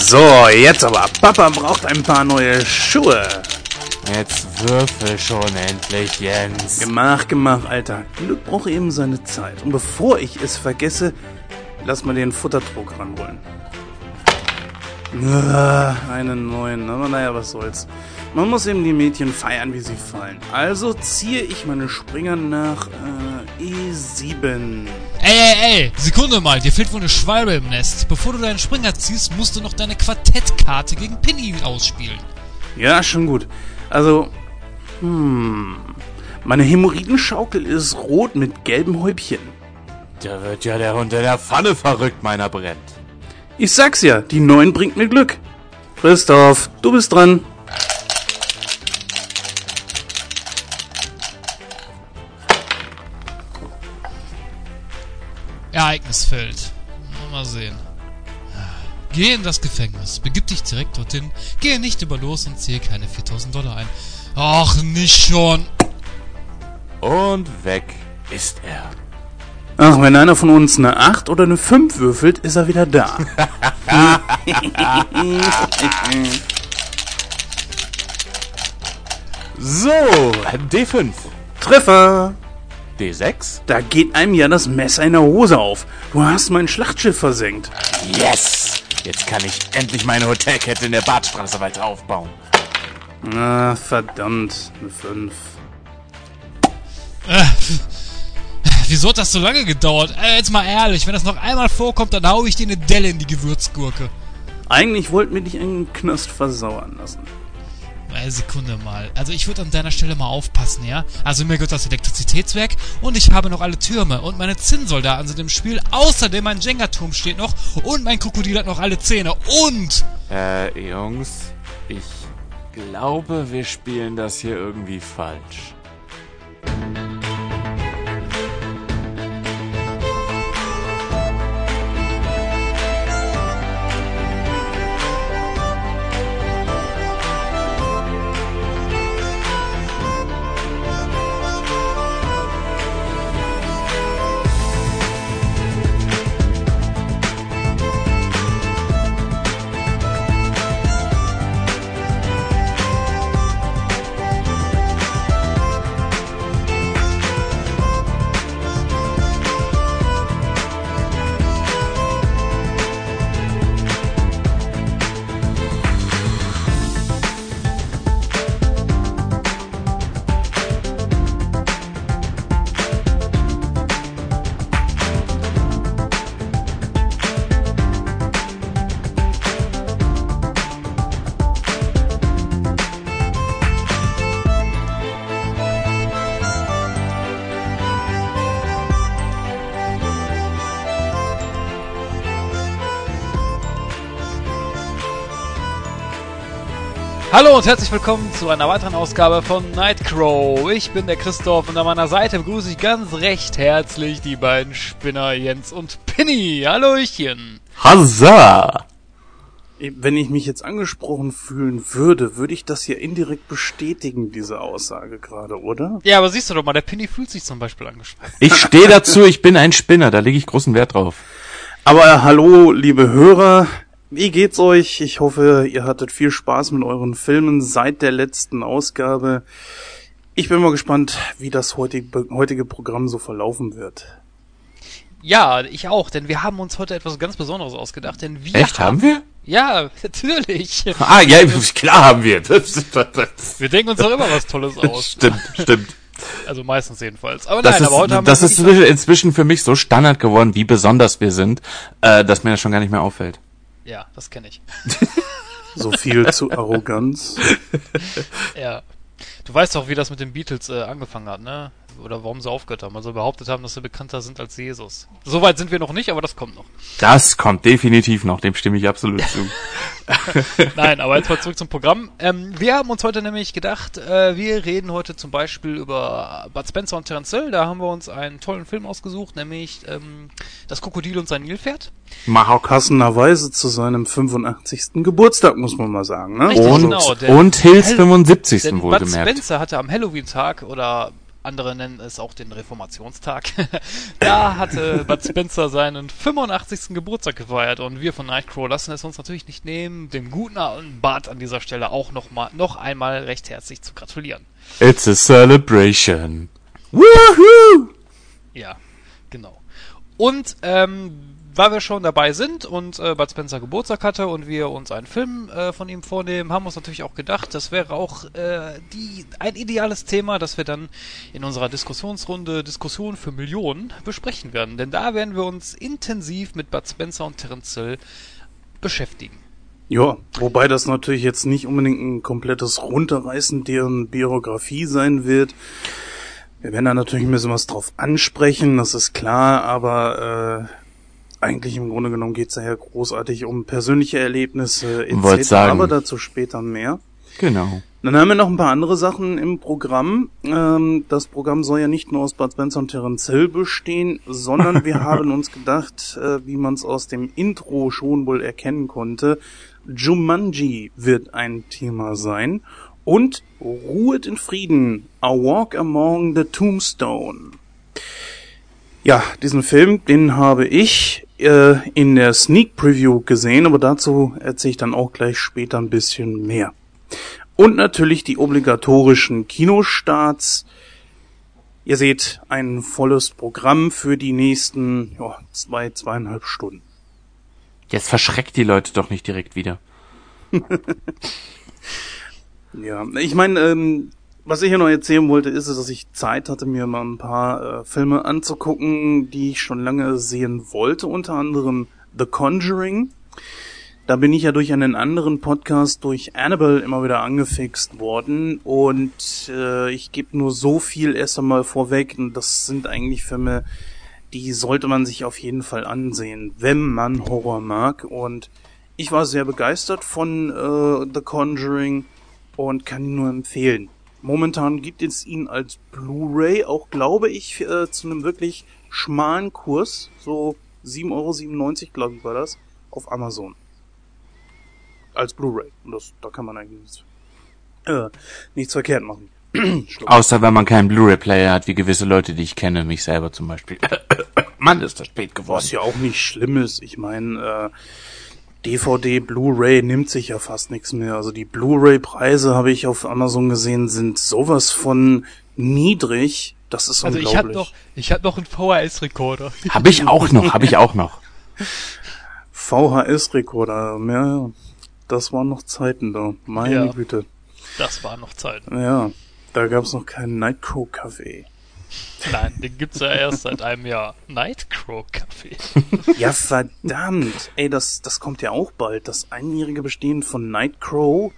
So, jetzt aber. Papa braucht ein paar neue Schuhe. Jetzt würfel schon endlich, Jens. Gemach, gemach, Alter. Glück braucht eben seine Zeit. Und bevor ich es vergesse, lass mal den Futterdruck ranrollen. Ah, einen neuen, aber naja, was soll's. Man muss eben die Mädchen feiern, wie sie fallen. Also ziehe ich meine Springer nach äh, E7. Ey, ey, ey, Sekunde mal, dir fehlt wohl eine Schwalbe im Nest. Bevor du deinen Springer ziehst, musst du noch deine Quartettkarte gegen Pinny ausspielen. Ja, schon gut. Also, hm, meine Hämorrhoidenschaukel ist rot mit gelbem Häubchen. Da wird ja der Hund in der Pfanne verrückt, meiner brennt. Ich sag's ja, die 9 bringt mir Glück. Christoph, du bist dran. Ereignisfeld. Mal sehen. Geh in das Gefängnis, begib dich direkt dorthin, gehe nicht über los und zähle keine 4000 Dollar ein. Ach, nicht schon. Und weg ist er. Ach, wenn einer von uns eine 8 oder eine 5 würfelt, ist er wieder da. So, D5. Treffer! D6. Da geht einem ja das Messer in der Hose auf. Du hast mein Schlachtschiff versenkt. Yes! Jetzt kann ich endlich meine Hotelkette in der Badstraße weiter aufbauen. Na, verdammt. Eine 5. Äh, wieso hat das so lange gedauert? Äh, jetzt mal ehrlich, wenn das noch einmal vorkommt, dann hau ich dir eine Delle in die Gewürzgurke. Eigentlich wollten wir dich einen Knast versauern lassen. Sekunde mal. Also ich würde an deiner Stelle mal aufpassen, ja? Also mir gehört das Elektrizitätswerk und ich habe noch alle Türme und meine Zinnsoldaten sind im Spiel. Außerdem mein Jenga-Turm steht noch und mein Krokodil hat noch alle Zähne und... Äh, Jungs, ich glaube, wir spielen das hier irgendwie falsch. Hallo und herzlich willkommen zu einer weiteren Ausgabe von Nightcrow. Ich bin der Christoph und an meiner Seite begrüße ich ganz recht herzlich die beiden Spinner Jens und Pinny. Hallöchen. Hazza! Wenn ich mich jetzt angesprochen fühlen würde, würde ich das ja indirekt bestätigen, diese Aussage gerade, oder? Ja, aber siehst du doch mal, der Pinny fühlt sich zum Beispiel angesprochen. Ich stehe dazu, ich bin ein Spinner, da lege ich großen Wert drauf. Aber hallo, liebe Hörer. Wie geht's euch? Ich hoffe, ihr hattet viel Spaß mit euren Filmen seit der letzten Ausgabe. Ich bin mal gespannt, wie das heutige, heutige Programm so verlaufen wird. Ja, ich auch, denn wir haben uns heute etwas ganz Besonderes ausgedacht, denn wir Echt, haben wir? Ja, natürlich. Ah, ja, klar haben wir. Wir denken uns doch immer was Tolles aus. stimmt, stimmt. Also meistens jedenfalls. Aber Das nein, ist, aber heute haben das wir ist wirklich- inzwischen für mich so Standard geworden, wie besonders wir sind, äh, dass mir das schon gar nicht mehr auffällt. Ja, das kenne ich. So viel zu Arroganz. Ja. Du weißt doch, wie das mit den Beatles äh, angefangen hat, ne? Oder warum sie aufgehört haben. Also behauptet haben, dass sie bekannter sind als Jesus. Soweit sind wir noch nicht, aber das kommt noch. Das kommt definitiv noch, dem stimme ich absolut zu. Nein, aber jetzt mal zurück zum Programm. Ähm, wir haben uns heute nämlich gedacht, äh, wir reden heute zum Beispiel über Bud Spencer und Terence Hill. Da haben wir uns einen tollen Film ausgesucht, nämlich ähm, Das Krokodil und sein Nilpferd. Passenderweise zu seinem 85. Geburtstag, muss man mal sagen. Ne? Richtig, Und, genau, und Hills Hell- 75. Denn Bud wohlgemerkt. Spencer hatte am Halloween-Tag oder andere nennen es auch den Reformationstag. da hatte Bud Spencer seinen 85. Geburtstag gefeiert und wir von Nightcrow lassen es uns natürlich nicht nehmen, dem guten alten Bud an dieser Stelle auch noch, mal, noch einmal recht herzlich zu gratulieren. It's a celebration. Woohoo! Ja, genau. Und ähm, weil wir schon dabei sind und äh, Bud Spencer Geburtstag hatte und wir uns einen Film äh, von ihm vornehmen, haben wir uns natürlich auch gedacht, das wäre auch äh, die, ein ideales Thema, das wir dann in unserer Diskussionsrunde Diskussion für Millionen besprechen werden. Denn da werden wir uns intensiv mit Bud Spencer und Terence Hill beschäftigen. Ja, wobei das natürlich jetzt nicht unbedingt ein komplettes Runterreißen deren Biografie sein wird. Wir werden da natürlich ein bisschen was drauf ansprechen, das ist klar, aber äh, eigentlich im Grunde genommen geht's ja großartig um persönliche Erlebnisse sagen. aber dazu später mehr. Genau. Dann haben wir noch ein paar andere Sachen im Programm. Ähm, das Programm soll ja nicht nur aus Bud Spencer und Terence Hill bestehen, sondern wir haben uns gedacht, äh, wie man es aus dem Intro schon wohl erkennen konnte, Jumanji wird ein Thema sein und Ruhet in Frieden, A Walk Among the Tombstone. Ja, diesen Film, den habe ich äh, in der Sneak Preview gesehen, aber dazu erzähle ich dann auch gleich später ein bisschen mehr. Und natürlich die obligatorischen Kinostarts. Ihr seht ein volles Programm für die nächsten ja, zwei, zweieinhalb Stunden. Jetzt verschreckt die Leute doch nicht direkt wieder. Ja, ich meine, ähm, was ich hier noch erzählen wollte, ist, dass ich Zeit hatte, mir mal ein paar äh, Filme anzugucken, die ich schon lange sehen wollte, unter anderem The Conjuring. Da bin ich ja durch einen anderen Podcast, durch Annabelle, immer wieder angefixt worden. Und äh, ich gebe nur so viel erst einmal vorweg. Und das sind eigentlich Filme, die sollte man sich auf jeden Fall ansehen, wenn man Horror mag. Und ich war sehr begeistert von äh, The Conjuring und kann ihn nur empfehlen. Momentan gibt es ihn als Blu-ray, auch glaube ich, äh, zu einem wirklich schmalen Kurs, so 7,97 Euro, glaube ich, war das, auf Amazon. Als Blu-ray. Und das, da kann man eigentlich nichts, äh, nichts verkehrt machen. Außer wenn man keinen Blu-ray-Player hat, wie gewisse Leute, die ich kenne, mich selber zum Beispiel. Mann, ist das spät geworden. Was ja auch nicht schlimm ist. Ich meine, äh, DVD, Blu-ray nimmt sich ja fast nichts mehr. Also die Blu-ray-Preise habe ich auf Amazon gesehen, sind sowas von niedrig. Das ist Also ich unglaublich. hatte noch, ich hatte noch einen VHS-Rekorder. Hab ich auch noch, hab ich auch noch. VHS-Rekorder, ja, das waren noch Zeiten da. Meine Ja. Güte. Das war noch Zeit. Ja, da gab's noch keinen Nightcrow-Kaffee. Nein, den gibt's ja erst seit einem Jahr. Nightcrow Kaffee. Ja, verdammt. Ey, das, das kommt ja auch bald. Das einjährige Bestehen von Nightcrow.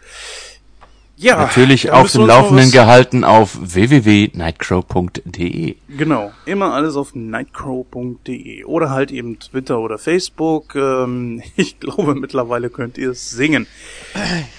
Ja. Natürlich auf dem Laufenden gehalten auf www.nightcrow.de. Genau, immer alles auf nightcrow.de oder halt eben Twitter oder Facebook. Ähm, ich glaube, mittlerweile könnt ihr es singen.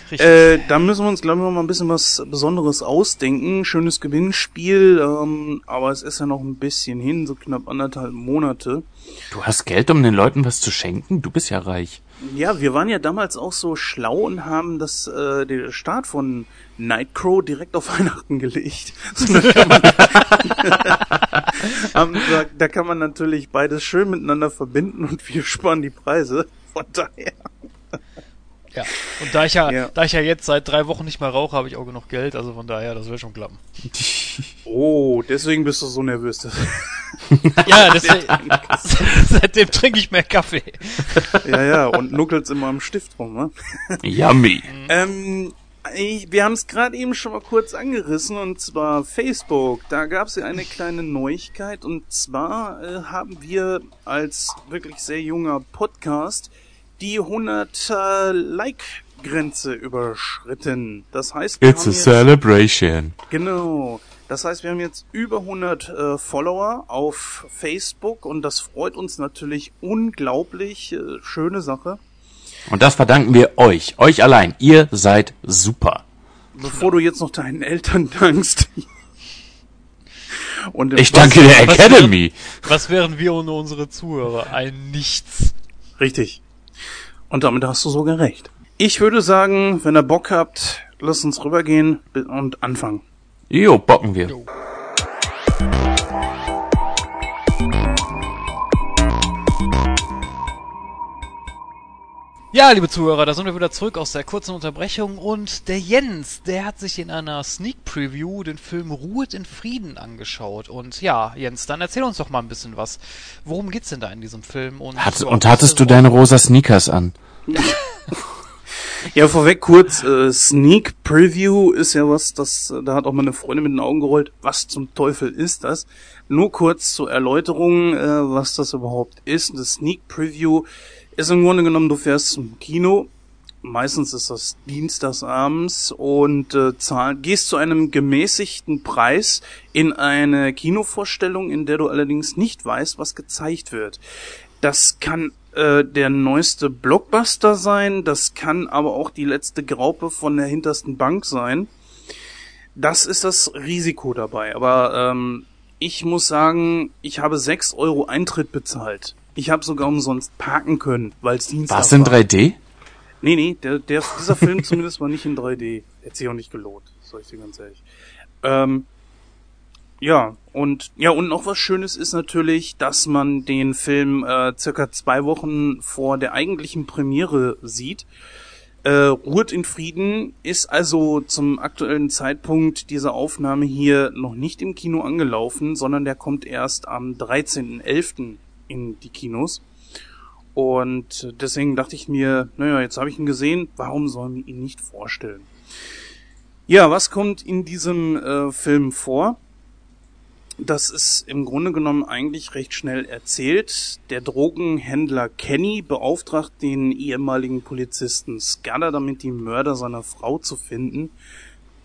Richtig. Äh, da müssen wir uns, glaube ich, noch mal ein bisschen was Besonderes ausdenken. Schönes Gewinnspiel, ähm, aber es ist ja noch ein bisschen hin, so knapp anderthalb Monate. Du hast Geld, um den Leuten was zu schenken? Du bist ja reich. Ja, wir waren ja damals auch so schlau und haben das, äh, den Start von Nightcrow direkt auf Weihnachten gelegt. So, da, man, Haben gesagt, da kann man natürlich beides schön miteinander verbinden und wir sparen die Preise. Von daher. Ja. Und da ich ja, Ja. da ich ja jetzt seit drei Wochen nicht mehr rauche, habe ich auch genug Geld, also von daher, das wird schon klappen. Oh, deswegen bist du so nervös. Ja, deswegen, seitdem trinke ich mehr Kaffee. ja, ja, und nuckelt's immer am Stift rum, ne? Yummy. Ähm, ich, wir haben es gerade eben schon mal kurz angerissen und zwar Facebook. Da gab es ja eine kleine Neuigkeit und zwar äh, haben wir als wirklich sehr junger Podcast die 100 äh, Like-Grenze überschritten. Das heißt, wir It's a haben jetzt, celebration. genau. Das heißt, wir haben jetzt über 100 äh, Follower auf Facebook und das freut uns natürlich unglaublich. Äh, schöne Sache. Und das verdanken wir euch. Euch allein. Ihr seid super. Bevor du jetzt noch deinen Eltern dankst. Und im Ich danke der was- Academy. Was wären wir ohne unsere Zuhörer? Ein Nichts. Richtig. Und damit hast du sogar recht. Ich würde sagen, wenn ihr Bock habt, lasst uns rübergehen und anfangen. Jo, bocken wir. Jo. Ja, liebe Zuhörer, da sind wir wieder zurück aus der kurzen Unterbrechung und der Jens, der hat sich in einer Sneak Preview den Film Ruhet in Frieden angeschaut. Und ja, Jens, dann erzähl uns doch mal ein bisschen was. Worum geht's denn da in diesem Film? Und, Hat, und hattest du deine rosa Sneakers an? ja, vorweg kurz, äh, Sneak Preview ist ja was, das, da hat auch meine Freundin mit den Augen gerollt. Was zum Teufel ist das? Nur kurz zur Erläuterung, äh, was das überhaupt ist. Eine Sneak Preview ist im Grunde genommen, du fährst zum Kino, meistens ist das dienstagsabends und äh, zahl, gehst zu einem gemäßigten Preis in eine Kinovorstellung, in der du allerdings nicht weißt, was gezeigt wird. Das kann äh, der neueste Blockbuster sein, das kann aber auch die letzte Graupe von der hintersten Bank sein. Das ist das Risiko dabei. Aber ähm, ich muss sagen, ich habe sechs Euro Eintritt bezahlt. Ich habe sogar umsonst parken können, weil es Dienstag war. War es in 3D? Nee, nee, der, der, dieser Film zumindest war nicht in 3D. Hätte sich auch nicht gelohnt, sag ich dir ganz ehrlich. Ähm, ja, und ja, und noch was Schönes ist natürlich, dass man den Film äh, circa zwei Wochen vor der eigentlichen Premiere sieht. Äh, Ruht in Frieden ist also zum aktuellen Zeitpunkt dieser Aufnahme hier noch nicht im Kino angelaufen, sondern der kommt erst am 13.11 in die Kinos. Und deswegen dachte ich mir, naja, jetzt habe ich ihn gesehen, warum sollen wir ihn nicht vorstellen? Ja, was kommt in diesem äh, Film vor? Das ist im Grunde genommen eigentlich recht schnell erzählt. Der Drogenhändler Kenny beauftragt den ehemaligen Polizisten Scudder damit, die Mörder seiner Frau zu finden.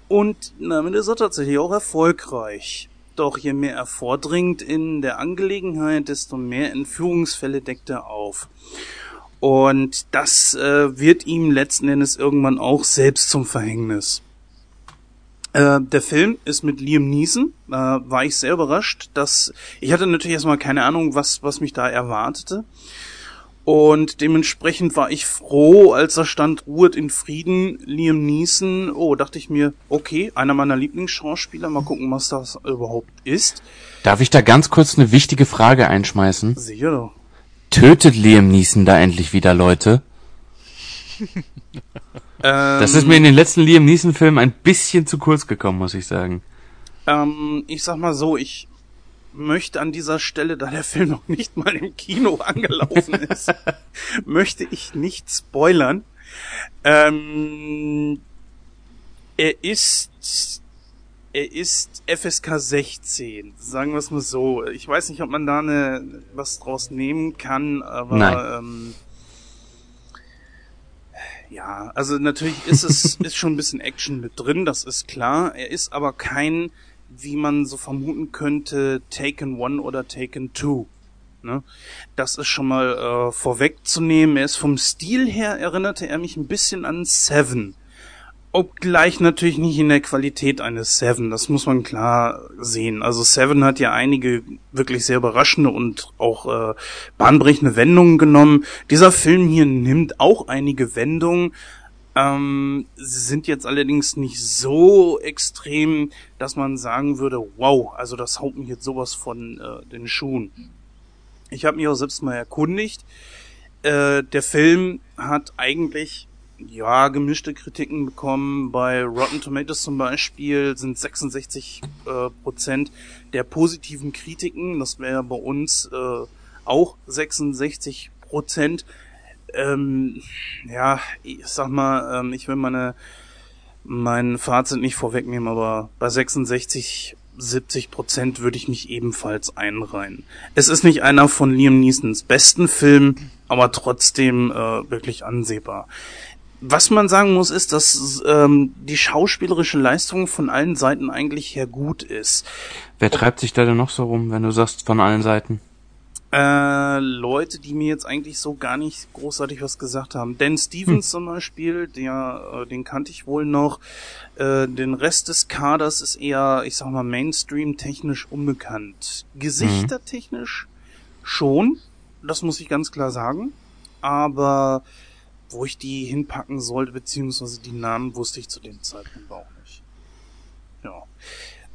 Und damit ist er tatsächlich auch erfolgreich. Doch je mehr er vordringt in der Angelegenheit, desto mehr Entführungsfälle deckt er auf. Und das äh, wird ihm letzten Endes irgendwann auch selbst zum Verhängnis. Äh, der Film ist mit Liam Neeson, äh, war ich sehr überrascht, dass ich hatte natürlich erstmal keine Ahnung, was was mich da erwartete. Und dementsprechend war ich froh, als er stand, ruhet in Frieden, Liam Neeson. Oh, dachte ich mir, okay, einer meiner Lieblingsschauspieler, mal gucken, was das überhaupt ist. Darf ich da ganz kurz eine wichtige Frage einschmeißen? Sicher doch. Tötet Liam Neeson da endlich wieder Leute? das ist mir in den letzten Liam Neeson Filmen ein bisschen zu kurz gekommen, muss ich sagen. Ähm, ich sag mal so, ich möchte an dieser Stelle, da der Film noch nicht mal im Kino angelaufen ist, möchte ich nicht spoilern. Ähm, er ist er ist FSK 16, sagen wir es mal so. Ich weiß nicht, ob man da eine, was draus nehmen kann, aber Nein. Ähm, ja, also natürlich ist es ist schon ein bisschen Action mit drin, das ist klar. Er ist aber kein wie man so vermuten könnte, Taken One oder Taken Two. Ne? Das ist schon mal äh, vorwegzunehmen. Er ist vom Stil her erinnerte er mich ein bisschen an Seven. Obgleich natürlich nicht in der Qualität eines Seven, das muss man klar sehen. Also Seven hat ja einige wirklich sehr überraschende und auch äh, bahnbrechende Wendungen genommen. Dieser Film hier nimmt auch einige Wendungen, ähm, sie sind jetzt allerdings nicht so extrem, dass man sagen würde, wow, also das haut mich jetzt sowas von äh, den Schuhen. Ich habe mich auch selbst mal erkundigt. Äh, der Film hat eigentlich ja gemischte Kritiken bekommen. Bei Rotten Tomatoes zum Beispiel sind 66 äh, Prozent der positiven Kritiken. Das wäre bei uns äh, auch 66 Prozent ähm, ja, ich sag mal, ähm, ich will meine mein Fazit nicht vorwegnehmen, aber bei 66, 70 Prozent würde ich mich ebenfalls einreihen. Es ist nicht einer von Liam Neesons besten Filmen, aber trotzdem äh, wirklich ansehbar. Was man sagen muss, ist, dass ähm, die schauspielerische Leistung von allen Seiten eigentlich her gut ist. Wer treibt sich da denn noch so rum, wenn du sagst von allen Seiten? Äh, Leute, die mir jetzt eigentlich so gar nicht großartig was gesagt haben. Dan Stevens hm. zum Beispiel, der, äh, den kannte ich wohl noch. Äh, den Rest des Kaders ist eher, ich sag mal, Mainstream-technisch unbekannt. Gesichtertechnisch mhm. schon, das muss ich ganz klar sagen. Aber wo ich die hinpacken sollte, beziehungsweise die Namen wusste ich zu dem Zeitpunkt auch nicht. Ja.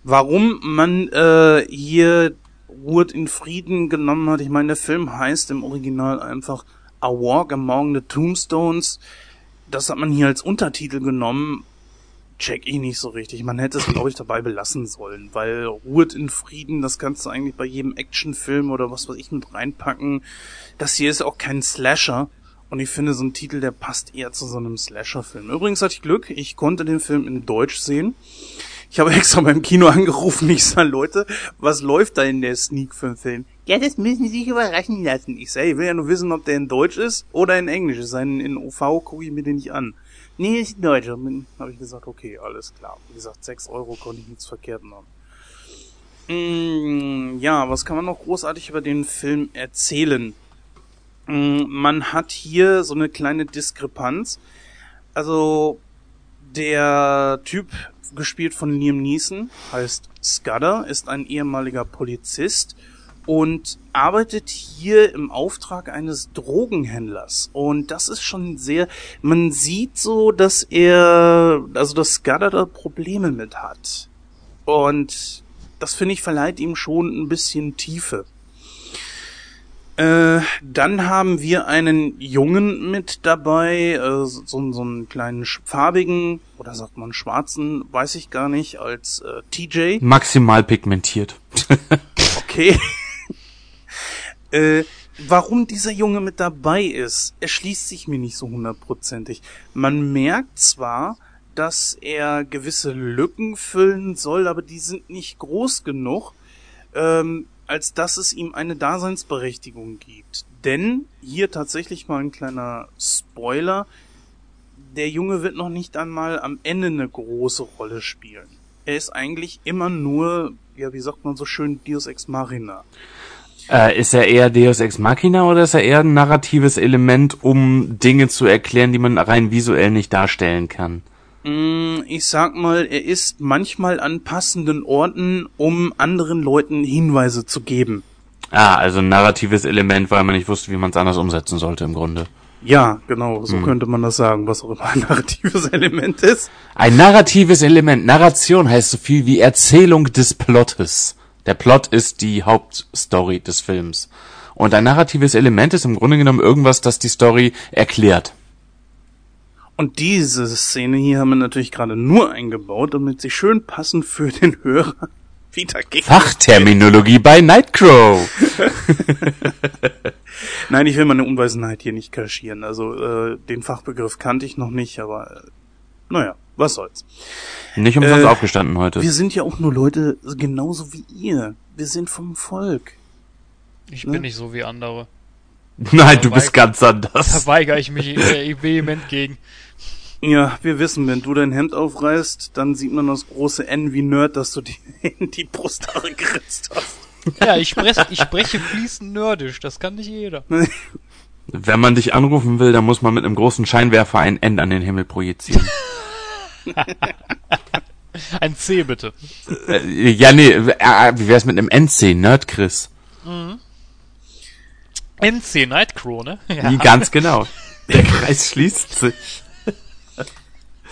Warum man äh, hier Ruhe in Frieden genommen hat, ich meine, der Film heißt im Original einfach A Walk Among the Tombstones. Das hat man hier als Untertitel genommen. Check ich nicht so richtig. Man hätte es, glaube ich, dabei belassen sollen, weil Ruhe in Frieden, das kannst du eigentlich bei jedem Actionfilm oder was weiß ich mit reinpacken. Das hier ist auch kein Slasher. Und ich finde, so ein Titel, der passt eher zu so einem Slasher-Film. Übrigens hatte ich Glück, ich konnte den Film in Deutsch sehen. Ich habe extra beim Kino angerufen, ich sage, Leute, was läuft da in der Sneak für einen Film? Ja, das müssen Sie sich überraschen lassen. Ich sage, ich will ja nur wissen, ob der in Deutsch ist oder in Englisch ist. In, in OV gucke ich mir den nicht an. Nee, ist in Deutsch. Habe ich gesagt, okay, alles klar. Wie gesagt, 6 Euro konnte ich nichts verkehrt machen. Mm, ja, was kann man noch großartig über den Film erzählen? Mm, man hat hier so eine kleine Diskrepanz. Also, der Typ, gespielt von Liam Neeson, heißt Scudder, ist ein ehemaliger Polizist und arbeitet hier im Auftrag eines Drogenhändlers. Und das ist schon sehr, man sieht so, dass er, also dass Scudder da Probleme mit hat. Und das finde ich verleiht ihm schon ein bisschen Tiefe. Äh, dann haben wir einen Jungen mit dabei, äh, so, so einen kleinen farbigen, oder sagt man schwarzen, weiß ich gar nicht, als äh, TJ. Maximal pigmentiert. okay. äh, warum dieser Junge mit dabei ist, erschließt sich mir nicht so hundertprozentig. Man merkt zwar, dass er gewisse Lücken füllen soll, aber die sind nicht groß genug. Ähm, als dass es ihm eine Daseinsberechtigung gibt. Denn hier tatsächlich mal ein kleiner Spoiler. Der Junge wird noch nicht einmal am Ende eine große Rolle spielen. Er ist eigentlich immer nur, ja, wie sagt man so schön, Deus Ex Machina. Äh, ist er eher Deus Ex Machina oder ist er eher ein narratives Element, um Dinge zu erklären, die man rein visuell nicht darstellen kann? Mm, ich sag mal, er ist manchmal an passenden Orten, um anderen Leuten Hinweise zu geben. Ah, also ein narratives Element, weil man nicht wusste, wie man es anders umsetzen sollte im Grunde. Ja, genau, so hm. könnte man das sagen, was auch immer ein narratives Element ist. Ein narratives Element. Narration heißt so viel wie Erzählung des Plottes. Der Plot ist die Hauptstory des Films. Und ein narratives Element ist im Grunde genommen irgendwas, das die Story erklärt. Und diese Szene hier haben wir natürlich gerade nur eingebaut, damit sie schön passend für den Hörer wieder geht. Fachterminologie bei Nightcrow. Nein, ich will meine Unwesenheit hier nicht kaschieren. Also äh, den Fachbegriff kannte ich noch nicht, aber äh, naja, was soll's. Nicht umsonst äh, aufgestanden heute. Wir sind ja auch nur Leute genauso wie ihr. Wir sind vom Volk. Ich ne? bin nicht so wie andere. Nein, du bist ganz anders. Da weigere ich mich vehement gegen. Ja, wir wissen, wenn du dein Hemd aufreißt, dann sieht man das große N wie Nerd, dass du die in die Brusthaare geritzt hast. Ja, ich spreche, ich spreche fließend nerdisch, das kann nicht jeder. Wenn man dich anrufen will, dann muss man mit einem großen Scheinwerfer ein N an den Himmel projizieren. ein C bitte. Äh, ja, nee, äh, wie wär's mit einem NC, Nerd Chris? Mhm. NC Nightcrow, ne? Ja. Ganz genau. Der Kreis schließt sich.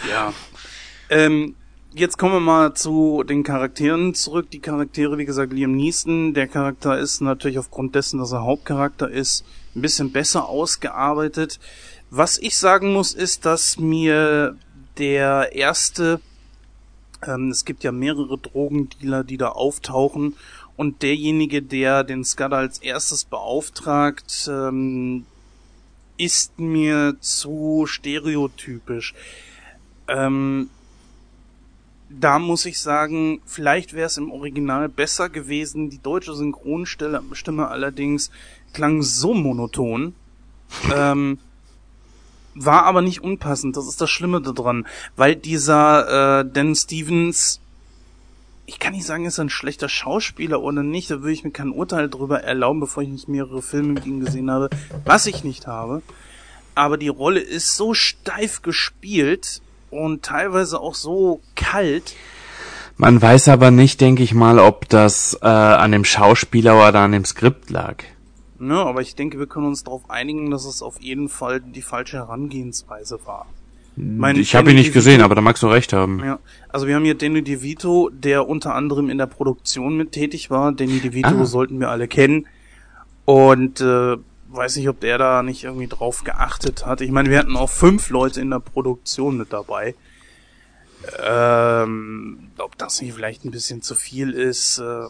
Ja. Ähm, jetzt kommen wir mal zu den Charakteren zurück. Die Charaktere, wie gesagt, Liam Neeson. Der Charakter ist natürlich aufgrund dessen, dass er Hauptcharakter ist, ein bisschen besser ausgearbeitet. Was ich sagen muss, ist, dass mir der erste, ähm, es gibt ja mehrere Drogendealer, die da auftauchen und derjenige, der den Scudder als erstes beauftragt, ähm, ist mir zu stereotypisch. Ähm, da muss ich sagen, vielleicht wäre es im Original besser gewesen. Die deutsche Synchronstimme allerdings klang so monoton. ähm, war aber nicht unpassend. Das ist das Schlimme daran, weil dieser äh, Dan Stevens, ich kann nicht sagen, ist er ein schlechter Schauspieler oder nicht. Da würde ich mir kein Urteil drüber erlauben, bevor ich nicht mehrere Filme mit ihm gesehen habe, was ich nicht habe. Aber die Rolle ist so steif gespielt, und teilweise auch so kalt. Man weiß aber nicht, denke ich mal, ob das äh, an dem Schauspieler oder an dem Skript lag. Ne, aber ich denke, wir können uns darauf einigen, dass es auf jeden Fall die falsche Herangehensweise war. Mein ich habe ihn nicht gesehen, aber da magst du recht haben. Ja, also wir haben hier Danny DeVito, der unter anderem in der Produktion mit tätig war. Danny DeVito Ah. sollten wir alle kennen. Und äh, weiß nicht, ob der da nicht irgendwie drauf geachtet hat. Ich meine, wir hatten auch fünf Leute in der Produktion mit dabei. Ähm, ob das nicht vielleicht ein bisschen zu viel ist. Äh,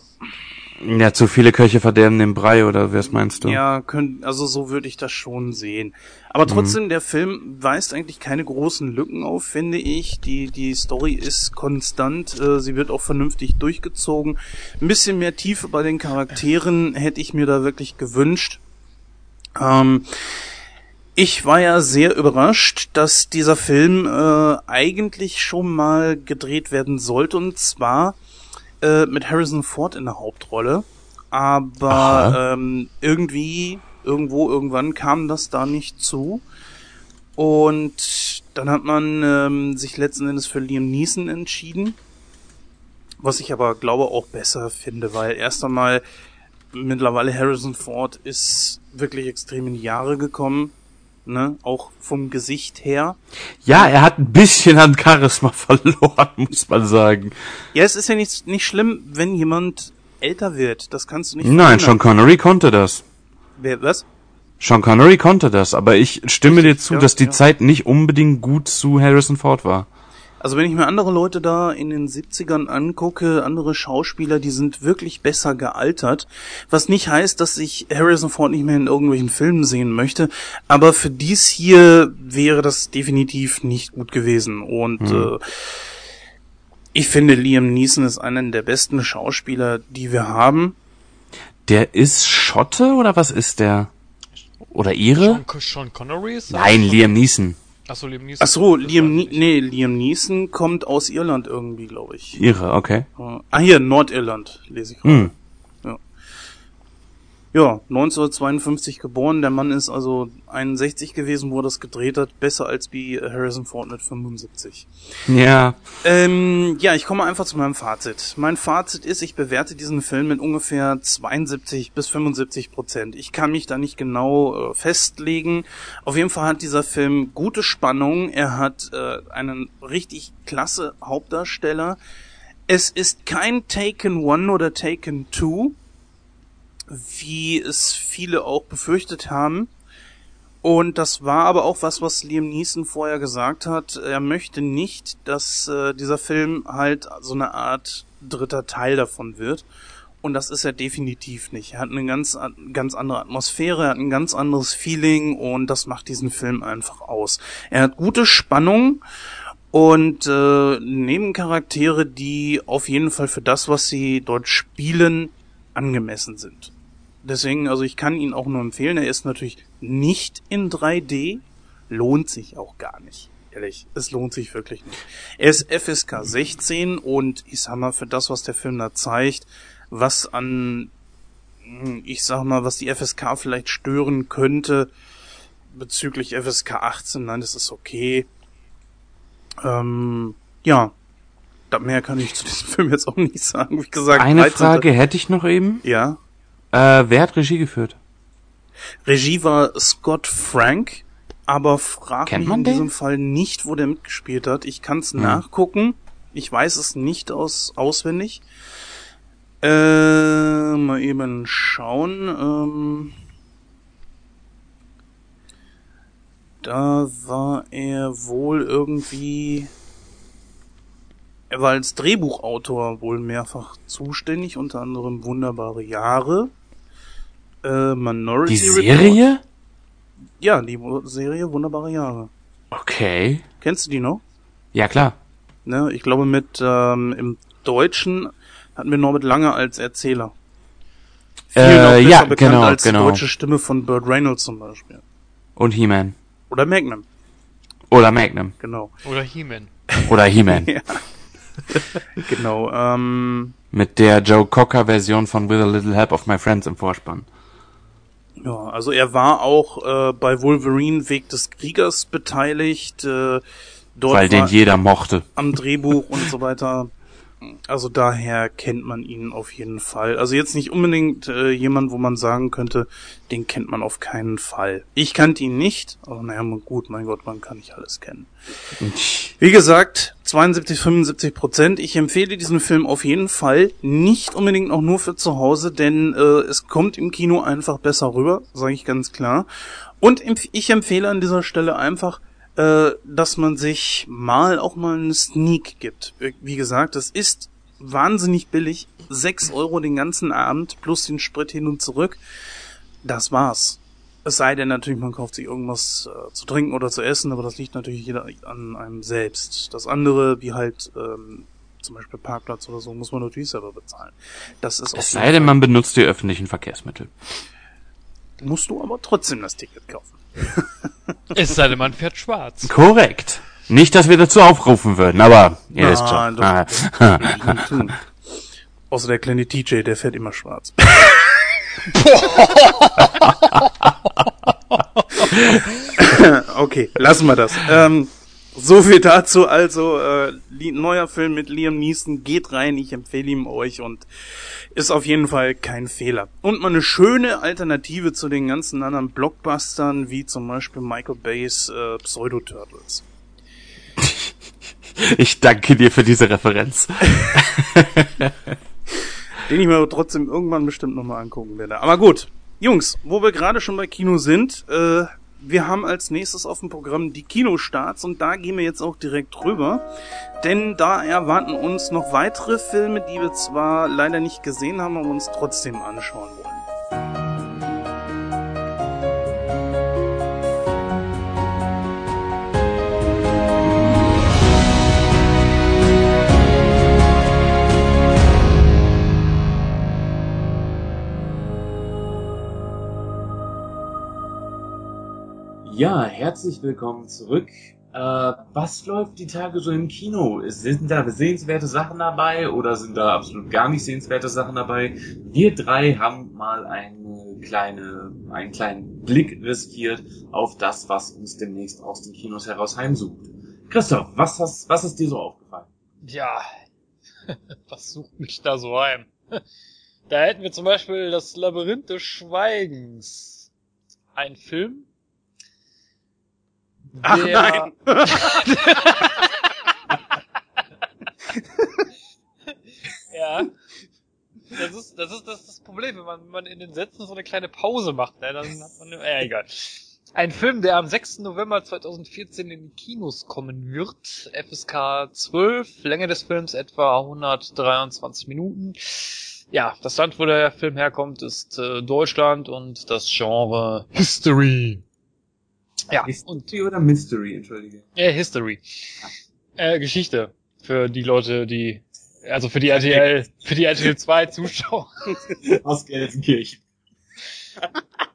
Ja, zu viele Köche verderben den Brei, oder was meinst du? Ja, könnt, also so würde ich das schon sehen. Aber trotzdem, der Film weist eigentlich keine großen Lücken auf, finde ich. Die, die Story ist konstant, äh, sie wird auch vernünftig durchgezogen. Ein bisschen mehr Tiefe bei den Charakteren hätte ich mir da wirklich gewünscht. Ähm, ich war ja sehr überrascht, dass dieser Film äh, eigentlich schon mal gedreht werden sollte, und zwar äh, mit Harrison Ford in der Hauptrolle. Aber ähm, irgendwie, irgendwo, irgendwann kam das da nicht zu. Und dann hat man ähm, sich letzten Endes für Liam Neeson entschieden. Was ich aber glaube auch besser finde, weil erst einmal mittlerweile Harrison Ford ist wirklich extrem in die Jahre gekommen. Ne? Auch vom Gesicht her. Ja, er hat ein bisschen an Charisma verloren, muss man sagen. Ja, es ist ja nicht, nicht schlimm, wenn jemand älter wird. Das kannst du nicht Nein. Sean Connery konnte das. Wer, was? Sean Connery konnte das, aber ich stimme dir zu, ja, dass die ja. Zeit nicht unbedingt gut zu Harrison Ford war. Also wenn ich mir andere Leute da in den 70ern angucke, andere Schauspieler, die sind wirklich besser gealtert. Was nicht heißt, dass ich Harrison Ford nicht mehr in irgendwelchen Filmen sehen möchte. Aber für dies hier wäre das definitiv nicht gut gewesen. Und äh, ich finde, Liam Neeson ist einer der besten Schauspieler, die wir haben. Der ist Schotte oder was ist der? Oder ihre? Sean, Sean Connery ist Nein, Liam Neeson. Achso, Liam Neeson. Ach so, Das Liam, nicht. nee, Liam Neeson kommt aus Irland irgendwie, glaube ich. Ihre, okay. Ah, hier, Nordirland, lese ich gerade. Hm. Ja, 1952 geboren. Der Mann ist also 61 gewesen, wo er das gedreht hat. Besser als wie Harrison Ford mit 75. Ja. Ähm, ja, ich komme einfach zu meinem Fazit. Mein Fazit ist, ich bewerte diesen Film mit ungefähr 72 bis 75 Prozent. Ich kann mich da nicht genau äh, festlegen. Auf jeden Fall hat dieser Film gute Spannung. Er hat äh, einen richtig klasse Hauptdarsteller. Es ist kein Taken One oder Taken Two, wie es viele auch befürchtet haben. Und das war aber auch was, was Liam Neeson vorher gesagt hat. Er möchte nicht, dass äh, dieser Film halt so eine Art dritter Teil davon wird. Und das ist er definitiv nicht. Er hat eine ganz, an- ganz andere Atmosphäre, er hat ein ganz anderes Feeling und das macht diesen Film einfach aus. Er hat gute Spannung und äh, Nebencharaktere, die auf jeden Fall für das, was sie dort spielen, angemessen sind. Deswegen, also ich kann ihn auch nur empfehlen. Er ist natürlich nicht in 3D, lohnt sich auch gar nicht. Ehrlich, es lohnt sich wirklich nicht. Er ist FSK 16 und ich sag mal, für das, was der Film da zeigt, was an, ich sag mal, was die FSK vielleicht stören könnte, bezüglich FSK 18, nein, das ist okay. Ähm, ja, da mehr kann ich zu diesem Film jetzt auch nicht sagen. Wie gesagt, Eine 13. Frage hätte ich noch eben. Ja. Äh, wer hat Regie geführt? Regie war Scott Frank, aber frag mich man in diesem Fall nicht, wo der mitgespielt hat. Ich kann es nachgucken. Ich weiß es nicht aus auswendig. Äh, mal eben schauen. Ähm, da war er wohl irgendwie. Er war als Drehbuchautor wohl mehrfach zuständig, unter anderem Wunderbare Jahre. Äh, Minority Die Report. Serie? Ja, die Serie Wunderbare Jahre. Okay. Kennst du die noch? Ja, klar. Ne, ich glaube mit ähm, im Deutschen hatten wir Norbert Lange als Erzähler. Äh, ja, bekannt genau, als genau. die deutsche Stimme von Burt Reynolds zum Beispiel. Und He-Man. Oder Magnum, Oder Magnum. genau. Oder He-Man. Oder He-Man. Ja. genau, ähm, Mit der Joe Cocker-Version von With a Little Help of My Friends im Vorspann. Ja, also er war auch äh, bei Wolverine Weg des Kriegers beteiligt. Äh, dort Weil den jeder mochte. am Drehbuch und so weiter. Also daher kennt man ihn auf jeden Fall. Also jetzt nicht unbedingt äh, jemand, wo man sagen könnte, den kennt man auf keinen Fall. Ich kannte ihn nicht, aber naja, gut, mein Gott, man kann nicht alles kennen. Wie gesagt, 72, 75 Prozent. Ich empfehle diesen Film auf jeden Fall nicht unbedingt auch nur für zu Hause, denn äh, es kommt im Kino einfach besser rüber, sage ich ganz klar. Und ich empfehle an dieser Stelle einfach, äh, dass man sich mal auch mal einen Sneak gibt. Wie gesagt, es ist wahnsinnig billig. sechs Euro den ganzen Abend plus den Sprit hin und zurück. Das war's. Es sei denn natürlich, man kauft sich irgendwas äh, zu trinken oder zu essen, aber das liegt natürlich jeder an einem selbst. Das andere, wie halt ähm, zum Beispiel Parkplatz oder so, muss man natürlich selber bezahlen. Das ist es sei denn, man benutzt die öffentlichen Verkehrsmittel. Musst du aber trotzdem das Ticket kaufen. Es sei denn, man fährt schwarz. Korrekt. Nicht, dass wir dazu aufrufen würden, aber ihr wisst schon. Ah. Außer der kleine TJ, der fährt immer schwarz. okay, lassen wir das. Ähm, so viel dazu. Also, äh, neuer Film mit Liam Neeson. Geht rein, ich empfehle ihn euch und ist auf jeden Fall kein Fehler. Und mal eine schöne Alternative zu den ganzen anderen Blockbustern, wie zum Beispiel Michael Bays äh, Pseudo-Turtles. Ich danke dir für diese Referenz. Den ich mir trotzdem irgendwann bestimmt nochmal angucken werde. Aber gut, Jungs, wo wir gerade schon bei Kino sind, äh, wir haben als nächstes auf dem Programm die Kinostarts und da gehen wir jetzt auch direkt rüber, denn da erwarten uns noch weitere Filme, die wir zwar leider nicht gesehen haben, aber uns trotzdem anschauen wollen. Ja, herzlich willkommen zurück. Äh, was läuft die Tage so im Kino? Sind da sehenswerte Sachen dabei oder sind da absolut gar nicht sehenswerte Sachen dabei? Wir drei haben mal eine kleine, einen kleinen Blick riskiert auf das, was uns demnächst aus den Kinos heraus heimsucht. Christoph, was, hast, was ist dir so aufgefallen? Ja, was sucht mich da so heim? Da hätten wir zum Beispiel das Labyrinth des Schweigens. Ein Film, Ach nein! ja. Das ist, das ist, das ist das Problem, wenn man, wenn man in den Sätzen so eine kleine Pause macht, ne, dann hat man, äh, egal. Ein Film, der am 6. November 2014 in die Kinos kommen wird. FSK 12, Länge des Films etwa 123 Minuten. Ja, das Land, wo der Film herkommt, ist äh, Deutschland und das Genre History. Ja. History oder Mystery, entschuldige. Äh, History. Äh, Geschichte. Für die Leute, die, also für die RTL, für die RTL 2 Zuschauer. Aus Gelsenkirchen.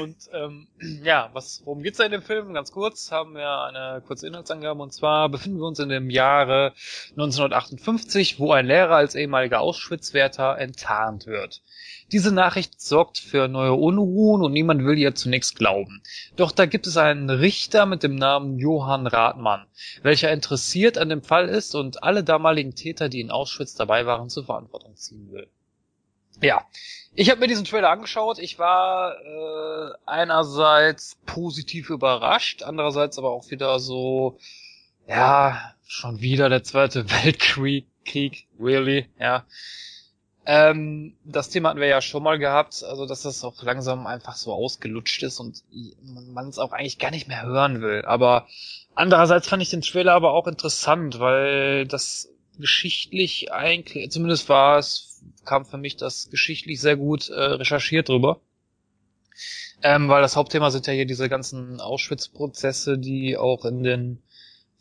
Und ähm, ja, was, worum geht's da in dem Film? Ganz kurz haben wir eine kurze Inhaltsangabe und zwar befinden wir uns in dem Jahre 1958, wo ein Lehrer als ehemaliger Auschwitz-Wärter enttarnt wird. Diese Nachricht sorgt für neue Unruhen und niemand will ihr zunächst glauben. Doch da gibt es einen Richter mit dem Namen Johann Rathmann, welcher interessiert an dem Fall ist und alle damaligen Täter, die in Auschwitz dabei waren, zur Verantwortung ziehen will. Ja, ich habe mir diesen Trailer angeschaut. Ich war äh, einerseits positiv überrascht, andererseits aber auch wieder so, ja, schon wieder der zweite Weltkrieg, Krieg, really, ja. Ähm, das Thema hatten wir ja schon mal gehabt, also dass das auch langsam einfach so ausgelutscht ist und man es auch eigentlich gar nicht mehr hören will. Aber andererseits fand ich den Trailer aber auch interessant, weil das geschichtlich eigentlich, zumindest war es, kam für mich das geschichtlich sehr gut äh, recherchiert drüber. Ähm, weil das Hauptthema sind ja hier diese ganzen Auschwitz-Prozesse, die auch in den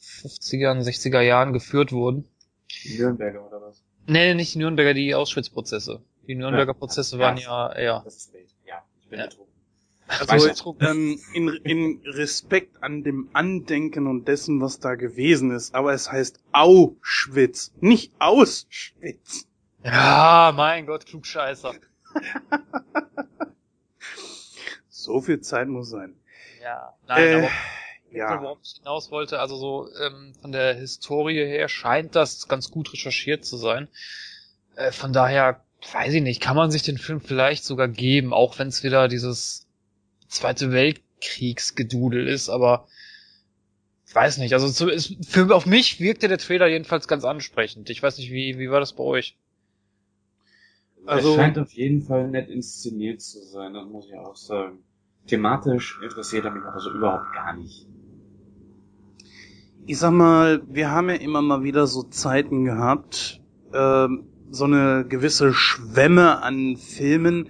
50er, 60er Jahren geführt wurden. Nürnberger oder was? Nee, nicht die Nürnberger, die Auschwitz-Prozesse. Die Nürnberger Prozesse waren ja, ja. Das ist spät. Ja, ich bin Ja. betrunken. Also ähm, in, in Respekt an dem Andenken und dessen, was da gewesen ist. Aber es heißt Auschwitz, nicht Auschwitz. Ja, mein Gott, Klugscheißer. So viel Zeit muss sein. Ja, nein, Äh, aber Ja. worauf ich hinaus wollte. Also so ähm, von der Historie her scheint das ganz gut recherchiert zu sein. Äh, von daher, weiß ich nicht, kann man sich den Film vielleicht sogar geben, auch wenn es wieder dieses Zweite Weltkriegsgedudel ist, aber ich weiß nicht. Also zu, ist, für auf mich wirkte der Trailer jedenfalls ganz ansprechend. Ich weiß nicht, wie, wie war das bei euch? Also, es scheint auf jeden Fall nett inszeniert zu sein, das muss ich auch sagen. Thematisch interessiert er mich aber so überhaupt gar nicht. Ich sag mal, wir haben ja immer mal wieder so Zeiten gehabt, äh, so eine gewisse Schwemme an Filmen,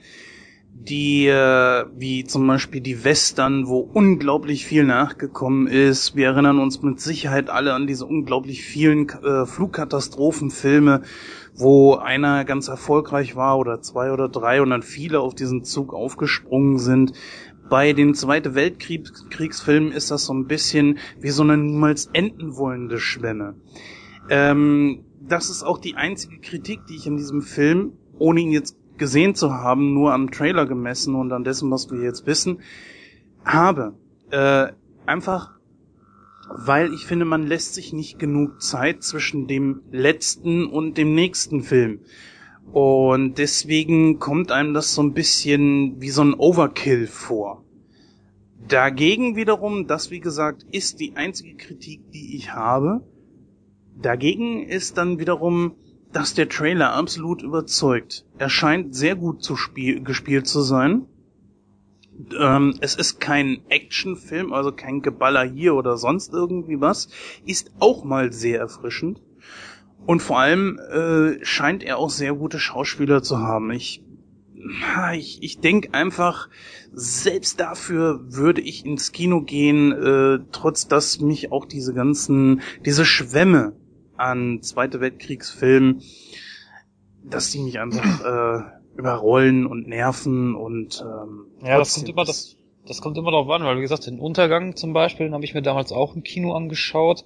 die, äh, wie zum Beispiel die Western, wo unglaublich viel nachgekommen ist. Wir erinnern uns mit Sicherheit alle an diese unglaublich vielen äh, Flugkatastrophenfilme, wo einer ganz erfolgreich war oder zwei oder drei und dann viele auf diesen Zug aufgesprungen sind. Bei den Zweite Weltkriegsfilmen ist das so ein bisschen wie so eine niemals enden wollende Schwemme. Ähm, das ist auch die einzige Kritik, die ich in diesem Film, ohne ihn jetzt gesehen zu haben, nur am Trailer gemessen und an dessen, was wir jetzt wissen, habe. Äh, einfach, weil ich finde, man lässt sich nicht genug Zeit zwischen dem letzten und dem nächsten Film. Und deswegen kommt einem das so ein bisschen wie so ein Overkill vor. Dagegen wiederum, das wie gesagt, ist die einzige Kritik, die ich habe. Dagegen ist dann wiederum, dass der Trailer absolut überzeugt. Er scheint sehr gut zu spiel gespielt zu sein. Ähm, es ist kein Actionfilm, also kein Geballer hier oder sonst irgendwie was. Ist auch mal sehr erfrischend. Und vor allem äh, scheint er auch sehr gute Schauspieler zu haben. Ich, ich, ich denke einfach, selbst dafür würde ich ins Kino gehen, äh, trotz dass mich auch diese ganzen, diese Schwämme an Zweite Weltkriegsfilmen, dass die mich einfach äh, überrollen und nerven und ähm, ja, das kommt immer das, das kommt immer darauf an, weil wie gesagt, den Untergang zum Beispiel, den habe ich mir damals auch im Kino angeschaut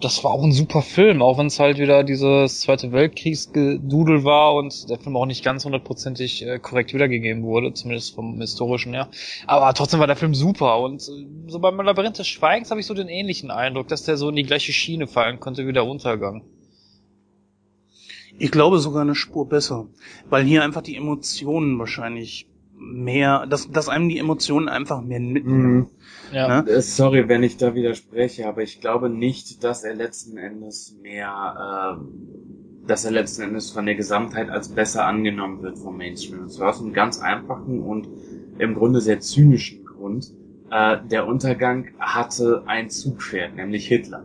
das war auch ein super Film, auch wenn es halt wieder dieses Zweite Weltkriegsgedudel war und der Film auch nicht ganz hundertprozentig äh, korrekt wiedergegeben wurde, zumindest vom historischen her. Aber trotzdem war der Film super und äh, so beim Labyrinth des Schweigens habe ich so den ähnlichen Eindruck, dass der so in die gleiche Schiene fallen konnte wie der Untergang. Ich glaube sogar eine Spur besser, weil hier einfach die Emotionen wahrscheinlich mehr, dass, dass einem die Emotionen einfach mehr mitnehmen. Mhm. Ja. Ne? Äh, sorry, wenn ich da widerspreche, aber ich glaube nicht, dass er letzten Endes mehr, äh, dass er letzten Endes von der Gesamtheit als besser angenommen wird vom Mainstream. Und zwar aus einem ganz einfachen und im Grunde sehr zynischen Grund. Äh, der Untergang hatte ein Zugpferd, nämlich Hitler.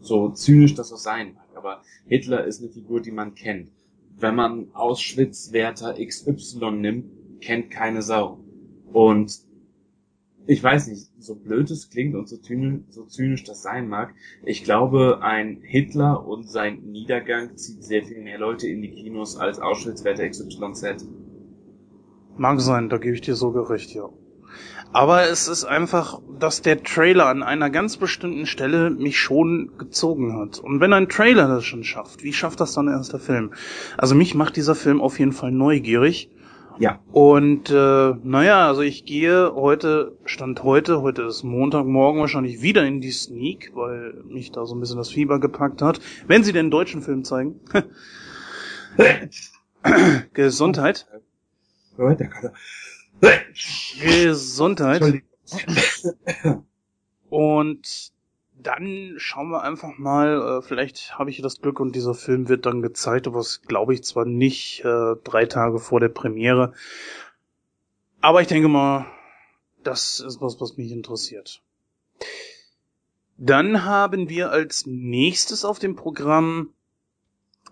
So zynisch das auch sein mag, aber Hitler ist eine Figur, die man kennt. Wenn man Auschwitz-Wärter XY nimmt, kennt keine Sau. Und ich weiß nicht, so blöd es klingt und so zynisch, so zynisch das sein mag, ich glaube, ein Hitler und sein Niedergang zieht sehr viel mehr Leute in die Kinos als Auschwitz-Werte XYZ. Mag sein, da gebe ich dir sogar recht, ja. Aber es ist einfach, dass der Trailer an einer ganz bestimmten Stelle mich schon gezogen hat. Und wenn ein Trailer das schon schafft, wie schafft das dann erst der Film? Also mich macht dieser Film auf jeden Fall neugierig. Ja. Und äh, naja, also ich gehe heute, Stand heute, heute ist Montagmorgen wahrscheinlich wieder in die Sneak, weil mich da so ein bisschen das Fieber gepackt hat. Wenn sie den deutschen Film zeigen. Gesundheit. Gesundheit. Und dann schauen wir einfach mal, äh, vielleicht habe ich das Glück und dieser Film wird dann gezeigt, aber das glaube ich zwar nicht äh, drei Tage vor der Premiere. Aber ich denke mal, das ist was, was mich interessiert. Dann haben wir als nächstes auf dem Programm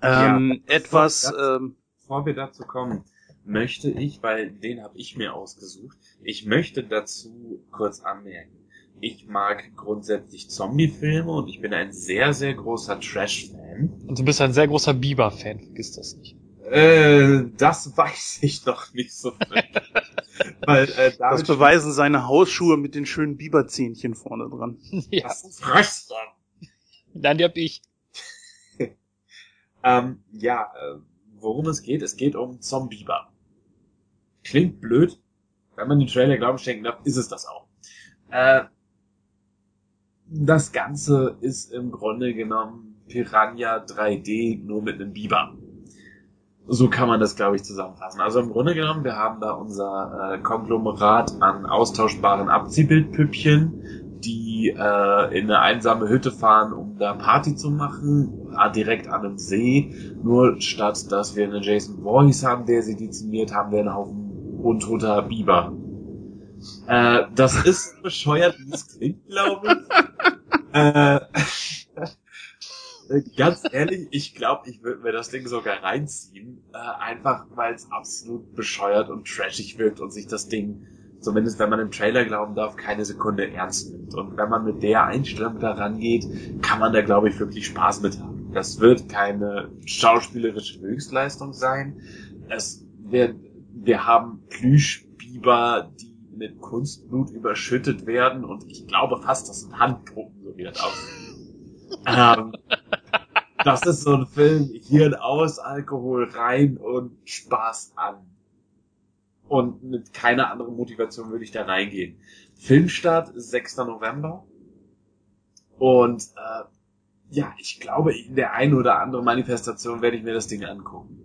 ähm, ja, etwas. Bevor, ähm, bevor wir dazu kommen, möchte ich, weil den habe ich mir ausgesucht, ich möchte dazu kurz anmerken ich mag grundsätzlich Zombie-Filme und ich bin ein sehr, sehr großer Trash-Fan. Und du bist ein sehr großer Bieber-Fan, vergiss das nicht. Äh, das weiß ich doch nicht so Weil, äh, das beweisen seine Hausschuhe mit den schönen Biberzähnchen vorne dran. ja. Das ist Röster. Dann die hab ich. ähm, ja, äh, worum es geht, es geht um Zombieber. Klingt blöd. Wenn man den Trailer Glauben schenken darf, ist es das auch. Äh, das Ganze ist im Grunde genommen Piranha 3D nur mit einem Biber. So kann man das, glaube ich, zusammenfassen. Also im Grunde genommen, wir haben da unser äh, Konglomerat an austauschbaren Abziehbildpüppchen, die äh, in eine einsame Hütte fahren, um da Party zu machen, äh, direkt an einem See. Nur statt, dass wir einen Jason Voorhees haben, der sie dezimiert, haben wir einen Haufen untoter Biber. Äh, das ist bescheuert, wie es klingt, glaube ich. äh, ganz ehrlich, ich glaube, ich würde mir das Ding sogar reinziehen, äh, einfach weil es absolut bescheuert und trashig wirkt und sich das Ding, zumindest wenn man im Trailer glauben darf, keine Sekunde ernst nimmt. Und wenn man mit der Einstellung da rangeht, kann man da, glaube ich, wirklich Spaß mit haben. Das wird keine schauspielerische Höchstleistung sein. Es wird, wir haben Plüschbiber, die mit Kunstblut überschüttet werden und ich glaube fast, das sind Handpuppen, so wie das aussieht. ähm, das ist so ein Film, Hirn aus, Alkohol rein und Spaß an. Und mit keiner anderen Motivation würde ich da reingehen. Filmstart 6. November. Und äh, ja, ich glaube, in der einen oder anderen Manifestation werde ich mir das Ding angucken.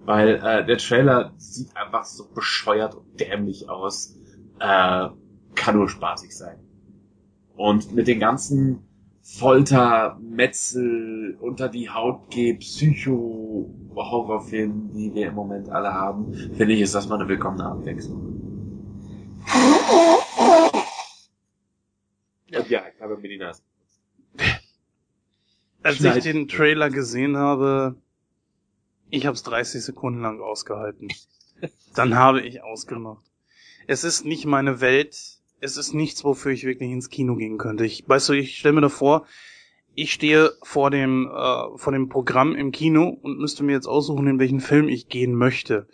Weil äh, der Trailer sieht einfach so bescheuert und dämlich aus. Äh, kann nur spaßig sein. Und mit den ganzen Folter, Metzel, unter die Haut geht, Psycho-Horrorfilmen, die wir im Moment alle haben, finde ich, ist das mal eine willkommene Abwechslung. Ja, ich habe mir die Nase. Als Schneid. ich den Trailer gesehen habe, ich habe es 30 Sekunden lang ausgehalten. Dann habe ich ausgemacht. Es ist nicht meine Welt. Es ist nichts, wofür ich wirklich ins Kino gehen könnte. Ich, weißt du, ich stelle mir da vor, ich stehe vor dem, äh, vor dem Programm im Kino und müsste mir jetzt aussuchen, in welchen Film ich gehen möchte.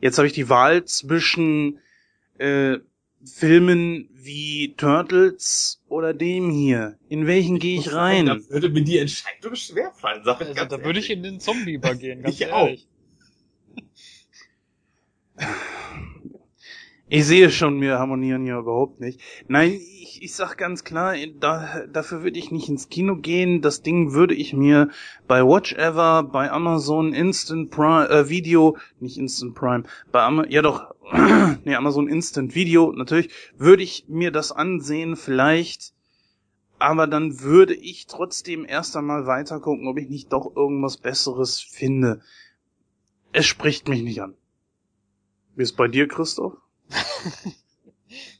Jetzt habe ich die Wahl zwischen äh, Filmen wie Turtles oder dem hier. In welchen gehe ich rein? Da würde mir die Entscheidung schwerfallen, sag ich Also, ganz da würde ich ehrlich. in den Zombie übergehen, ganz Ich ehrlich. Ich sehe schon, wir harmonieren hier überhaupt nicht. Nein, ich, ich sag ganz klar, da, dafür würde ich nicht ins Kino gehen. Das Ding würde ich mir bei Watch Ever, bei Amazon Instant Prime, äh, Video, nicht Instant Prime, bei Ama ja doch, nee, Amazon Instant Video, natürlich, würde ich mir das ansehen, vielleicht. Aber dann würde ich trotzdem erst einmal weiter gucken, ob ich nicht doch irgendwas Besseres finde. Es spricht mich nicht an. Wie ist bei dir, Christoph?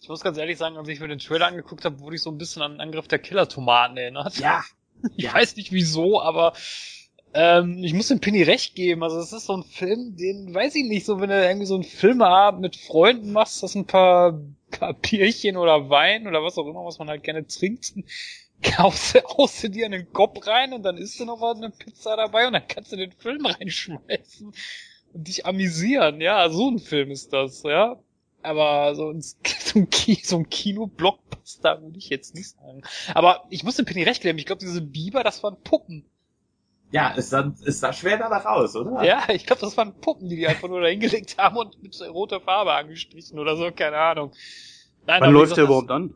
Ich muss ganz ehrlich sagen, als ich mir den Trailer angeguckt habe, wurde ich so ein bisschen an den Angriff der Killer-Tomaten erinnert. Ja, Ich Ja. weiß nicht wieso, aber ähm, ich muss dem Penny recht geben. Also es ist so ein Film, den weiß ich nicht, so wenn du irgendwie so einen Filmeabend mit Freunden machst, das ein paar, paar Bierchen oder Wein oder was auch immer, was man halt gerne trinkt, kaufst du, haust du dir einen Kopf rein und dann isst du noch was, eine Pizza dabei und dann kannst du den Film reinschmeißen und dich amüsieren. Ja, so ein Film ist das, ja. Aber so ein, so ein, Ki- so ein Kino-Blockbuster würde ich jetzt nicht sagen. Aber ich muss dem Penny recht geben. Ich glaube, diese Biber, das waren Puppen. ja, es sah, es sah schwer danach aus, oder? Ja, ich glaube, das waren Puppen, die die einfach nur da hingelegt haben und mit roter Farbe angestrichen oder so, keine Ahnung. Nein, Wann läuft der überhaupt an?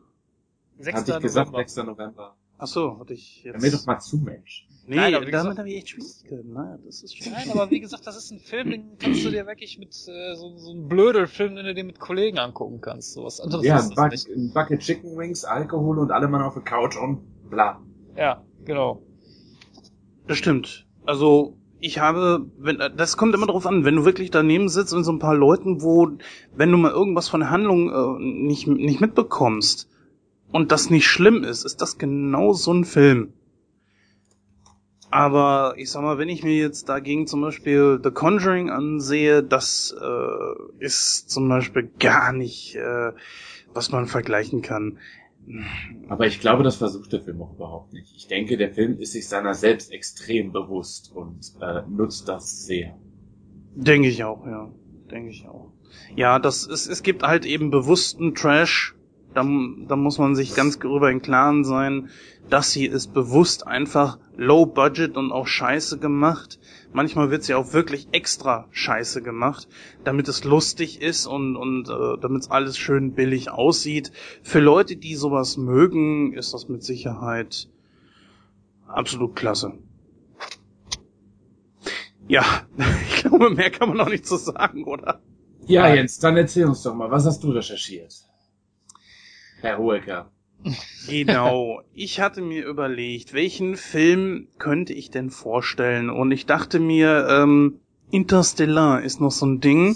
das 6. Hatte ich gesagt, November. 6. November. Ach so, hatte ich Hör jetzt. mir doch mal zu, Mensch. Nee, Nein, aber damit habe ich echt Schwierigkeiten. Naja, das ist. Nein, aber wie gesagt, das ist ein Film, den kannst du dir wirklich mit äh, so, so ein blöder Film, den du dir mit Kollegen angucken kannst. So was anderes Ja, ist ein, das nicht. ein Bucket Chicken Wings, Alkohol und alle Mann auf der Couch und bla. Ja, genau. Das stimmt. Also, ich habe, wenn, das kommt immer drauf an, wenn du wirklich daneben sitzt und so ein paar Leuten, wo, wenn du mal irgendwas von der Handlung äh, nicht, nicht mitbekommst und das nicht schlimm ist, ist das genau so ein Film. Aber ich sag mal, wenn ich mir jetzt dagegen zum Beispiel The Conjuring ansehe, das äh, ist zum Beispiel gar nicht, äh, was man vergleichen kann. Aber ich glaube, das versucht der Film auch überhaupt nicht. Ich denke, der Film ist sich seiner selbst extrem bewusst und äh, nutzt das sehr. Denke ich auch, ja. Denke ich auch. Ja, das ist, es gibt halt eben bewussten Trash Da, da muss man sich ganz darüber im Klaren sein, das hier ist bewusst einfach low budget und auch scheiße gemacht. Manchmal wird sie auch wirklich extra scheiße gemacht, damit es lustig ist und, und äh, damit es alles schön billig aussieht. Für Leute, die sowas mögen, ist das mit Sicherheit absolut klasse. Ja, ich glaube, mehr kann man noch nicht so sagen, oder? Ja, Jens, dann erzähl uns doch mal, was hast du recherchiert? Herr Hoeker. Genau. Ich hatte mir überlegt, welchen Film könnte ich denn vorstellen? Und ich dachte mir, ähm, Interstellar ist noch so ein Ding,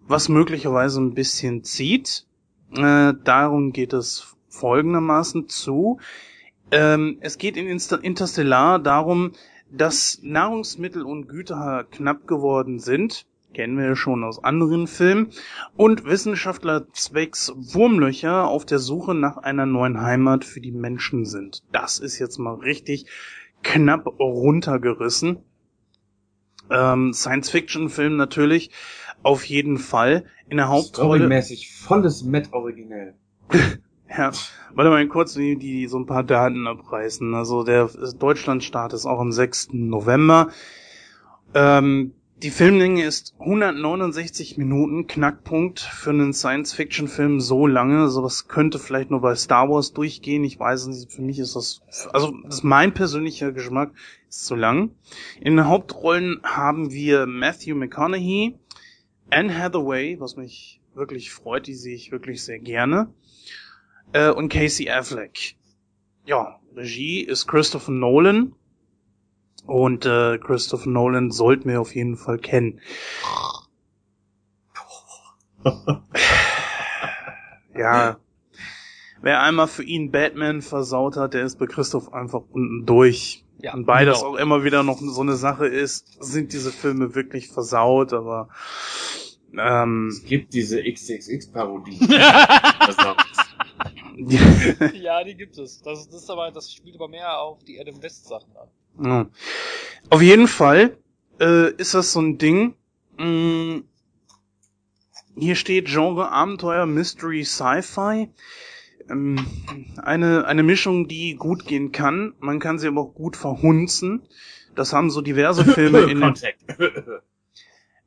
was möglicherweise ein bisschen zieht. Äh, darum geht es folgendermaßen zu. Ähm, es geht in Interstellar darum, dass Nahrungsmittel und Güter knapp geworden sind kennen wir ja schon aus anderen Filmen, und Wissenschaftler zwecks Wurmlöcher auf der Suche nach einer neuen Heimat für die Menschen sind. Das ist jetzt mal richtig knapp runtergerissen. Ähm, Science-Fiction-Film natürlich, auf jeden Fall. In der Hauptrolle. Storymäßig volles Met originell. ja, warte mal kurz, die, die so ein paar Daten abreißen. Also der Deutschlandstart ist auch am 6. November. Ähm, die Filmlänge ist 169 Minuten, Knackpunkt für einen Science-Fiction-Film so lange. Sowas könnte vielleicht nur bei Star Wars durchgehen. Ich weiß nicht, für mich ist das, also das ist mein persönlicher Geschmack, ist zu lang. In den Hauptrollen haben wir Matthew McConaughey, Anne Hathaway, was mich wirklich freut, die sehe ich wirklich sehr gerne, äh, und Casey Affleck. Ja, Regie ist Christopher Nolan. Und äh, Christopher Nolan sollten wir auf jeden Fall kennen. ja. Wer einmal für ihn Batman versaut hat, der ist bei Christoph einfach unten durch. Ja, und beides genau. auch immer wieder noch so eine Sache ist, sind diese Filme wirklich versaut, aber ähm, es gibt diese XXX-Parodie. ja, die gibt es. Das, das ist aber, das spielt aber mehr auf die Adam West Sachen an. Ja. Auf jeden Fall äh, ist das so ein Ding. Mh, mm, hier steht Genre Abenteuer, Mystery, Sci-Fi. Ähm, eine, eine Mischung, die gut gehen kann. Man kann sie aber auch gut verhunzen. Das haben so diverse Filme in. Contact.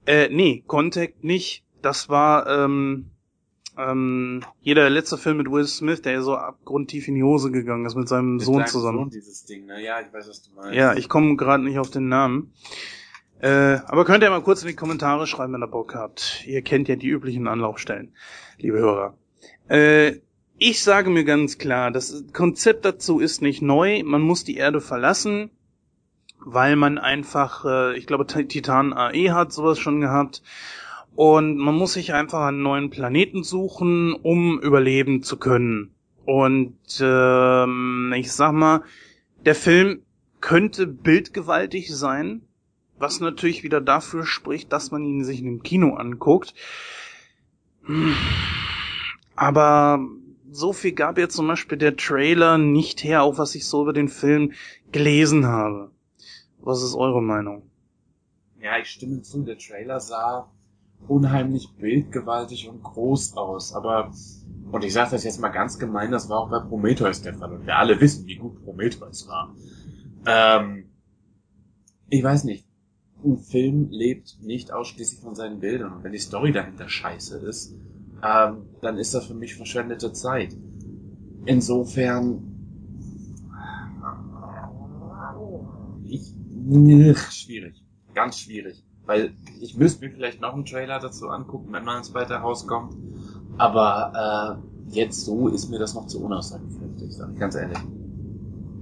äh, nee, Contact nicht. Das war ähm, ähm, jeder letzte Film mit Will Smith, der so abgrundtief in die Hose gegangen ist mit seinem mit Sohn zusammen. Sohn dieses Ding, ne? Ja, ich weiß, was du meinst. Ja, ich komme gerade nicht auf den Namen. Äh, aber könnt ihr mal kurz in die Kommentare schreiben, wenn ihr Bock habt. Ihr kennt ja die üblichen Anlaufstellen, liebe Hörer. Äh, ich sage mir ganz klar, das Konzept dazu ist nicht neu. Man muss die Erde verlassen, weil man einfach, äh, ich glaube, Titan AE hat sowas schon gehabt und man muss sich einfach einen neuen Planeten suchen, um überleben zu können. Und ähm, ich sag mal, der Film könnte bildgewaltig sein, was natürlich wieder dafür spricht, dass man ihn sich in dem Kino anguckt. Aber so viel gab jetzt zum Beispiel der Trailer nicht her, auch was ich so über den Film gelesen habe. Was ist eure Meinung? Ja, ich stimme zu. Der Trailer sah unheimlich bildgewaltig und groß aus. Aber, und ich sage das jetzt mal ganz gemein, das war auch bei Prometheus der Fall. Und wir alle wissen, wie gut Prometheus war. Ähm, ich weiß nicht. Ein Film lebt nicht ausschließlich von seinen Bildern. Und wenn die Story dahinter scheiße ist, ähm, dann ist das für mich verschwendete Zeit. Insofern, ich, schwierig. Ganz schwierig. Weil ich müsste mir vielleicht noch einen Trailer dazu angucken, wenn man ins weiter rauskommt. Aber äh, jetzt so ist mir das noch zu unaussagekräftig, sag ich ganz ehrlich.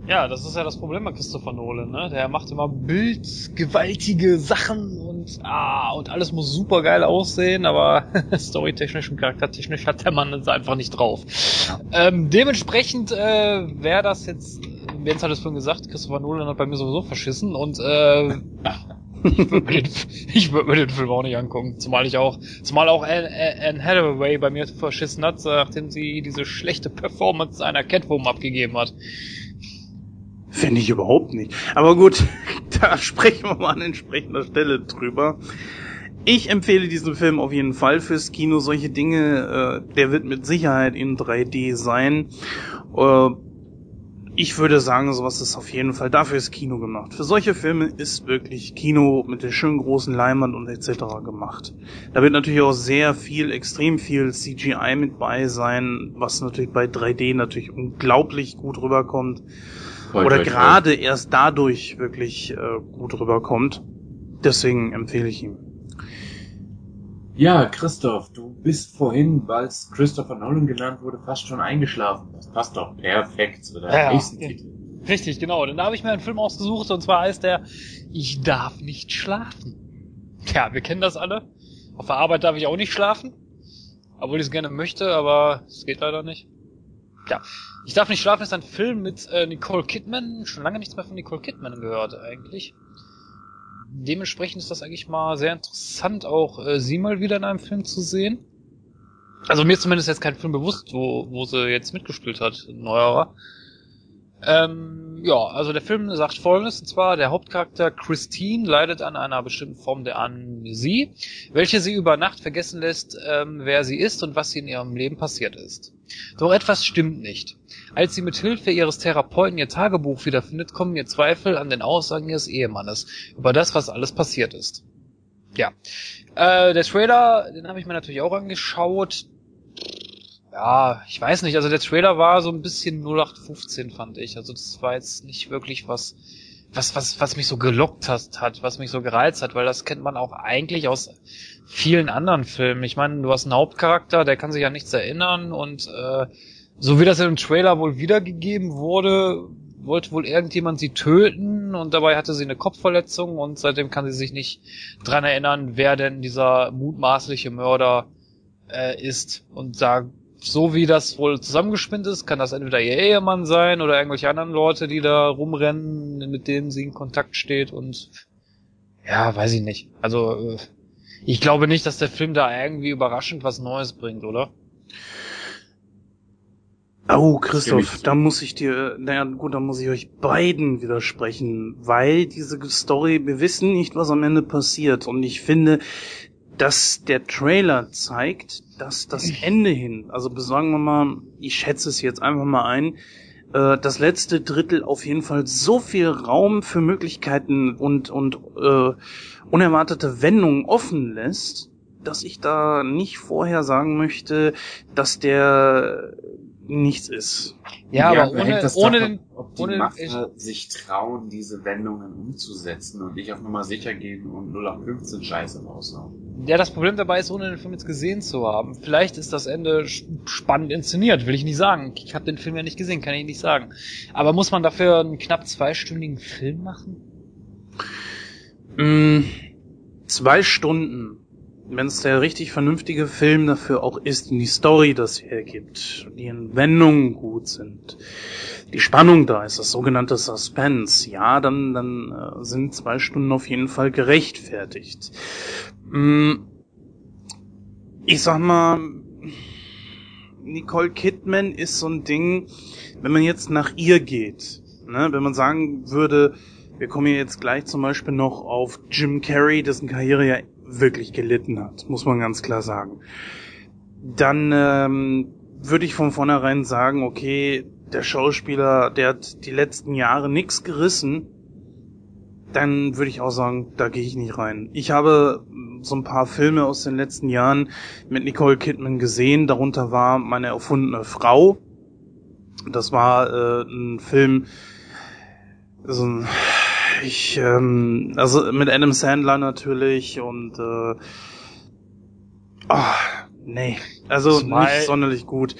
Ja, das ist ja das Problem bei Christopher Nolan, ne? Der macht immer bildgewaltige Sachen und ah, und alles muss super geil aussehen, aber storytechnisch und charaktertechnisch hat der Mann es einfach nicht drauf. Ja. Ähm, dementsprechend äh, wäre das jetzt, Jens hat es vorhin gesagt, Christopher Nolan hat bei mir sowieso verschissen und äh, ich würde mir, würd mir den Film auch nicht angucken. Zumal ich auch, zumal auch Anne, Anne Hathaway bei mir verschissen hat, nachdem sie diese schlechte Performance einer Catwoman abgegeben hat. Finde ich überhaupt nicht. Aber gut, da sprechen wir mal an entsprechender Stelle drüber. Ich empfehle diesen Film auf jeden Fall fürs Kino. Solche Dinge, äh, der wird mit Sicherheit in 3D sein. Äh, ich würde sagen, sowas ist auf jeden Fall dafür ist Kino gemacht. Für solche Filme ist wirklich Kino mit der schönen großen Leinwand und etc. gemacht. Da wird natürlich auch sehr viel, extrem viel CGI mit bei sein, was natürlich bei 3D natürlich unglaublich gut rüberkommt. Voll, Oder gerade erst dadurch wirklich äh, gut rüberkommt. Deswegen empfehle ich ihn. Ja, Christoph, du bist vorhin, als Christopher Nolan genannt wurde, fast schon eingeschlafen. Das passt doch perfekt zu deinem Ja, nächsten ja. Titel. Richtig, genau. Dann habe ich mir einen Film ausgesucht und zwar heißt der Ich darf nicht schlafen. Tja, wir kennen das alle. Auf der Arbeit darf ich auch nicht schlafen. Obwohl ich es gerne möchte, aber es geht leider nicht. Ja. Ich darf nicht schlafen ist ein Film mit äh, Nicole Kidman. Schon lange nichts mehr von Nicole Kidman gehört eigentlich. Dementsprechend ist das eigentlich mal sehr interessant, auch äh, sie mal wieder in einem Film zu sehen. Also mir ist zumindest jetzt kein Film bewusst, wo, wo sie jetzt mitgespielt hat, neuerer. Ähm, ja, also der Film sagt folgendes, und zwar der Hauptcharakter Christine leidet an einer bestimmten Form der Amnesie, welche sie über Nacht vergessen lässt, ähm, wer sie ist und was sie in ihrem Leben passiert ist. Doch etwas stimmt nicht. Als sie mit Hilfe ihres Therapeuten ihr Tagebuch wiederfindet, kommen ihr Zweifel an den Aussagen ihres Ehemannes über das, was alles passiert ist. Ja. Äh, der Trailer, den habe ich mir natürlich auch angeschaut. Ja, ich weiß nicht, also der Trailer war so ein bisschen 0815, fand ich. Also das war jetzt nicht wirklich was, was, was, was mich so gelockt hat, hat, was mich so gereizt hat, weil das kennt man auch eigentlich aus vielen anderen Filmen. Ich meine, du hast einen Hauptcharakter, der kann sich an nichts erinnern und äh, so wie das im Trailer wohl wiedergegeben wurde, wollte wohl irgendjemand sie töten und dabei hatte sie eine Kopfverletzung und seitdem kann sie sich nicht dran erinnern, wer denn dieser mutmaßliche Mörder äh, ist. Und da, so wie das wohl zusammengespinnt ist, kann das entweder ihr Ehemann sein oder irgendwelche anderen Leute, die da rumrennen, mit denen sie in Kontakt steht und ja, weiß ich nicht. Also äh, ich glaube nicht, dass der Film da irgendwie überraschend was Neues bringt, oder? Oh, Christoph, da muss ich dir, naja, gut, da muss ich euch beiden widersprechen, weil diese Story, wir wissen nicht, was am Ende passiert. Und ich finde, dass der Trailer zeigt, dass das Ende hin, also sagen wir mal, ich schätze es jetzt einfach mal ein, äh, das letzte Drittel auf jeden Fall so viel Raum für Möglichkeiten und, und äh, unerwartete Wendungen offen lässt, dass ich da nicht vorher sagen möchte, dass der nichts ist. Ja, aber da hängt ohne, das ohne davon, den, ob die ohne den- Macher sich trauen, diese Wendungen umzusetzen und nicht auf Nummer sicher gehen und 0 auf 15 Scheiße raushauen. Ja, das Problem dabei ist, ohne den Film jetzt gesehen zu haben. Vielleicht ist das Ende spannend inszeniert, will ich nicht sagen. Ich habe den Film ja nicht gesehen, kann ich nicht sagen. Aber muss man dafür einen knapp zweistündigen Film machen? Mm, zwei Stunden, wenn es der richtig vernünftige Film dafür auch ist und die Story das hergibt, die Wendungen gut sind, die Spannung da ist, das sogenannte Suspense, ja, dann, dann äh, sind zwei Stunden auf jeden Fall gerechtfertigt. Mm, ich sag mal, Nicole Kidman ist so ein Ding, wenn man jetzt nach ihr geht, ne, wenn man sagen würde, wir kommen hier jetzt gleich zum Beispiel noch auf Jim Carrey, dessen Karriere ja wirklich gelitten hat, muss man ganz klar sagen. Dann ähm, würde ich von vornherein sagen, okay, der Schauspieler, der hat die letzten Jahre nix gerissen, dann würde ich auch sagen, da gehe ich nicht rein. Ich habe so ein paar Filme aus den letzten Jahren mit Nicole Kidman gesehen, darunter war meine erfundene Frau. Das war äh, ein Film, so ein, ich, ähm, also mit Adam Sandler natürlich und äh, ah, nee, also Zumal- nicht sonderlich gut.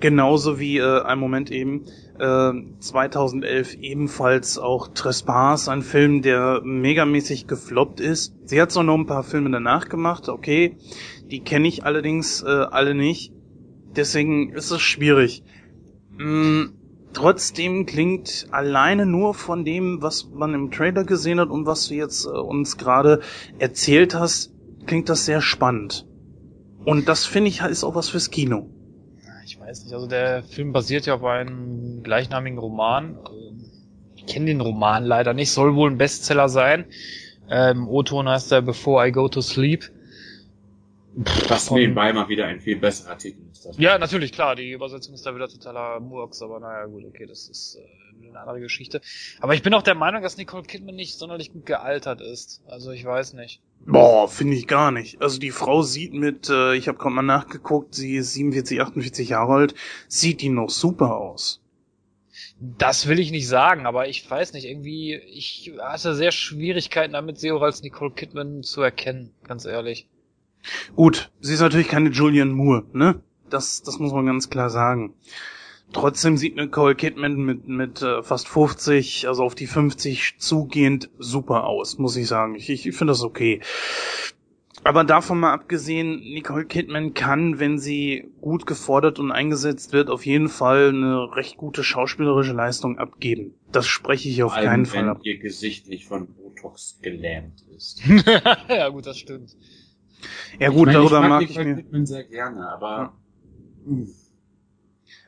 Genauso wie äh, ein Moment eben äh, 2011 ebenfalls auch Trespass, ein Film, der megamäßig gefloppt ist. Sie hat zwar noch ein paar Filme danach gemacht, okay, die kenne ich allerdings äh, alle nicht. Deswegen ist es schwierig. Mm, trotzdem klingt alleine nur von dem, was man im Trailer gesehen hat und was du jetzt äh, uns gerade erzählt hast, klingt das sehr spannend. Und das finde ich ist auch was fürs Kino. Ich weiß nicht, also der Film basiert ja auf einem gleichnamigen Roman. Ähm, Ich kenne den Roman leider nicht, soll wohl ein Bestseller sein. Ähm, O-Ton heißt er Before I Go to Sleep. Was nebenbei mal wieder ein viel besserer Titel ist. Das Ja, natürlich, klar, die Übersetzung ist da wieder totaler Murks, aber naja, gut, okay, das ist äh, eine andere Geschichte. Aber ich bin auch der Meinung, dass Nicole Kidman nicht sonderlich gut gealtert ist. Also ich weiß nicht. Boah, finde ich gar nicht. Also die Frau sieht mit, äh, ich habe gerade mal nachgeguckt, sie ist 47, 48 Jahre alt, sieht die noch super aus. Das will ich nicht sagen, aber ich weiß nicht, irgendwie, ich hatte sehr Schwierigkeiten damit, sie auch als Nicole Kidman zu erkennen, ganz ehrlich. Gut, sie ist natürlich keine Julian Moore, ne? Das, das muss man ganz klar sagen. Trotzdem sieht Nicole Kidman mit, mit äh, fast 50, also auf die 50 zugehend super aus, muss ich sagen. Ich, ich finde das okay. Aber davon mal abgesehen, Nicole Kidman kann, wenn sie gut gefordert und eingesetzt wird, auf jeden Fall eine recht gute schauspielerische Leistung abgeben. Das spreche ich auf Vor allem, keinen Fall wenn ab. ihr Gesicht nicht von Botox gelähmt ist. ja, gut, das stimmt. Ja gut, ich meine, darüber ich mag mag ich mir, sehr gerne, aber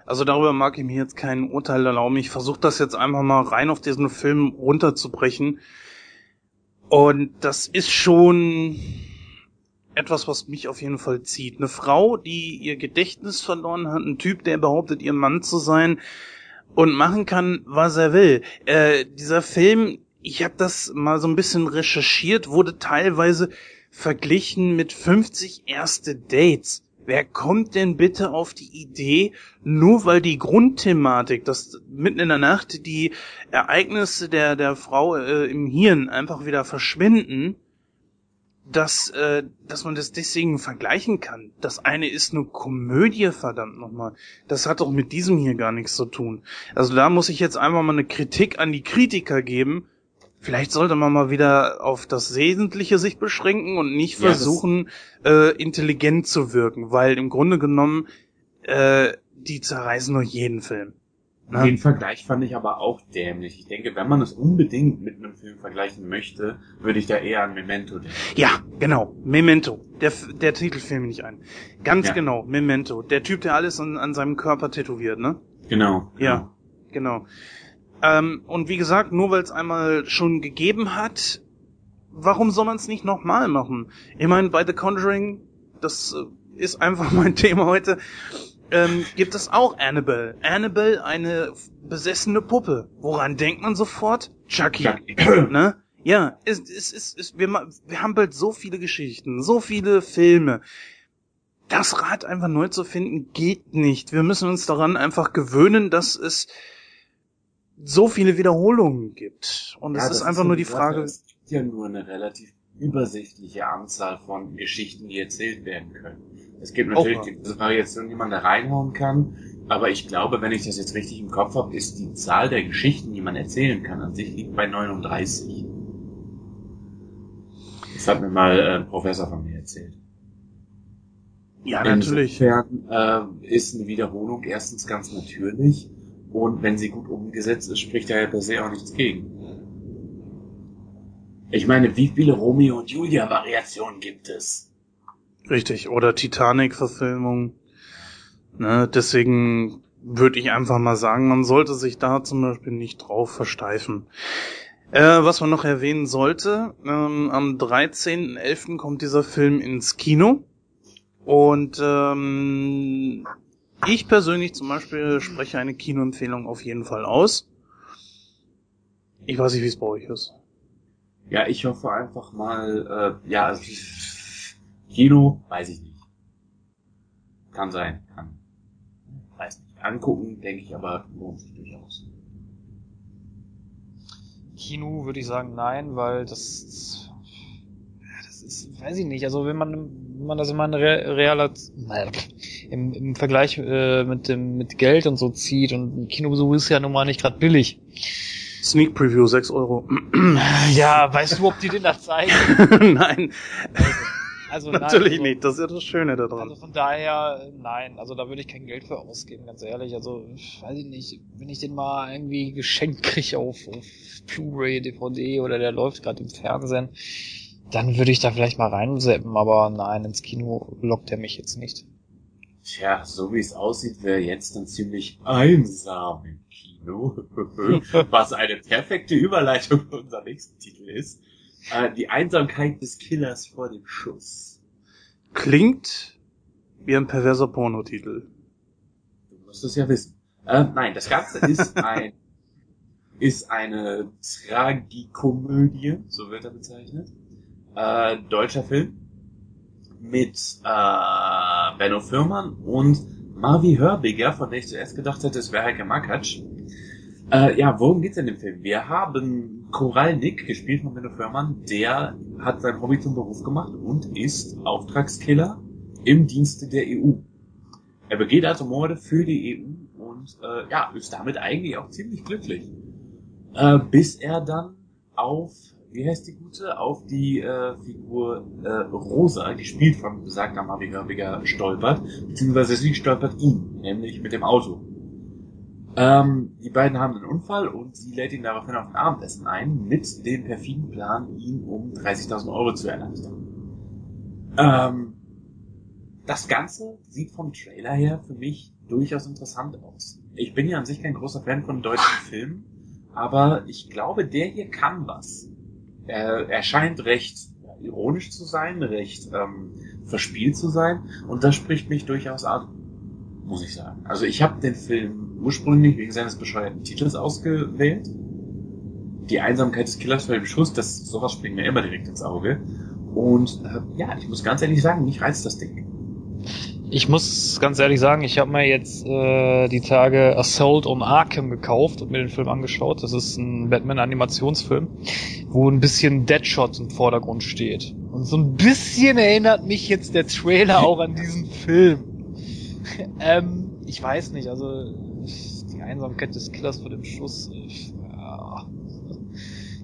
also darüber mag ich mir jetzt kein Urteil erlauben. Ich versuche das jetzt einfach mal rein auf diesen Film runterzubrechen. Und das ist schon etwas, was mich auf jeden Fall zieht. Eine Frau, die ihr Gedächtnis verloren hat, ein Typ, der behauptet, ihr Mann zu sein und machen kann, was er will. Äh, dieser Film, ich habe das mal so ein bisschen recherchiert, wurde teilweise verglichen mit 50 erste Dates. Wer kommt denn bitte auf die Idee, nur weil die Grundthematik, dass mitten in der Nacht die Ereignisse der, der Frau äh, im Hirn einfach wieder verschwinden, dass, äh, dass man das deswegen vergleichen kann. Das eine ist eine Komödie, verdammt nochmal. Das hat doch mit diesem hier gar nichts zu tun. Also da muss ich jetzt einfach mal eine Kritik an die Kritiker geben. Vielleicht sollte man mal wieder auf das Wesentliche sich beschränken und nicht Ja, versuchen, äh, intelligent zu wirken, weil im Grunde genommen äh, die zerreißen nur jeden Film. Ne? den Vergleich fand ich aber auch dämlich. Ich denke, wenn man es unbedingt mit einem Film vergleichen möchte, würde ich da eher an Memento denken. Ja, genau. Memento. Der, der Titel fiel mir nicht ein. Ganz Ja. genau, Memento. Der Typ, der alles an, an seinem Körper tätowiert, ne? Genau. Ja, genau. Ähm, und wie gesagt, nur weil es einmal schon gegeben hat, warum soll man es nicht nochmal machen? Ich meine, bei The Conjuring, das äh, ist einfach mein Thema heute, ähm, gibt es auch Annabelle. Annabelle, eine besessene Puppe. Woran denkt man sofort? Chucky. Chucky. ne? Ja, es, es, es, es, wir, wir haben bald so viele Geschichten, so viele Filme. Das Rad einfach neu zu finden, geht nicht. Wir müssen uns daran einfach gewöhnen, dass es so viele Wiederholungen gibt. Und es Ja, ist einfach nur die. Frage, Es gibt ja nur eine relativ übersichtliche Anzahl von Geschichten, die erzählt werden können. Es gibt natürlich Auch die diese Variation, die man da reinhauen kann, aber ich glaube, wenn ich das jetzt richtig im Kopf habe, ist die Zahl der Geschichten, die man erzählen kann, an sich liegt bei 39. Das hat mir mal äh, ein Professor von mir erzählt. ja, natürlich. Insofern äh, ist eine Wiederholung erstens ganz natürlich und wenn sie gut umgesetzt ist, spricht da ja per se auch nichts gegen. Ich meine, wie viele Romeo und Julia Variationen gibt es? Richtig. Oder Titanic-Verfilmung. Ne, deswegen würde ich einfach mal sagen, man sollte sich da zum Beispiel nicht drauf versteifen. Äh, was man noch erwähnen sollte, ähm, am 13.11. kommt dieser Film ins Kino. Und ähm, ich persönlich zum Beispiel spreche eine Kinoempfehlung auf jeden Fall aus. Ich weiß nicht, wie es bei euch ist. Ja, ich hoffe einfach mal, äh, ja, also Kino, weiß ich nicht. Kann sein, kann. Weiß nicht. Angucken, denke ich, aber lohnt sich durchaus. Kino würde ich sagen nein, weil das, ja, das ist, weiß ich nicht. Also wenn man, wenn man das immer in Re realer, im, im Vergleich äh, mit dem mit Geld und so zieht und ein Kinobesuch ist ja nun mal nicht gerade billig. Sneak Preview, 6 Euro. Ja, weißt du, ob die den da zeigen? Nein, Also natürlich nein, also, nicht. Das ist ja das Schöne daran. Also von daher, nein, also da würde ich kein Geld für ausgeben, ganz ehrlich. Also, weiß ich nicht, wenn ich den mal irgendwie geschenkt kriege auf, auf Blu-ray, DVD oder der läuft gerade im Fernsehen, dann würde ich da vielleicht mal reinseppen, aber nein, ins Kino lockt er mich jetzt nicht. Tja, so wie es aussieht, wäre jetzt dann ziemlich einsam im Kino. Was eine perfekte Überleitung für unseren nächsten Titel ist. Äh, die Einsamkeit des Killers vor dem Schuss. klingt wie ein perverser Pornotitel. Du musst es ja wissen. Äh, nein, das Ganze ist ein ist eine Tragikomödie, so wird er bezeichnet. Äh, deutscher Film mit äh, Benno Firman und Marvi Hörbiger, von der ich zuerst gedacht hätte, es wäre Heike Makatsch. Äh, ja, worum geht's in dem Film? Wir haben Koral Nick, gespielt von Benno Firman, der hat sein Hobby zum Beruf gemacht und ist Auftragskiller im Dienste der EU. Er begeht also Morde für die EU und äh, ja, ist damit eigentlich auch ziemlich glücklich. Äh, bis er dann auf, wie heißt die gute, auf die äh, Figur äh, Rosa, gespielt von besagter Marvin Hörbiger, stolpert, beziehungsweise sie stolpert ihn, nämlich mit dem Auto. Ähm, die beiden haben einen Unfall und sie lädt ihn daraufhin auf ein Abendessen ein, mit dem perfiden Plan, ihn um 30.000 Euro zu erleichtern. Ähm, das Ganze sieht vom Trailer her für mich durchaus interessant aus. Ich bin ja an sich kein großer Fan von deutschen Filmen, aber ich glaube, der hier kann was. Er, er scheint recht ironisch zu sein, recht ähm, verspielt zu sein und das spricht mich durchaus an, muss ich sagen. Also ich habe den Film ursprünglich wegen seines bescheuerten Titels ausgewählt. Die Einsamkeit des Killers vor dem Schuss, das sowas springt mir immer direkt ins Auge. Und äh, ja, ich muss ganz ehrlich sagen, mich reizt das Ding. Ich muss ganz ehrlich sagen, ich habe mir jetzt äh, die Tage Assault on Arkham gekauft und mir den Film angeschaut. Das ist ein Batman-Animationsfilm, wo ein bisschen Deadshot im Vordergrund steht. Und so ein bisschen erinnert mich jetzt der Trailer auch an diesen Film. ähm, ich weiß nicht, also die Einsamkeit des Killers vor dem Schuss. Ich, ja.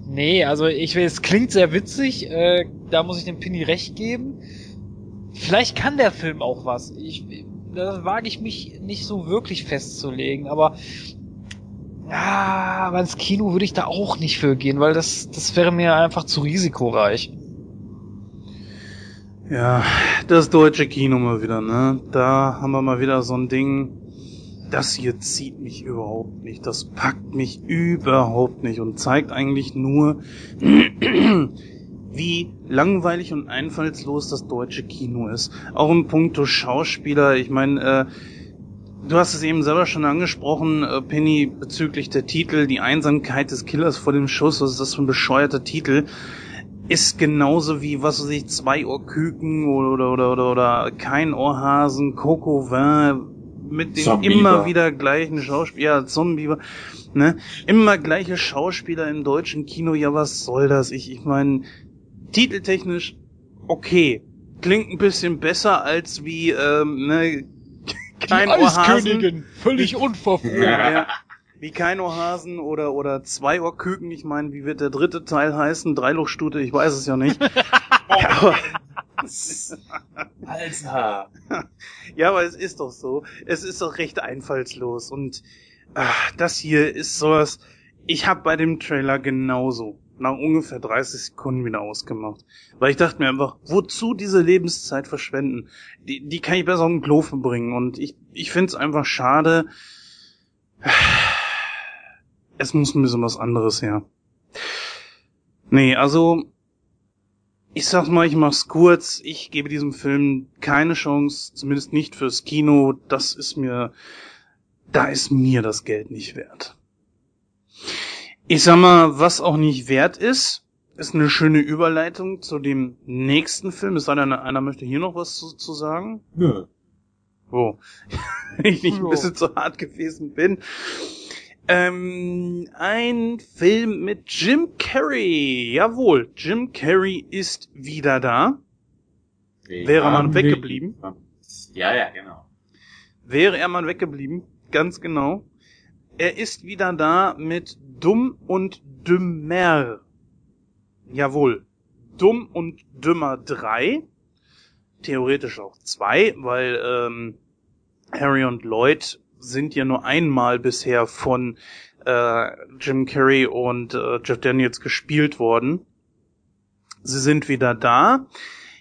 Nee, also ich will, es klingt sehr witzig, äh, da muss ich dem Pinny recht geben. Vielleicht kann der Film auch was. Ich, da wage ich mich nicht so wirklich festzulegen, aber ja, aber ins Kino würde ich da auch nicht für gehen, weil das, das wäre mir einfach zu risikoreich. Ja, das deutsche Kino mal wieder, ne? Da haben wir mal wieder so ein Ding. Das hier zieht mich überhaupt nicht. Das packt mich überhaupt nicht und zeigt eigentlich nur, wie langweilig und einfallslos das deutsche Kino ist. Auch im Punkto Schauspieler. Ich meine, äh, du hast es eben selber schon angesprochen, äh, Penny, bezüglich der Titel, die Einsamkeit des Killers vor dem Schuss. Was ist das für ein bescheuerter Titel? Ist genauso wie, was weiß ich, zwei Ohrküken oder, oder, oder, oder kein Ohrhasen, Coco Vin, mit den Zombieber. immer wieder gleichen Schauspieler, ja, Zombie, ne? Immer gleiche Schauspieler im deutschen Kino, ja, was soll das? Ich, ich meine, titeltechnisch okay. Klingt ein bisschen besser als wie, ähm, ne, kein Ohrhasen. völlig unverfroren. Ja, wie kein Ohrhasen oder, oder zwei Ohrküken. Ich meine, wie wird der dritte Teil heißen? Dreilochstute, ich weiß es ja nicht. ja, aber, Alter! ja, aber es ist doch so. Es ist doch recht einfallslos. Und ach, das hier ist sowas. Ich habe bei dem Trailer genauso nach ungefähr 30 Sekunden wieder ausgemacht. Weil ich dachte mir einfach, wozu diese Lebenszeit verschwenden? Die, die kann ich besser auf den Klo verbringen. Und ich, ich finde es einfach schade. Es muss ein bisschen was anderes her. Nee, also, ich sag's mal, ich mach's kurz. Ich gebe diesem Film keine Chance, zumindest nicht fürs Kino. Das ist mir, da ist mir das Geld nicht wert. Ich sag mal, was auch nicht wert ist, ist eine schöne Überleitung zu dem nächsten Film. Es sei denn, einer möchte hier noch was zu, zu sagen. Nö. Wo ich nicht ein bisschen zu hart gewesen bin. Ähm, ein Film mit Jim Carrey. Jawohl, Jim Carrey ist wieder da. Wäre man wir weggeblieben? Ja, ja, genau. Wäre er mal weggeblieben. Ganz genau. Er ist wieder da mit Dumm und Dümmer. Jawohl. Dumm und Dümmer 3. Theoretisch auch 2, weil ähm, Harry und Lloyd sind ja nur einmal bisher von äh, Jim Carrey und äh, Jeff Daniels gespielt worden. Sie sind wieder da.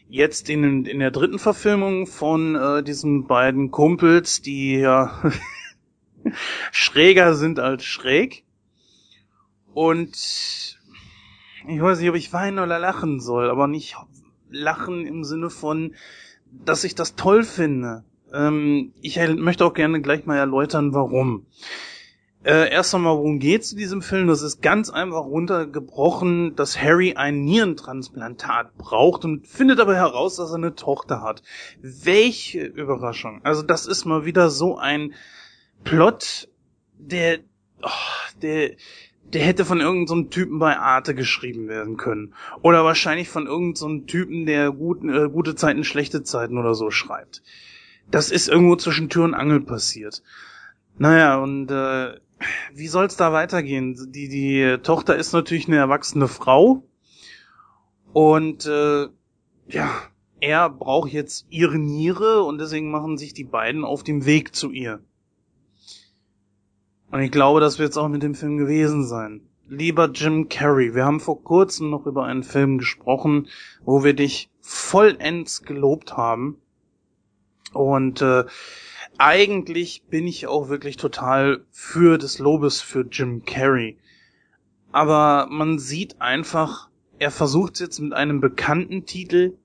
Jetzt in, in der dritten Verfilmung von äh, diesen beiden Kumpels, die ja schräger sind als schräg. Und ich weiß nicht, ob ich weinen oder lachen soll, aber nicht lachen im Sinne von dass ich das toll finde. Ähm, ich möchte auch gerne gleich mal erläutern, warum. Äh, erst einmal, worum geht's in diesem Film? Das ist ganz einfach runtergebrochen, dass Harry ein Nierentransplantat braucht und findet aber heraus, dass er eine Tochter hat. Welche Überraschung. Also das ist mal wieder so ein Plot, der, oh, der, der hätte von irgendeinem so Typen bei Arte geschrieben werden können. Oder wahrscheinlich von irgendeinem so Typen, der gut, äh, gute Zeiten, schlechte Zeiten oder so schreibt. Das ist irgendwo zwischen Tür und Angel passiert. Naja, und äh, wie soll's da weitergehen? Die, die Tochter ist natürlich eine erwachsene Frau und äh, ja, er braucht jetzt ihre Niere und deswegen machen sich die beiden auf dem Weg zu ihr. Und ich glaube, das wird es auch mit dem Film gewesen sein. Lieber Jim Carrey, wir haben vor kurzem noch über einen Film gesprochen, wo wir dich vollends gelobt haben. Und äh, eigentlich bin ich auch wirklich total für des Lobes für Jim Carrey. Aber man sieht einfach, er versucht jetzt mit einem bekannten Titel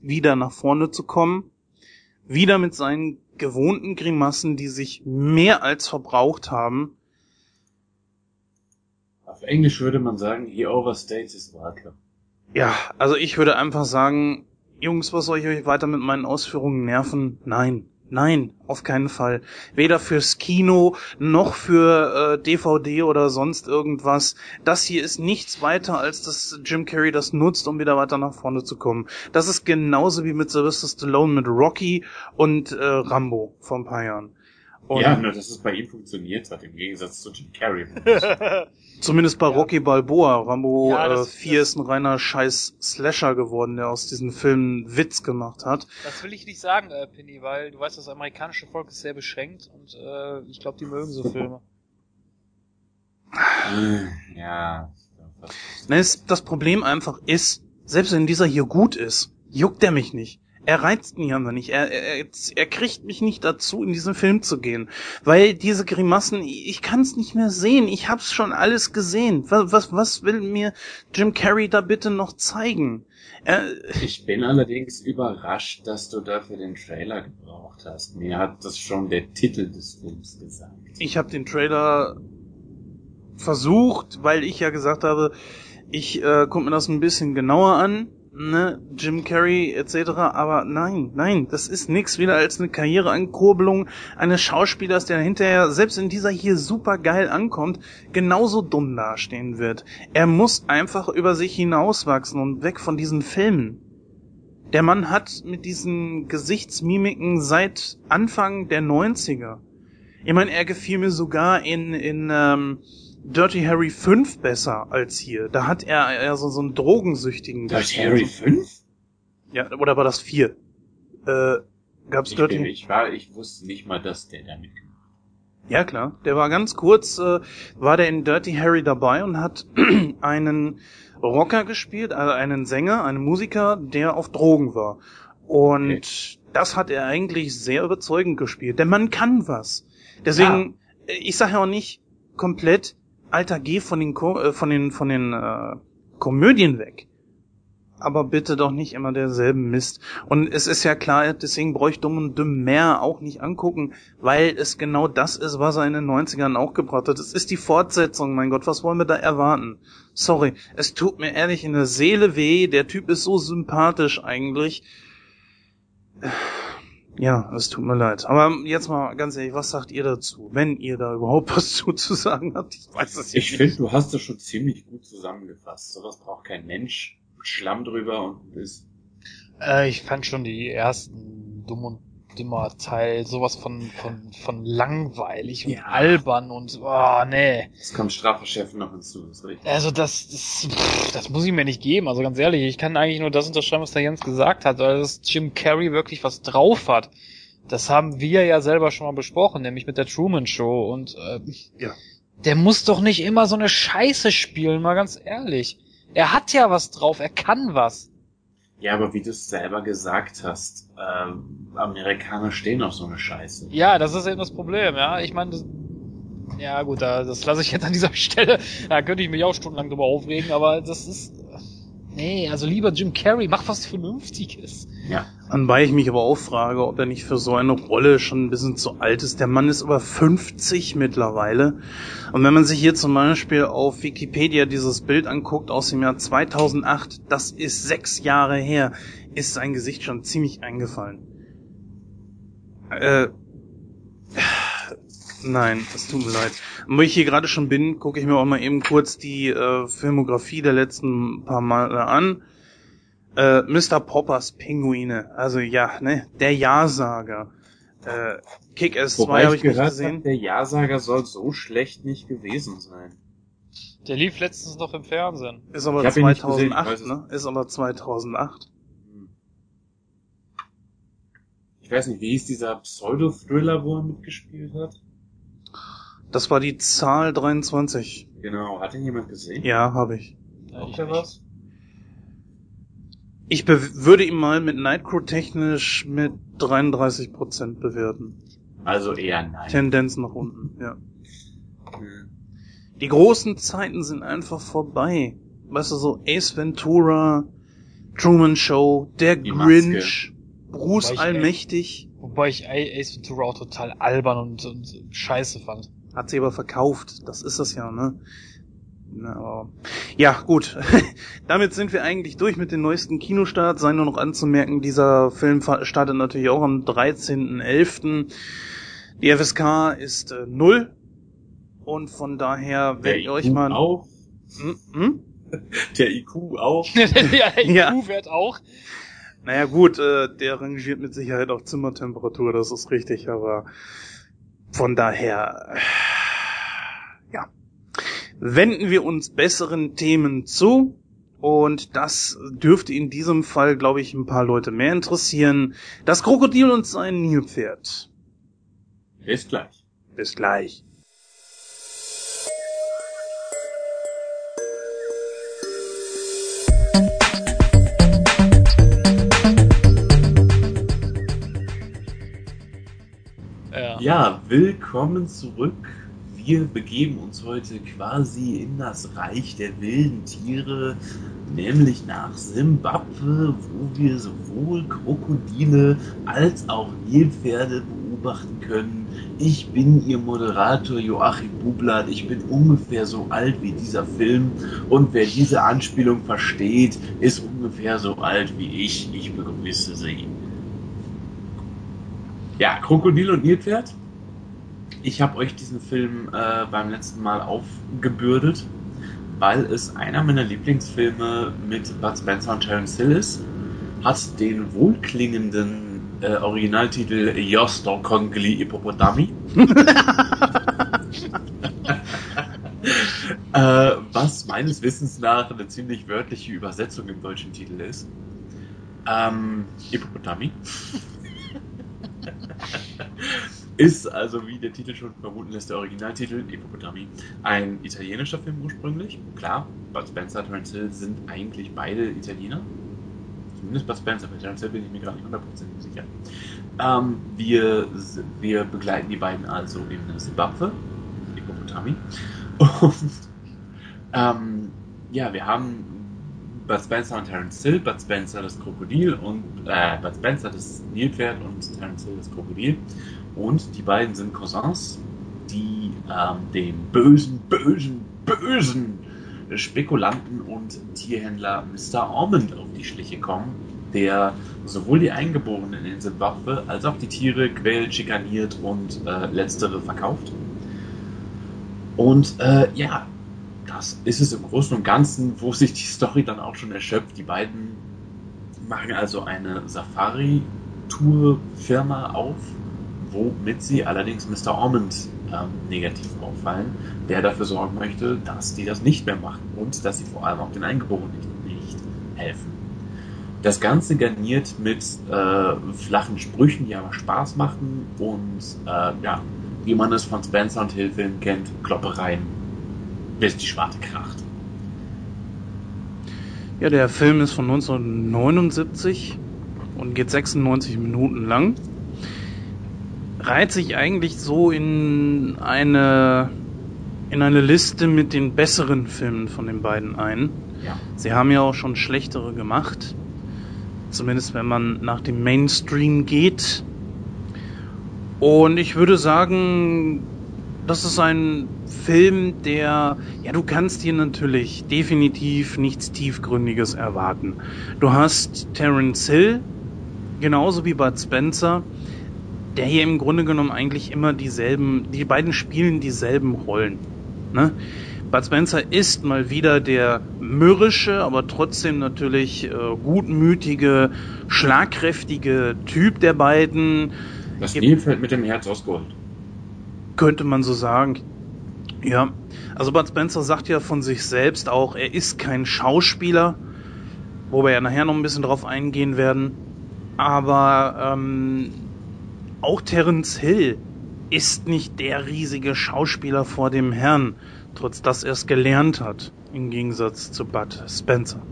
wieder nach vorne zu kommen. Wieder mit seinen gewohnten Grimassen, die sich mehr als verbraucht haben. Auf Englisch würde man sagen, he overstates his welcome. Ja, also ich würde einfach sagen, Jungs, was soll ich euch weiter mit meinen Ausführungen nerven? Nein. Nein, auf keinen Fall. Weder fürs Kino noch für äh, DVD oder sonst irgendwas. Das hier ist nichts weiter, als dass Jim Carrey das nutzt, um wieder weiter nach vorne zu kommen. Das ist genauso wie mit Sylvester Stallone mit Rocky und äh, Rambo vor ein paar Jahren. Und ja, nur dass es bei ihm funktioniert hat, im Gegensatz zu Jim Carrey. Zumindest bei ja. Rocky Balboa. Rambo ja, das, äh, 4 das, ist ein reiner scheiß Slasher geworden, der aus diesen Filmen Witz gemacht hat. Das will ich nicht sagen, äh, Penny, weil du weißt, das amerikanische Volk ist sehr beschränkt und äh, ich glaube, die mögen so Filme. Ja. Das Problem einfach ist, selbst wenn dieser hier gut ist, juckt er mich nicht. Er reizt mich aber nicht. Er, er, er kriegt mich nicht dazu, in diesen Film zu gehen. Weil diese Grimassen, ich kann es nicht mehr sehen. Ich hab's schon alles gesehen. Was, was, was will mir Jim Carrey da bitte noch zeigen? Er, ich bin allerdings überrascht, dass du dafür den Trailer gebraucht hast. Mir hat das schon der Titel des Films gesagt. Ich habe den Trailer versucht, weil ich ja gesagt habe, ich äh, gucke mir das ein bisschen genauer an ne, Jim Carrey etc. Aber nein, nein, das ist nix wieder als eine Karriereankurbelung eines Schauspielers, der hinterher, selbst in dieser hier super geil ankommt, genauso dumm dastehen wird. Er muss einfach über sich hinauswachsen und weg von diesen Filmen. Der Mann hat mit diesen Gesichtsmimiken seit Anfang der 90er. Ich meine, er gefiel mir sogar in, in ähm, Dirty Harry 5 besser als hier. Da hat er eher so, so einen Drogensüchtigen. Dirty Harry 5? Ja, oder war das 4? Äh, gab's ich Dirty... Bin, ich war, ich wusste nicht mal, dass der da mitgemacht Ja, klar. Der war ganz kurz, äh, war der in Dirty Harry dabei und hat einen Rocker gespielt, also einen Sänger, einen Musiker, der auf Drogen war. Und okay. das hat er eigentlich sehr überzeugend gespielt. Der Mann kann was. Deswegen, ah. ich sage ja auch nicht komplett, Alter, geh von den, Ko äh, von den, von den äh, Komödien weg. Aber bitte doch nicht immer derselben Mist. Und es ist ja klar, deswegen bräuchte Dumm und Dümm mehr auch nicht angucken, weil es genau das ist, was er in den 90ern auch gebracht hat. Es ist die Fortsetzung, mein Gott, was wollen wir da erwarten? Sorry, es tut mir ehrlich in der Seele weh, der Typ ist so sympathisch eigentlich. Ja, es tut mir leid. Aber jetzt mal ganz ehrlich, was sagt ihr dazu, wenn ihr da überhaupt was zu, zu sagen habt? Ich weiß es Ich finde, du hast das schon ziemlich gut zusammengefasst. Sowas braucht kein Mensch. Schlamm drüber und ist. Äh, ich fand schon die ersten dumm und dümmer Teil sowas von, von, von langweilig und ja. albern und, oh, nee. Es kommt Strafverschärfen noch hinzu, ist richtig. Also das, das, pff, das muss ich mir nicht geben, also ganz ehrlich, ich kann eigentlich nur das unterschreiben, was der Jens gesagt hat, weil das Jim Carrey wirklich was drauf hat. Das haben wir ja selber schon mal besprochen, nämlich mit der Truman Show und, äh, ja. der muss doch nicht immer so eine Scheiße spielen, mal ganz ehrlich. Er hat ja was drauf, er kann was. Ja, aber wie du es selber gesagt hast, äh, Amerikaner stehen auf so eine Scheiße. Ja, das ist eben das Problem, ja. Ich meine, ja gut, das lasse ich jetzt an dieser Stelle. Da könnte ich mich auch stundenlang drüber aufregen, aber das ist. Nee, also lieber Jim Carrey, mach was Vernünftiges. Ja. Anbei ich mich aber auch frage, ob er nicht für so eine Rolle schon ein bisschen zu alt ist. Der Mann ist aber 50 mittlerweile. Und wenn man sich hier zum Beispiel auf Wikipedia dieses Bild anguckt aus dem Jahr 2008, das ist sechs Jahre her, ist sein Gesicht schon ziemlich eingefallen. Äh, nein, es tut mir leid. Und wo ich hier gerade schon bin, gucke ich mir auch mal eben kurz die äh, Filmografie der letzten paar Male an. Äh, Mr. Poppers Pinguine, also ja, ne, der Ja-Sager. Äh, Kick-Ass 2 Wobei habe ich ich nicht gesehen. habe, der Ja-Sager soll so schlecht nicht gewesen sein. Der lief letztens noch im Fernsehen. Ist aber Ich hab ihn nicht gesehen, ich 2008, weiß es ne? Ist aber 2008. Hm. Ich weiß nicht, wie hieß dieser Pseudo-Thriller, wo er mitgespielt hat? Das war die Zahl 23. Genau, hat ihn jemand gesehen? Ja, habe ich. Ja, Sagt ich er nicht. was? Ich würde ihn mal mit Nightcrow technisch mit 33% bewerten. Also eher nein. Tendenz nach unten, ja. Hm. Die großen Zeiten sind einfach vorbei. Weißt du, so Ace Ventura, Truman Show, der Die Grinch, Bruce Wobei ich Allmächtig. Wobei ich Ace Ventura auch total albern und, und scheiße fand. Hat sie aber verkauft. Das ist das ja, ne? Na, ja, gut. Damit sind wir eigentlich durch mit den neuesten Kinostarts. Sei nur noch anzumerken, dieser Film startet natürlich auch am 13.11. Die FSK ist äh, null. Und von daher, wenn Der ihr euch IQ mal... auch. Hm? Hm? Der IQ auch. ja, der Ja. IQ-Wert auch. Naja gut, äh, der rangiert mit Sicherheit auf Zimmertemperatur, das ist richtig, aber von daher, ja, wenden wir uns besseren Themen zu und das dürfte in diesem Fall, glaube ich, ein paar Leute mehr interessieren. Das Krokodil und sein Nilpferd. Bis gleich. Bis gleich. Ja. Willkommen zurück. Wir begeben uns heute quasi in das Reich der wilden Tiere, nämlich nach Simbabwe, wo wir sowohl Krokodile als auch Nilpferde beobachten können. Ich bin Ihr Moderator Joachim Bublatt. Ich bin ungefähr so alt wie dieser Film und wer diese Anspielung versteht, ist ungefähr so alt wie ich. Ich begrüße Sie. Ja, Krokodil und Nilpferd. Ich habe euch diesen Film äh, beim letzten Mal aufgebürdet, weil es einer meiner Lieblingsfilme mit Bud Spencer und Terence Hill ist. Hat den wohlklingenden äh, Originaltitel Yostor Kongli Hippopotami. äh, was meines Wissens nach eine ziemlich wörtliche Übersetzung im deutschen Titel ist. Ähm, Hippopotami. Ist also, wie der Titel schon vermuten lässt, der Originaltitel, Hippopotami, ein italienischer Film ursprünglich. Klar, Bud Spencer und Terence Hill sind eigentlich beide Italiener. Zumindest Bud Spencer, bei Terence Hill bin ich mir gerade nicht hundertprozentig sicher. Ähm, wir, wir begleiten die beiden also in Zimbabwe, Hippopotami. Und ähm, ja, wir haben Bud Spencer und Terence Hill, Bud Spencer das Krokodil und äh, Bud Spencer das Nilpferd und Terence Hill das Krokodil. Und die beiden sind Cousins, die ähm, dem bösen, bösen, bösen Spekulanten und Tierhändler Mr. Ormond auf die Schliche kommen, der sowohl die Eingeborenen in Zimbabwe als auch die Tiere quält, schikaniert und äh, letztere verkauft. Und äh, ja, das ist es im Großen und Ganzen, wo sich die Story dann auch schon erschöpft. Die beiden machen also eine Safari-Tour-Firma auf, womit sie allerdings Mr. Ormond ähm, negativ auffallen, der dafür sorgen möchte, dass die das nicht mehr machen und dass sie vor allem auch den Eingeborenen nicht, nicht helfen. Das Ganze garniert mit äh, flachen Sprüchen, die aber Spaß machen und äh, ja, wie man es von Spencer und Hill Filmen kennt, Kloppereien, bis die Schwarte kracht. Ja, der Film ist von 1979 und geht 96 Minuten lang. Reiht sich eigentlich so in eine in eine Liste mit den besseren Filmen von den beiden ein. Ja. Sie haben ja auch schon schlechtere gemacht. Zumindest wenn man nach dem Mainstream geht. Und ich würde sagen, das ist ein Film, der, ja, du kannst hier natürlich definitiv nichts Tiefgründiges erwarten. Du hast Terence Hill, genauso wie Bud Spencer, der hier im Grunde genommen eigentlich immer dieselben, die beiden spielen dieselben Rollen. Ne? Bud Spencer ist mal wieder der mürrische, aber trotzdem natürlich äh, gutmütige, schlagkräftige Typ der beiden. Das Gibt- Nilpferd mit dem Herz aus Gold. Könnte man so sagen. Ja, also Bud Spencer sagt ja von sich selbst auch, er ist kein Schauspieler, wo wir ja nachher noch ein bisschen drauf eingehen werden. Aber ähm, auch Terence Hill ist nicht der riesige Schauspieler vor dem Herrn, trotz dass er es gelernt hat, im Gegensatz zu Bud Spencer.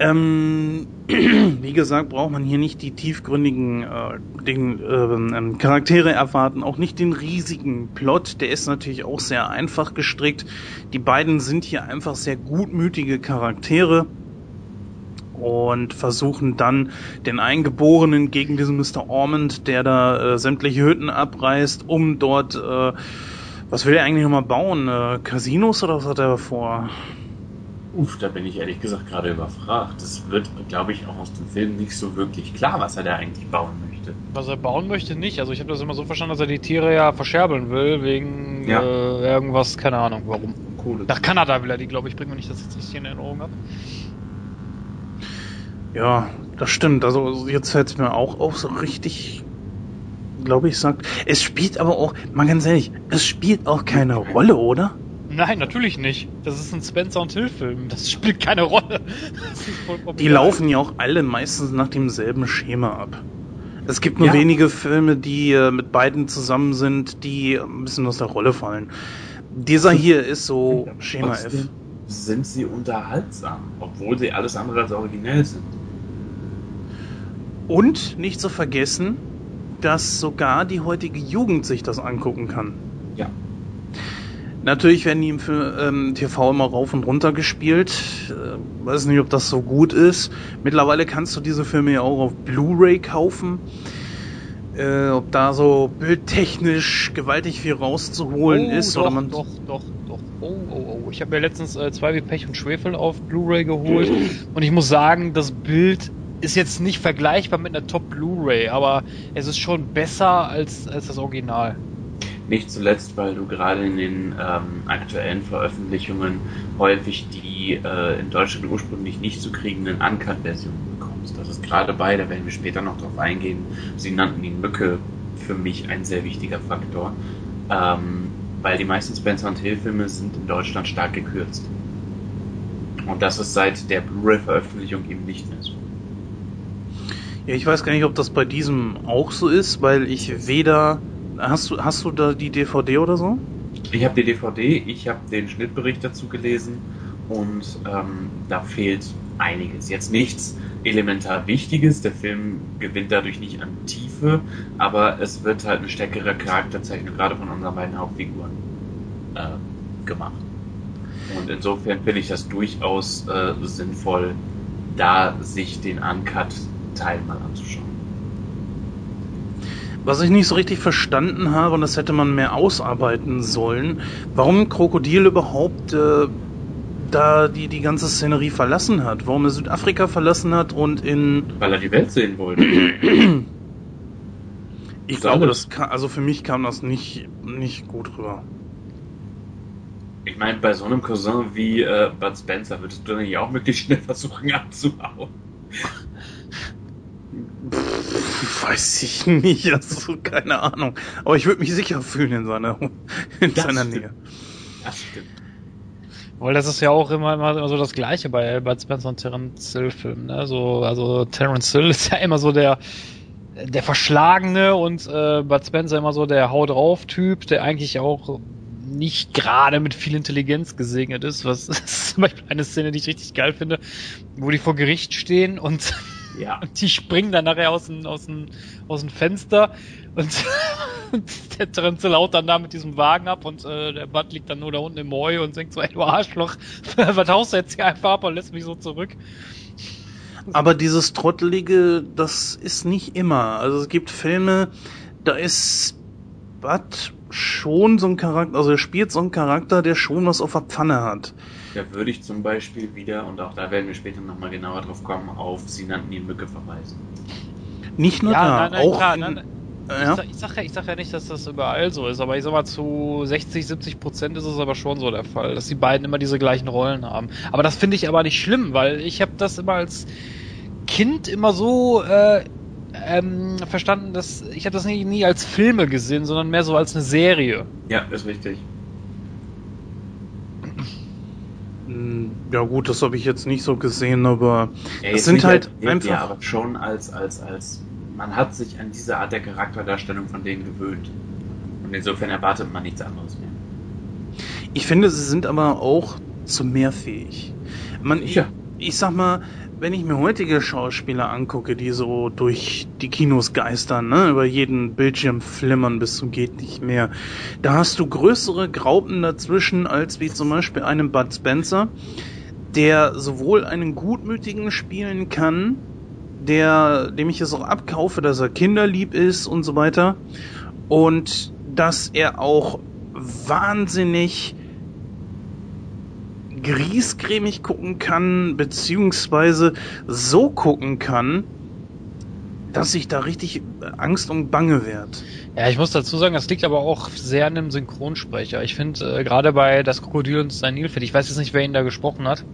Ähm, wie gesagt, braucht man hier nicht die tiefgründigen äh, Ding, äh, ähm, Charaktere erwarten, auch nicht den riesigen Plot, der ist natürlich auch sehr einfach gestrickt. Die beiden sind hier einfach sehr gutmütige Charaktere und versuchen dann den Eingeborenen gegen diesen Mr. Ormond, der da äh, sämtliche Hütten abreißt, um dort, äh, was will er eigentlich nochmal bauen? Äh, Casinos oder was hat er vor? Uff, da bin ich ehrlich gesagt gerade überfragt. Das wird, glaube ich, auch aus dem Film nicht so wirklich klar, was er da eigentlich bauen möchte. Was er bauen möchte, nicht. Also ich habe das immer so verstanden, dass er die Tiere ja verscherbeln will, wegen Ja. äh, irgendwas, keine Ahnung warum. Kohle. Nach Kanada will er die, glaube ich, bringen, wenn ich das jetzt richtig in Erinnerung habe. Ja, das stimmt. Also jetzt fällt es mir auch auf, so richtig, glaube ich, sagt. Es spielt aber auch, mal ganz ehrlich, es spielt auch keine Rolle, oder? Nein, natürlich nicht. Das ist ein Spencer und Hill Film. Das spielt keine Rolle. Die laufen ja auch alle meistens nach demselben Schema ab. Es gibt nur Ja. wenige Filme, die äh, mit beiden zusammen sind, die ein bisschen aus der Rolle fallen. Dieser hier ist so Schema F. Sind sie unterhaltsam, obwohl sie alles andere als originell sind. Und nicht zu vergessen, dass sogar die heutige Jugend sich das angucken kann. Ja. Natürlich werden die im ähm, TV immer rauf und runter gespielt. Äh, weiß nicht, ob das so gut ist. Mittlerweile kannst du diese Filme ja auch auf Blu-ray kaufen. Äh, ob da so bildtechnisch gewaltig viel rauszuholen oh, ist doch, oder man. doch, doch, doch. Oh, oh, oh. Ich habe mir letztens äh, zwei wie Pech und Schwefel auf Blu-ray geholt und ich muss sagen, das Bild ist jetzt nicht vergleichbar mit einer Top Blu-ray, aber es ist schon besser als, als das Original. Nicht zuletzt, weil du gerade in den ähm, aktuellen Veröffentlichungen häufig die äh, in Deutschland ursprünglich nicht zu kriegenden Uncut-Versionen bekommst. Das ist gerade bei, da werden wir später noch drauf eingehen, sie nannten die Mücke für mich ein sehr wichtiger Faktor, ähm, weil die meisten Spencer und Hill-Filme sind in Deutschland stark gekürzt. Und das ist seit der Blu-ray-Veröffentlichung eben nicht mehr so. Ja, ich weiß gar nicht, ob das bei diesem auch so ist, weil ich weder. Hast du, hast du da die DVD oder so? Ich habe die DVD, ich habe den Schnittbericht dazu gelesen und ähm, da fehlt einiges. Jetzt nichts elementar Wichtiges, der Film gewinnt dadurch nicht an Tiefe, aber es wird halt eine stärkere Charakterzeichnung gerade von unseren beiden Hauptfiguren äh, gemacht. Und insofern finde ich das durchaus äh, sinnvoll, da sich den Uncut-Teil mal anzuschauen. Was ich nicht so richtig verstanden habe, und das hätte man mehr ausarbeiten sollen, warum Krokodil überhaupt äh, da die, die ganze Szenerie verlassen hat, warum er Südafrika verlassen hat und in. Weil er die Welt sehen wollte. Ich glaube, alles. das kann, also für mich kam das nicht, nicht gut rüber. Ich meine, bei so einem Cousin wie äh, Bud Spencer würdest du dann nicht auch möglichst schnell versuchen abzuhauen. Pff, weiß ich nicht, also keine Ahnung. Aber ich würde mich sicher fühlen in seiner, in Das seiner stimmt. Nähe. Das stimmt. Weil das ist ja auch immer, immer, immer so das Gleiche bei Bud Spencer und Terence Hill Filmen. Ne? So, also Terence Hill ist ja immer so der der Verschlagene und äh, Bud Spencer immer so der Hau drauf Typ, der eigentlich auch nicht gerade mit viel Intelligenz gesegnet ist. Was ist zum Beispiel eine Szene, die ich richtig geil finde, wo die vor Gericht stehen und Ja. Und die springen dann nachher aus dem, aus dem, aus dem Fenster und, und der Trenzel haut dann da mit diesem Wagen ab und äh, der Bud liegt dann nur da unten im Heu und denkt so, ey du Arschloch, was haust du jetzt hier einfach ab und lässt mich so zurück? Aber dieses Trottelige, das ist nicht immer. Also es gibt Filme, da ist Bud schon so ein Charakter, also er spielt so einen Charakter, der schon was auf der Pfanne hat. Da würde ich zum Beispiel wieder, und auch da werden wir später nochmal genauer drauf kommen, auf Sie nannten ihn Mücke verweisen. Nicht nur Ja, da, nein, nein, auch klar, in, nein, Ich, ja. sag, ich, sag ja, ich sag ja nicht, dass das überall so ist, aber ich sag mal, zu 60, 70 Prozent ist es aber schon so der Fall, dass die beiden immer diese gleichen Rollen haben. Aber das finde ich aber nicht schlimm, weil ich habe das immer als Kind immer so äh, ähm, verstanden, dass ich habe das nie, nie als Filme gesehen, sondern mehr so als eine Serie. Ja, ist richtig. Hm, Ja gut, das habe ich jetzt nicht so gesehen, aber Ja, jetzt sind halt als einfach- aber schon als, als, als, man hat sich an diese Art der Charakterdarstellung von denen gewöhnt. Und insofern erwartet man nichts anderes mehr. ich finde, sie sind aber auch zu mehr fähig. Man, ich, Ja. ich sag mal, wenn ich mir heutige Schauspieler angucke, die so durch die Kinos geistern, ne, über jeden Bildschirm flimmern bis zum geht nicht mehr, da hast du größere Graupen dazwischen als wie zum Beispiel einem Bud Spencer, der sowohl einen gutmütigen spielen kann, der, dem ich es auch abkaufe, dass er kinderlieb ist und so weiter, und dass er auch wahnsinnig griesgrämig gucken kann, beziehungsweise so gucken kann, dass ich da richtig Angst und Bange werd. Ja, ich muss dazu sagen, das liegt aber auch sehr an dem Synchronsprecher. Ich finde, äh, gerade bei Das Krokodil und sein Nilpferd, ich weiß jetzt nicht, wer ihn da gesprochen hat,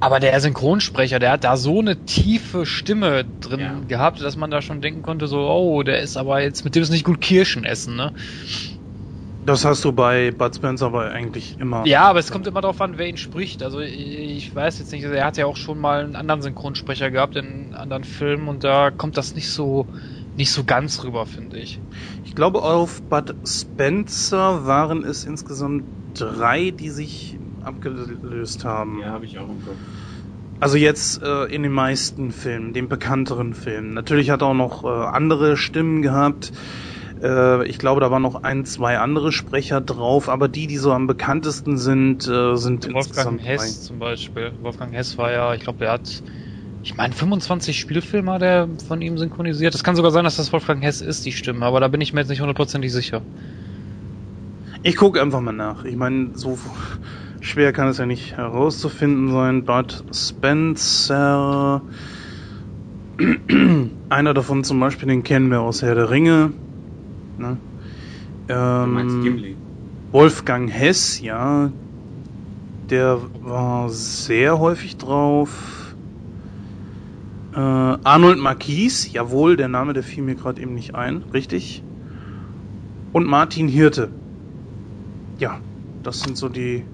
aber der Synchronsprecher, der hat da so eine tiefe Stimme drin Ja. gehabt, dass man da schon denken konnte, so, oh, der ist aber jetzt, mit dem ist nicht gut Kirschen essen, ne? Das hast du bei Bud Spencer aber eigentlich immer. Ja, aber es kommt immer darauf an, wer ihn spricht. Also ich weiß jetzt nicht, er hat ja auch schon mal einen anderen Synchronsprecher gehabt in anderen Filmen und da kommt das nicht so nicht so ganz rüber, finde ich. Ich glaube, auf Bud Spencer waren es insgesamt drei, die sich abgelöst haben. Ja, habe ich auch im Kopf. Also jetzt äh, in den meisten Filmen, den bekannteren Filmen. Natürlich hat er auch noch äh, andere Stimmen gehabt. Äh, ich glaube, da waren noch ein, zwei andere Sprecher drauf, aber die, die so am bekanntesten sind, äh, sind Wolfgang Hess zum Beispiel. Wolfgang Hess war ja, ich glaube, der hat, ich meine, 25 Spielfilme hat er von ihm synchronisiert. Es kann sogar sein, dass das Wolfgang Hess ist, die Stimme, aber da bin ich mir jetzt nicht hundertprozentig sicher. Ich gucke einfach mal nach. Ich meine, so schwer kann es ja nicht herauszufinden sein. Bud Spencer. Einer davon zum Beispiel, den kennen wir aus Herr der Ringe. Ne? Du meinst Ähm, Gimli. Wolfgang Hess, ja, der war sehr häufig drauf. Äh, Arnold Marquis, jawohl, der Name, der fiel mir gerade eben nicht ein, richtig. Und Martin Hirte. Ja, das sind so die.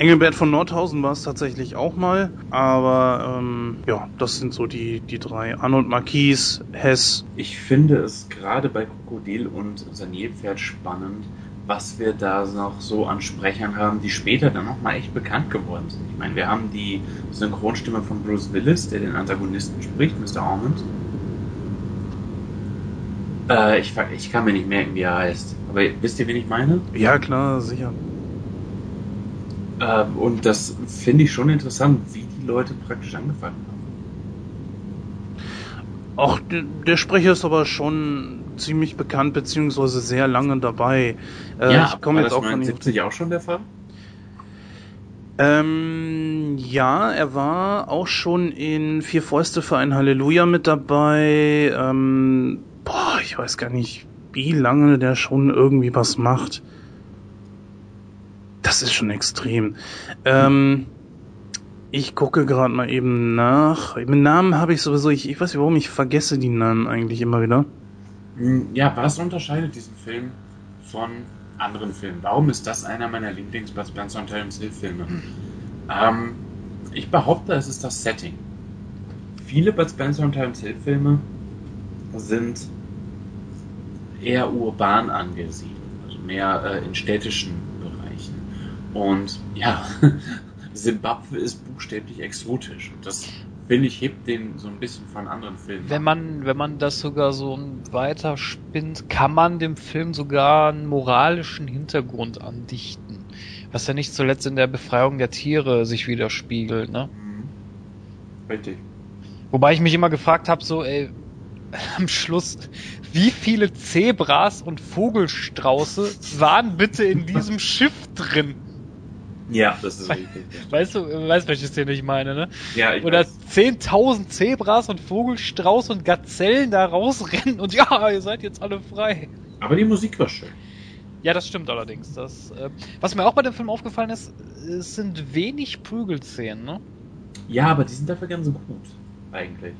Engelbert von Nordhausen war es tatsächlich auch mal, aber ähm, ja, das sind so die, die drei. Arnold Marquis, Hess. Ich finde es gerade bei Krokodil und Sanierpferd spannend, was wir da noch so an Sprechern haben, die später dann nochmal echt bekannt geworden sind. Ich meine, wir haben die Synchronstimme von Bruce Willis, der den Antagonisten spricht, Mr. Almond. Äh, ich, ich kann mir nicht merken, wie er heißt. Aber wisst ihr, wen ich meine? Ja, klar, sicher. Ähm, und das finde ich schon interessant, wie die Leute praktisch angefangen haben. Auch der, der Sprecher ist aber schon ziemlich bekannt, beziehungsweise sehr lange dabei. Äh, ich komme jetzt auch von ihm. 79 auch schon der Fall? Ähm, ja, er war auch schon in Vier Fäuste für ein Halleluja mit dabei. Ähm, boah, ich weiß gar nicht, wie lange der schon irgendwie was macht. Das ist schon extrem. Ähm, ich gucke gerade mal eben nach. Mit Namen habe ich sowieso, ich, ich weiß nicht warum, ich vergesse die Namen eigentlich immer wieder. Hm, Ja, was unterscheidet diesen Film von anderen Filmen? Warum ist das einer meiner Lieblings-Bud Spencer und Terence Hill Filme? Ähm, ich behaupte, es ist das Setting. Viele Bud Spencer und Terence Hill Filme sind eher urban angesiedelt, also mehr äh, in städtischen. Und ja, Simbabwe ist buchstäblich exotisch. Und das finde ich, hebt den so ein bisschen von anderen Filmen. Wenn man, wenn man das sogar so weiter spinnt, kann man dem Film sogar einen moralischen Hintergrund andichten. Was ja nicht zuletzt in der Befreiung der Tiere sich widerspiegelt, ne? Mhm. Richtig. Wobei ich mich immer gefragt habe, so, ey, am Schluss, wie viele Zebras und Vogelstrauße waren bitte in diesem Schiff drin? Ja, das ist richtig. Weißt du, weißt welche Szene ich meine, ne? Ja, ich Oder weiß. 10.000 Zebras und Vogelstrauß und Gazellen da rausrennen und ja, ihr seid jetzt alle frei. Aber die Musik war schön. Ja, das stimmt allerdings. Das, äh, was mir auch bei dem Film aufgefallen ist, es sind wenig Prügelszenen, ne? Ja, aber die sind dafür ganz gut. Eigentlich.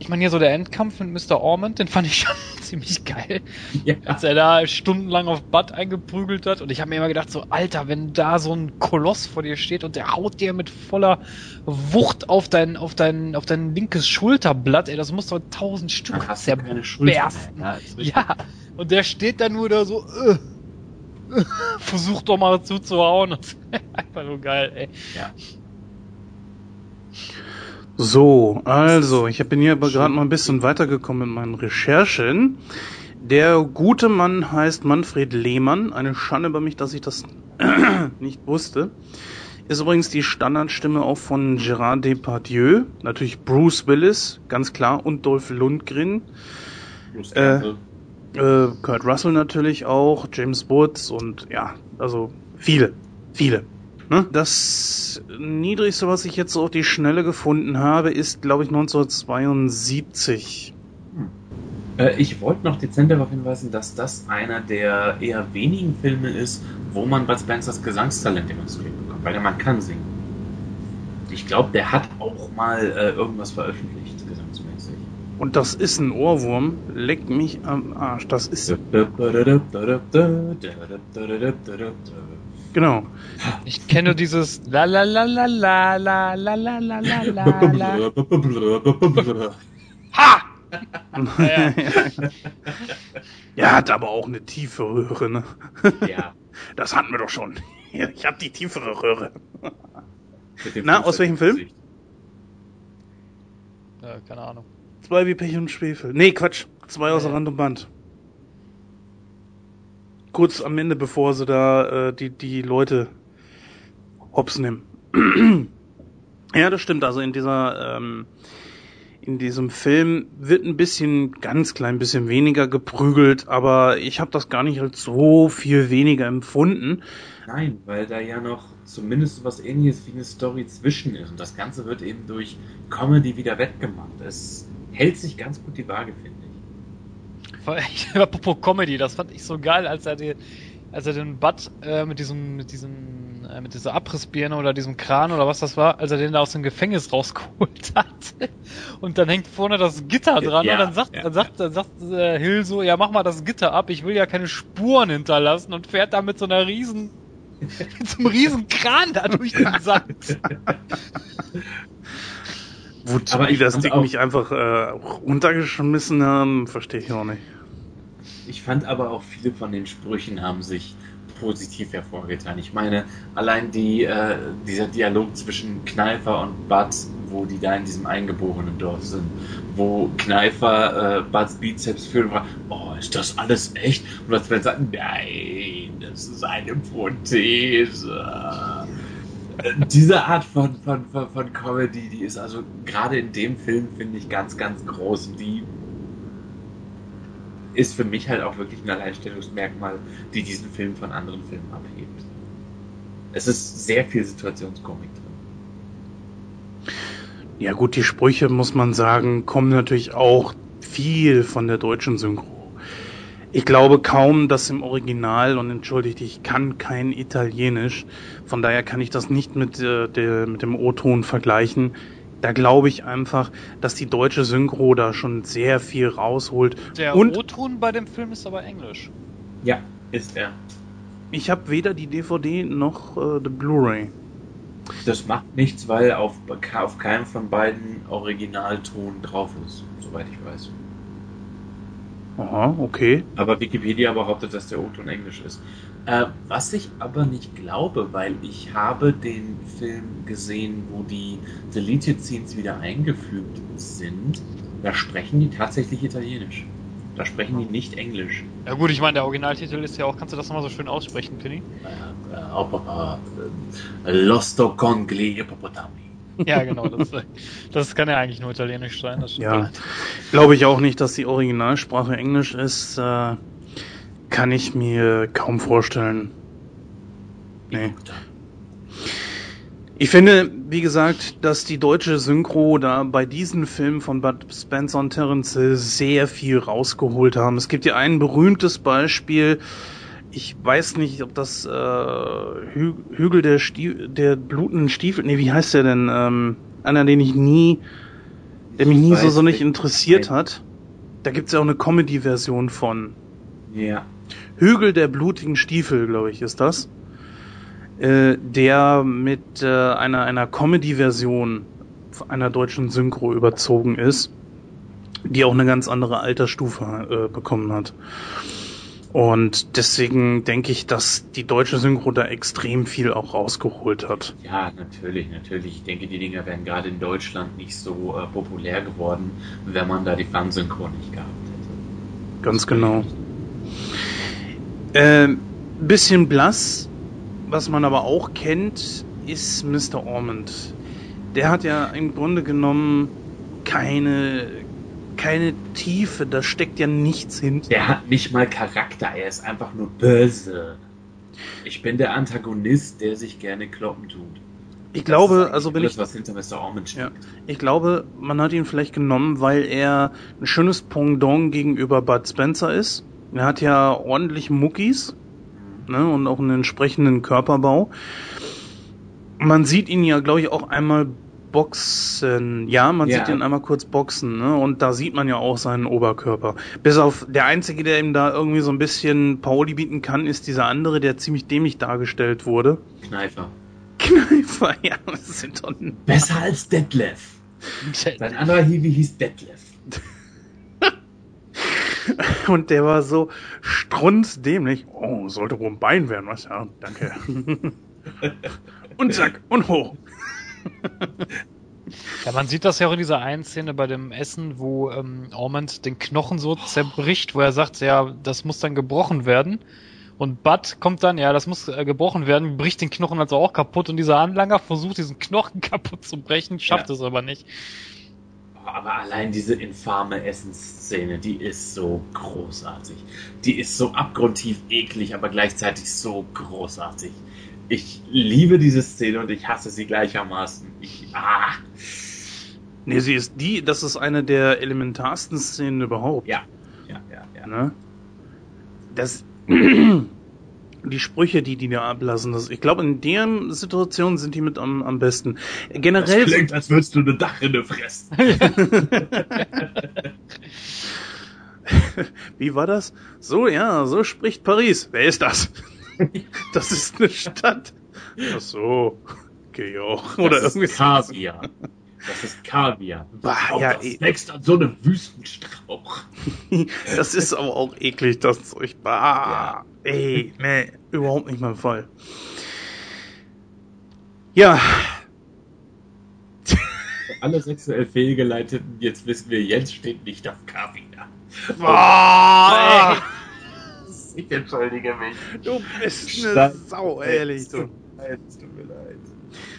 Ich meine hier so der Endkampf mit Mr. Ormond, den fand ich schon ziemlich geil. Ja. Als er da stundenlang auf Bud eingeprügelt hat. Und ich habe mir immer gedacht, so, Alter, wenn da so ein Koloss vor dir steht und der haut dir mit voller Wucht auf dein, auf dein, auf dein linkes Schulterblatt, ey, das muss doch tausend Stück hast du keine mehr. Ja, ist. Ja, und der steht dann nur da so, äh, äh, versucht doch mal zuzuhauen. Und einfach nur geil, ey. Ja. So, also, ich bin hier aber gerade mal ein bisschen weitergekommen mit meinen Recherchen. Der gute Mann heißt Manfred Lehmann. Eine Schande über mich, dass ich das nicht wusste. Ist übrigens die Standardstimme auch von Gérard Depardieu. Natürlich Bruce Willis, ganz klar, und Dolph Lundgren. Bruce Äh. Äh, Kurt Russell natürlich auch, James Woods und ja, also viele, viele. Ne? Das niedrigste, was ich jetzt so auf die Schnelle gefunden habe, ist, glaube ich, 1972. Äh, ich wollte noch dezent darauf hinweisen, dass das einer der eher wenigen Filme ist, wo man Bud Spencers Gesangstalent demonstriert bekommt, weil der Mann kann singen. Ich glaube, der hat auch mal äh, irgendwas veröffentlicht, gesangsmäßig. Und das ist ein Ohrwurm. Leck mich am Arsch. Das ist, genau. Ich kenne nur dieses la la la la la la la la la la. Ha! Ja, Ja, hat aber auch eine tiefe Röhre, ne? ja. Das hatten wir doch schon. Ich hab die tiefere Röhre. Na, aus welchem Film? Ja, keine Ahnung. Zwei wie Pech und Schwefel. Nee, Quatsch. Zwei außer Ja. Rand und Band. Kurz am Ende, bevor sie da äh, die, die Leute hops nehmen. ja, das stimmt. Also in dieser, ähm, in diesem Film wird ein bisschen, ganz klein bisschen weniger geprügelt, aber ich habe das gar nicht als so viel weniger empfunden. Nein, weil da ja noch zumindest was ähnliches wie eine Story zwischen ist. Und das Ganze wird eben durch Comedy wieder wettgemacht. Es hält sich ganz gut die Waage, finde Apropos Comedy, das fand ich so geil, als er die, als er den Bud äh, mit diesem, mit diesem, äh, mit dieser Abrissbirne oder diesem Kran oder was das war, als er den da aus dem Gefängnis rausgeholt hat. Und dann hängt vorne das Gitter dran Ja, und dann sagt, ja, dann sagt, dann sagt äh, Hill so, ja mach mal das Gitter ab, ich will ja keine Spuren hinterlassen und fährt da mit so einer riesen, mit so einem riesen Kran da durch den Sand. Wozu Aber die das Ding auch- nicht einfach äh, runtergeschmissen haben, verstehe ich auch nicht. Ich fand aber auch viele von den Sprüchen haben sich positiv hervorgetan. Ich meine, allein die, äh, dieser Dialog zwischen Kneifer und Bud, wo die da in diesem eingeborenen Dorf sind, wo Kneifer äh, Buds Bizeps fühlt und fragt, oh, ist das alles echt? Und Bud Spencer sagt, nein, das ist eine Prothese. Diese Art von, von, von, von Comedy, die ist also gerade in dem Film, finde ich, ganz, ganz groß. Und die ist für mich halt auch wirklich ein Alleinstellungsmerkmal, die diesen Film von anderen Filmen abhebt. Es ist sehr viel Situationskomik drin. Ja gut, die Sprüche, muss man sagen, kommen natürlich auch viel von der deutschen Synchro. Ich glaube kaum, dass im Original, und entschuldigt, ich kann kein Italienisch, von daher kann ich das nicht mit, äh, der, mit dem O-Ton vergleichen. Da glaube ich einfach, dass die deutsche Synchro da schon sehr viel rausholt. Der O-Ton bei dem Film ist aber Englisch. Ja, ist er. Ich habe weder die DVD noch äh, die Blu-ray. Das macht nichts, weil auf, auf keinem von beiden Originalton drauf ist, soweit ich weiß. Aha, okay. Aber Wikipedia behauptet, dass der O-Ton Englisch ist. Äh, was ich aber nicht glaube, weil ich habe den Film gesehen, wo die Deleted Scenes wieder eingefügt sind. Da sprechen die tatsächlich Italienisch. Da sprechen die nicht Englisch. Ja gut, ich meine, der Originaltitel ist ja auch, kannst du das nochmal so schön aussprechen, Kenny? Äh, äh, Papa, äh, Losto con gli ippopotami. Ja, genau, das, das kann ja eigentlich nur Italienisch sein. Das Ja, glaube ich auch nicht, dass die Originalsprache Englisch ist. Äh, kann ich mir kaum vorstellen. Nee. Ich finde, wie gesagt, dass die deutsche Synchro da bei diesen Filmen von Bud Spencer und Terence sehr viel rausgeholt haben. Es gibt ja ein berühmtes Beispiel. Ich weiß nicht, ob das äh, Hü Hügel der, Stief der blutenden Stiefel. Nee, wie heißt der denn? Ähm, einer, den ich nie, der mich Ich nie so sonnig nicht. interessiert hat. Da gibt's ja auch eine Comedy-Version von. Ja. Hügel der blutigen Stiefel, glaube ich, ist das. Äh, der mit äh, einer, einer Comedy-Version einer deutschen Synchro überzogen ist, die auch eine ganz andere Altersstufe äh, bekommen hat. Und deswegen denke ich, dass die deutsche Synchro da extrem viel auch rausgeholt hat. Ja, natürlich, natürlich. Ich denke, die Dinger wären gerade in Deutschland nicht so äh, populär geworden, wenn man da die Fernsynchro nicht gehabt hätte. Ganz genau. Äh, bisschen blass, was man aber auch kennt, ist Mr. Ormond. Der hat ja im Grunde genommen keine, keine Tiefe, da steckt ja nichts hinter. Der hat nicht mal Charakter, er ist einfach nur böse. Ich bin der Antagonist, der sich gerne kloppen tut. Ich glaube, Das ist also wenn alles, ich, was hinter Mr. Ormond ja, steckt. ich glaube, man hat ihn vielleicht genommen, weil er ein schönes Pendant gegenüber Bud Spencer ist. Er hat ja ordentlich Muckis, ne, und auch einen entsprechenden Körperbau. Man sieht ihn ja, glaube ich, auch einmal boxen. Ja, man Ja. sieht ihn einmal kurz boxen, ne? Und da sieht man ja auch seinen Oberkörper. Bis auf der einzige, der ihm da irgendwie so ein bisschen Pauli bieten kann, ist dieser andere, der ziemlich dämlich dargestellt wurde. Kneifer. Kneifer, ja, das sind doch Besser als Detlef. Sein anderer Hiwi hieß Detlef. Und der war so strunzdämlich. Oh, sollte wohl ein Bein werden, was? Ja, danke. und zack, und hoch. Ja, man sieht das ja auch in dieser einen Szene bei dem Essen, wo ähm, Ormond den Knochen so zerbricht, wo er sagt, ja, das muss dann gebrochen werden. Und Bud kommt dann, ja, das muss äh, gebrochen werden, bricht den Knochen also auch kaputt und dieser Anlanger versucht, diesen Knochen kaputt zu brechen, schafft Ja. es aber nicht. Aber allein diese infame Essensszene, die ist so großartig. Die ist so abgrundtief eklig, aber gleichzeitig so großartig. Ich liebe diese Szene und ich hasse sie gleichermaßen. Ich, ah, Nee, sie ist die, das ist eine der elementarsten Szenen überhaupt. ja, ja, ja, ja. Ne? Das, die Sprüche, die die da ablassen, das, ich glaube, in der Situation sind die mit am, am besten. Das Generell. klingt, als würdest du eine Dachrinne fressen. Wie war das? So, ja, so spricht Paris. Wer ist das? das ist eine Stadt. Ach so. Okay, auch. Oder das irgendwie. ist Kaviar. Das ist Kaviar. Bah, Oh, ja, das eh. wächst an so einem Wüstenstrauch. Das ist aber auch eklig, das Zeug. Bah. Ey, nee, überhaupt nicht mein Fall. Ja, Alle sexuell Fehlgeleiteten, jetzt wissen wir, Jens steht nicht auf Kaviar. Boah, Ich entschuldige mich. du bist eine Stein- Sau, ehrlich. Du. Es tut mir leid.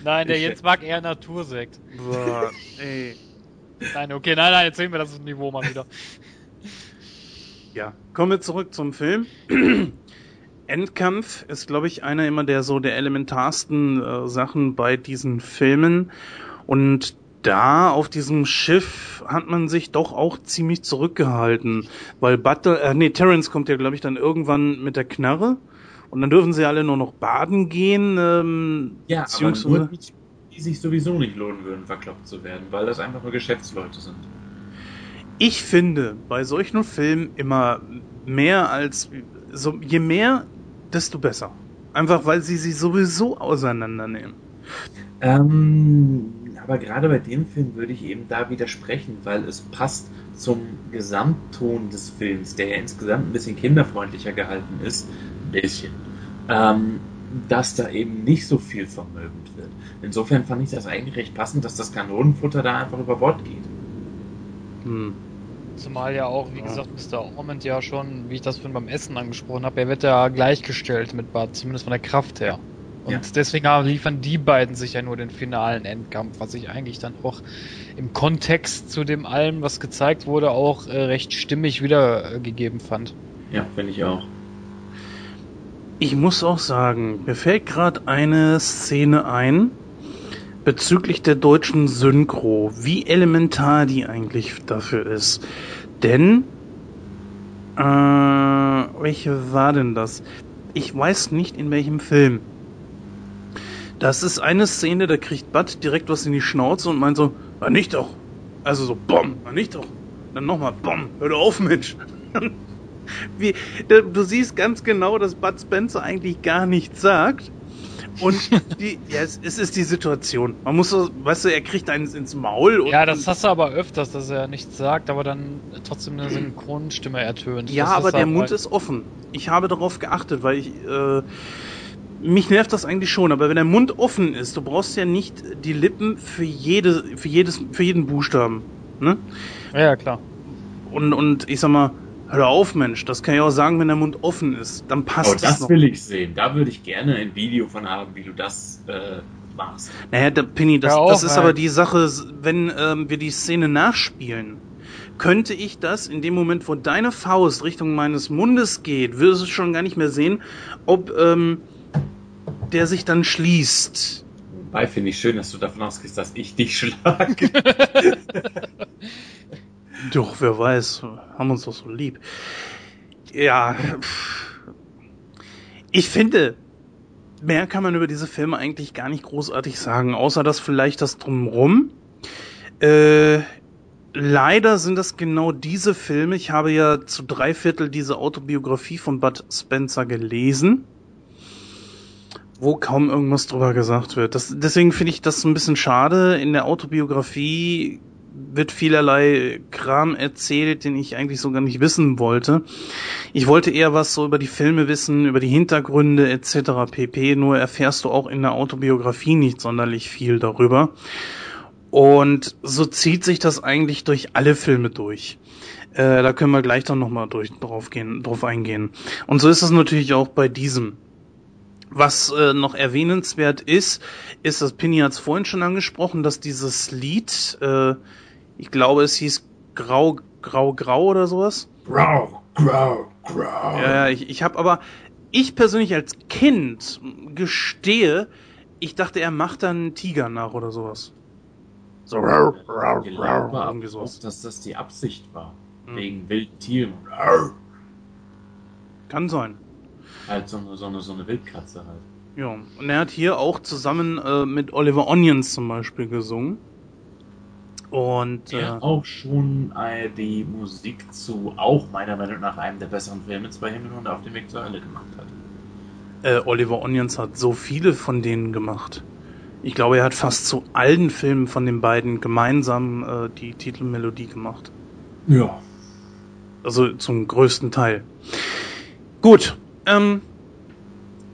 Nein, der Ich- Jens mag eher Natursekt. Boah, ey. Nein, okay, nein, nein, jetzt sehen wir das Niveau mal wieder. Ja, kommen wir zurück zum Film. Endkampf ist, glaube ich, einer immer der so der elementarsten äh, Sachen bei diesen Filmen. Und da auf diesem Schiff hat man sich doch auch ziemlich zurückgehalten, weil Butler, äh, nee, Terrence kommt ja, glaube ich, dann irgendwann mit der Knarre und dann dürfen sie alle nur noch baden gehen. Ähm, Ja, aber nur die, die sich sowieso nicht lohnen würden, verkloppt zu werden, weil das einfach nur Geschäftsleute sind. Ich finde bei solchen Filmen immer mehr als so je mehr, desto besser. Einfach weil sie sie sowieso auseinandernehmen. Ähm, Aber gerade bei dem Film würde ich eben da widersprechen, weil es passt zum Gesamtton des Films, der ja insgesamt ein bisschen kinderfreundlicher gehalten ist, ein bisschen, ähm, dass da eben nicht so viel vermögend wird. Insofern fand ich das eigentlich recht passend, dass das Kanonenfutter da einfach über Bord geht. Hm. Zumal ja auch, wie ja. gesagt, Mr. Ormond ja schon, wie ich das vorhin beim Essen angesprochen habe, er wird ja gleichgestellt mit Bud, zumindest von der Kraft her. Und ja. deswegen liefern die beiden sich ja nur den finalen Endkampf, was ich eigentlich dann auch im Kontext zu dem allem, was gezeigt wurde, auch äh, recht stimmig wiedergegeben fand. Ja, finde ich auch. Ich muss auch sagen, mir fällt gerade eine Szene ein bezüglich der deutschen Synchro, wie elementar die eigentlich dafür ist. Denn, äh, welche war denn das? Ich weiß nicht in welchem Film. Das ist eine Szene, da kriegt Bud direkt was in die Schnauze und meint so, na nicht doch. Also so, bumm, na nicht doch. Dann nochmal, bumm, hör doch auf, Mensch. Wie, du siehst ganz genau, dass Bud Spencer eigentlich gar nichts sagt. Und die, ja, es, es, ist die Situation. Man muss so, weißt du, er kriegt eins ins Maul. ja, das hast du aber öfters, dass er nichts sagt, aber dann trotzdem eine Synchronstimme ertönt. Ja, das aber der Mund ist offen. Ich habe darauf geachtet, weil ich, äh, mich nervt das eigentlich schon, aber wenn der Mund offen ist, du brauchst ja nicht die Lippen für jede, für jedes, für jeden Buchstaben, ne? Ja, klar. Und, und ich sag mal, hör auf, Mensch, das kann ich auch sagen, wenn der Mund offen ist, dann passt oh, das. das will ich sehen. Da würde ich gerne ein Video von haben, wie du das äh, machst. Naja, der Penny, das, ja, das ist halt. aber die Sache, wenn ähm, wir die Szene nachspielen könnte ich das in dem Moment, wo deine Faust Richtung meines Mundes geht, würdest du schon gar nicht mehr sehen, ob ähm, der sich dann schließt. Wobei finde ich schön, dass du davon ausgehst, dass ich dich schlage. doch, wer weiß, haben uns doch so lieb. Ja, ich finde, mehr kann man über diese Filme eigentlich gar nicht großartig sagen, außer dass vielleicht das drumrum. Äh, leider sind das genau diese Filme. Ich habe ja zu drei Viertel diese Autobiografie von Bud Spencer gelesen wo kaum irgendwas drüber gesagt wird. Das, deswegen finde ich das ein bisschen schade. In der Autobiografie wird vielerlei Kram erzählt, den ich eigentlich so gar nicht wissen wollte. Ich wollte eher was so über die Filme wissen, über die Hintergründe etc. pp. Nur erfährst du auch in der Autobiografie nicht sonderlich viel darüber. Und so zieht sich das eigentlich durch alle Filme durch. Äh, da können wir gleich dann nochmal drauf, gehen, drauf eingehen. Und so ist es natürlich auch bei diesem. Was äh, noch erwähnenswert ist, ist, das Pinny hat es vorhin schon angesprochen, dass dieses Lied, äh, ich glaube, es hieß Grau, Grau, Grau oder sowas. Grau, Grau, Grau. Ja, ja, ich, ich habe aber, ich persönlich als Kind gestehe, ich dachte, er macht dann einen Tiger nach oder sowas. So, rau, rau, rau, irgendwie sowas. dass das die Absicht war. Hm. Wegen wilden Tieren. Kann sein. Halt so eine, so eine, so eine Wildkatze halt. Ja, und er hat hier auch zusammen äh, mit Oliver Onions zum Beispiel gesungen. Und er äh, auch schon äh, die Musik zu auch meiner Meinung nach einem der besseren Filme Zwei Himmel und auf dem Weg zur Hölle gemacht hat. Äh, Oliver Onions hat so viele von denen gemacht. Ich glaube, er hat fast zu allen Filmen von den beiden gemeinsam äh, die Titelmelodie gemacht. Ja. Also zum größten Teil. Gut, ähm,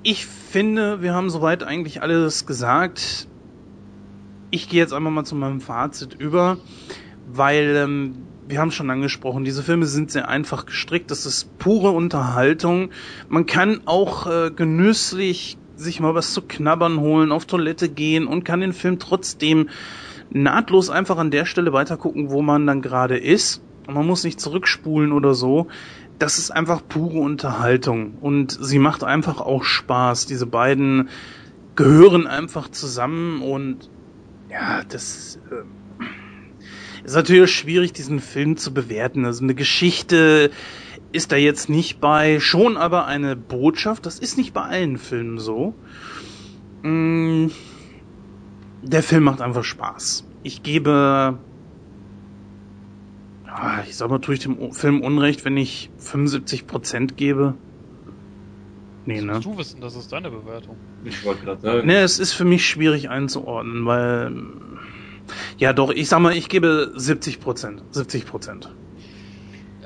ich finde, wir haben soweit eigentlich alles gesagt. Ich gehe jetzt einfach mal zu meinem Fazit über, weil ähm, wir haben schon angesprochen, diese Filme sind sehr einfach gestrickt. Das ist pure Unterhaltung. Man kann auch äh, genüsslich sich mal was zu knabbern holen, auf Toilette gehen und kann den Film trotzdem nahtlos einfach an der Stelle weitergucken, wo man dann gerade ist. Und man muss nicht zurückspulen oder so das ist einfach pure Unterhaltung und sie macht einfach auch Spaß. Diese beiden gehören einfach zusammen und ja, das äh, ist natürlich schwierig, diesen Film zu bewerten. Also eine Geschichte ist da jetzt nicht bei, schon aber eine Botschaft. Das ist nicht bei allen Filmen so. Mm, der Film macht einfach Spaß. Ich gebe ich sag mal, tue ich dem Film Unrecht, wenn ich 75% gebe? Nee, ne? Du wissen, das ist deine Bewertung. Ich wollte gerade sagen. Ne, es ist für mich schwierig einzuordnen, weil Ja, doch, ich sag mal, ich gebe 70 Prozent. 70 Prozent.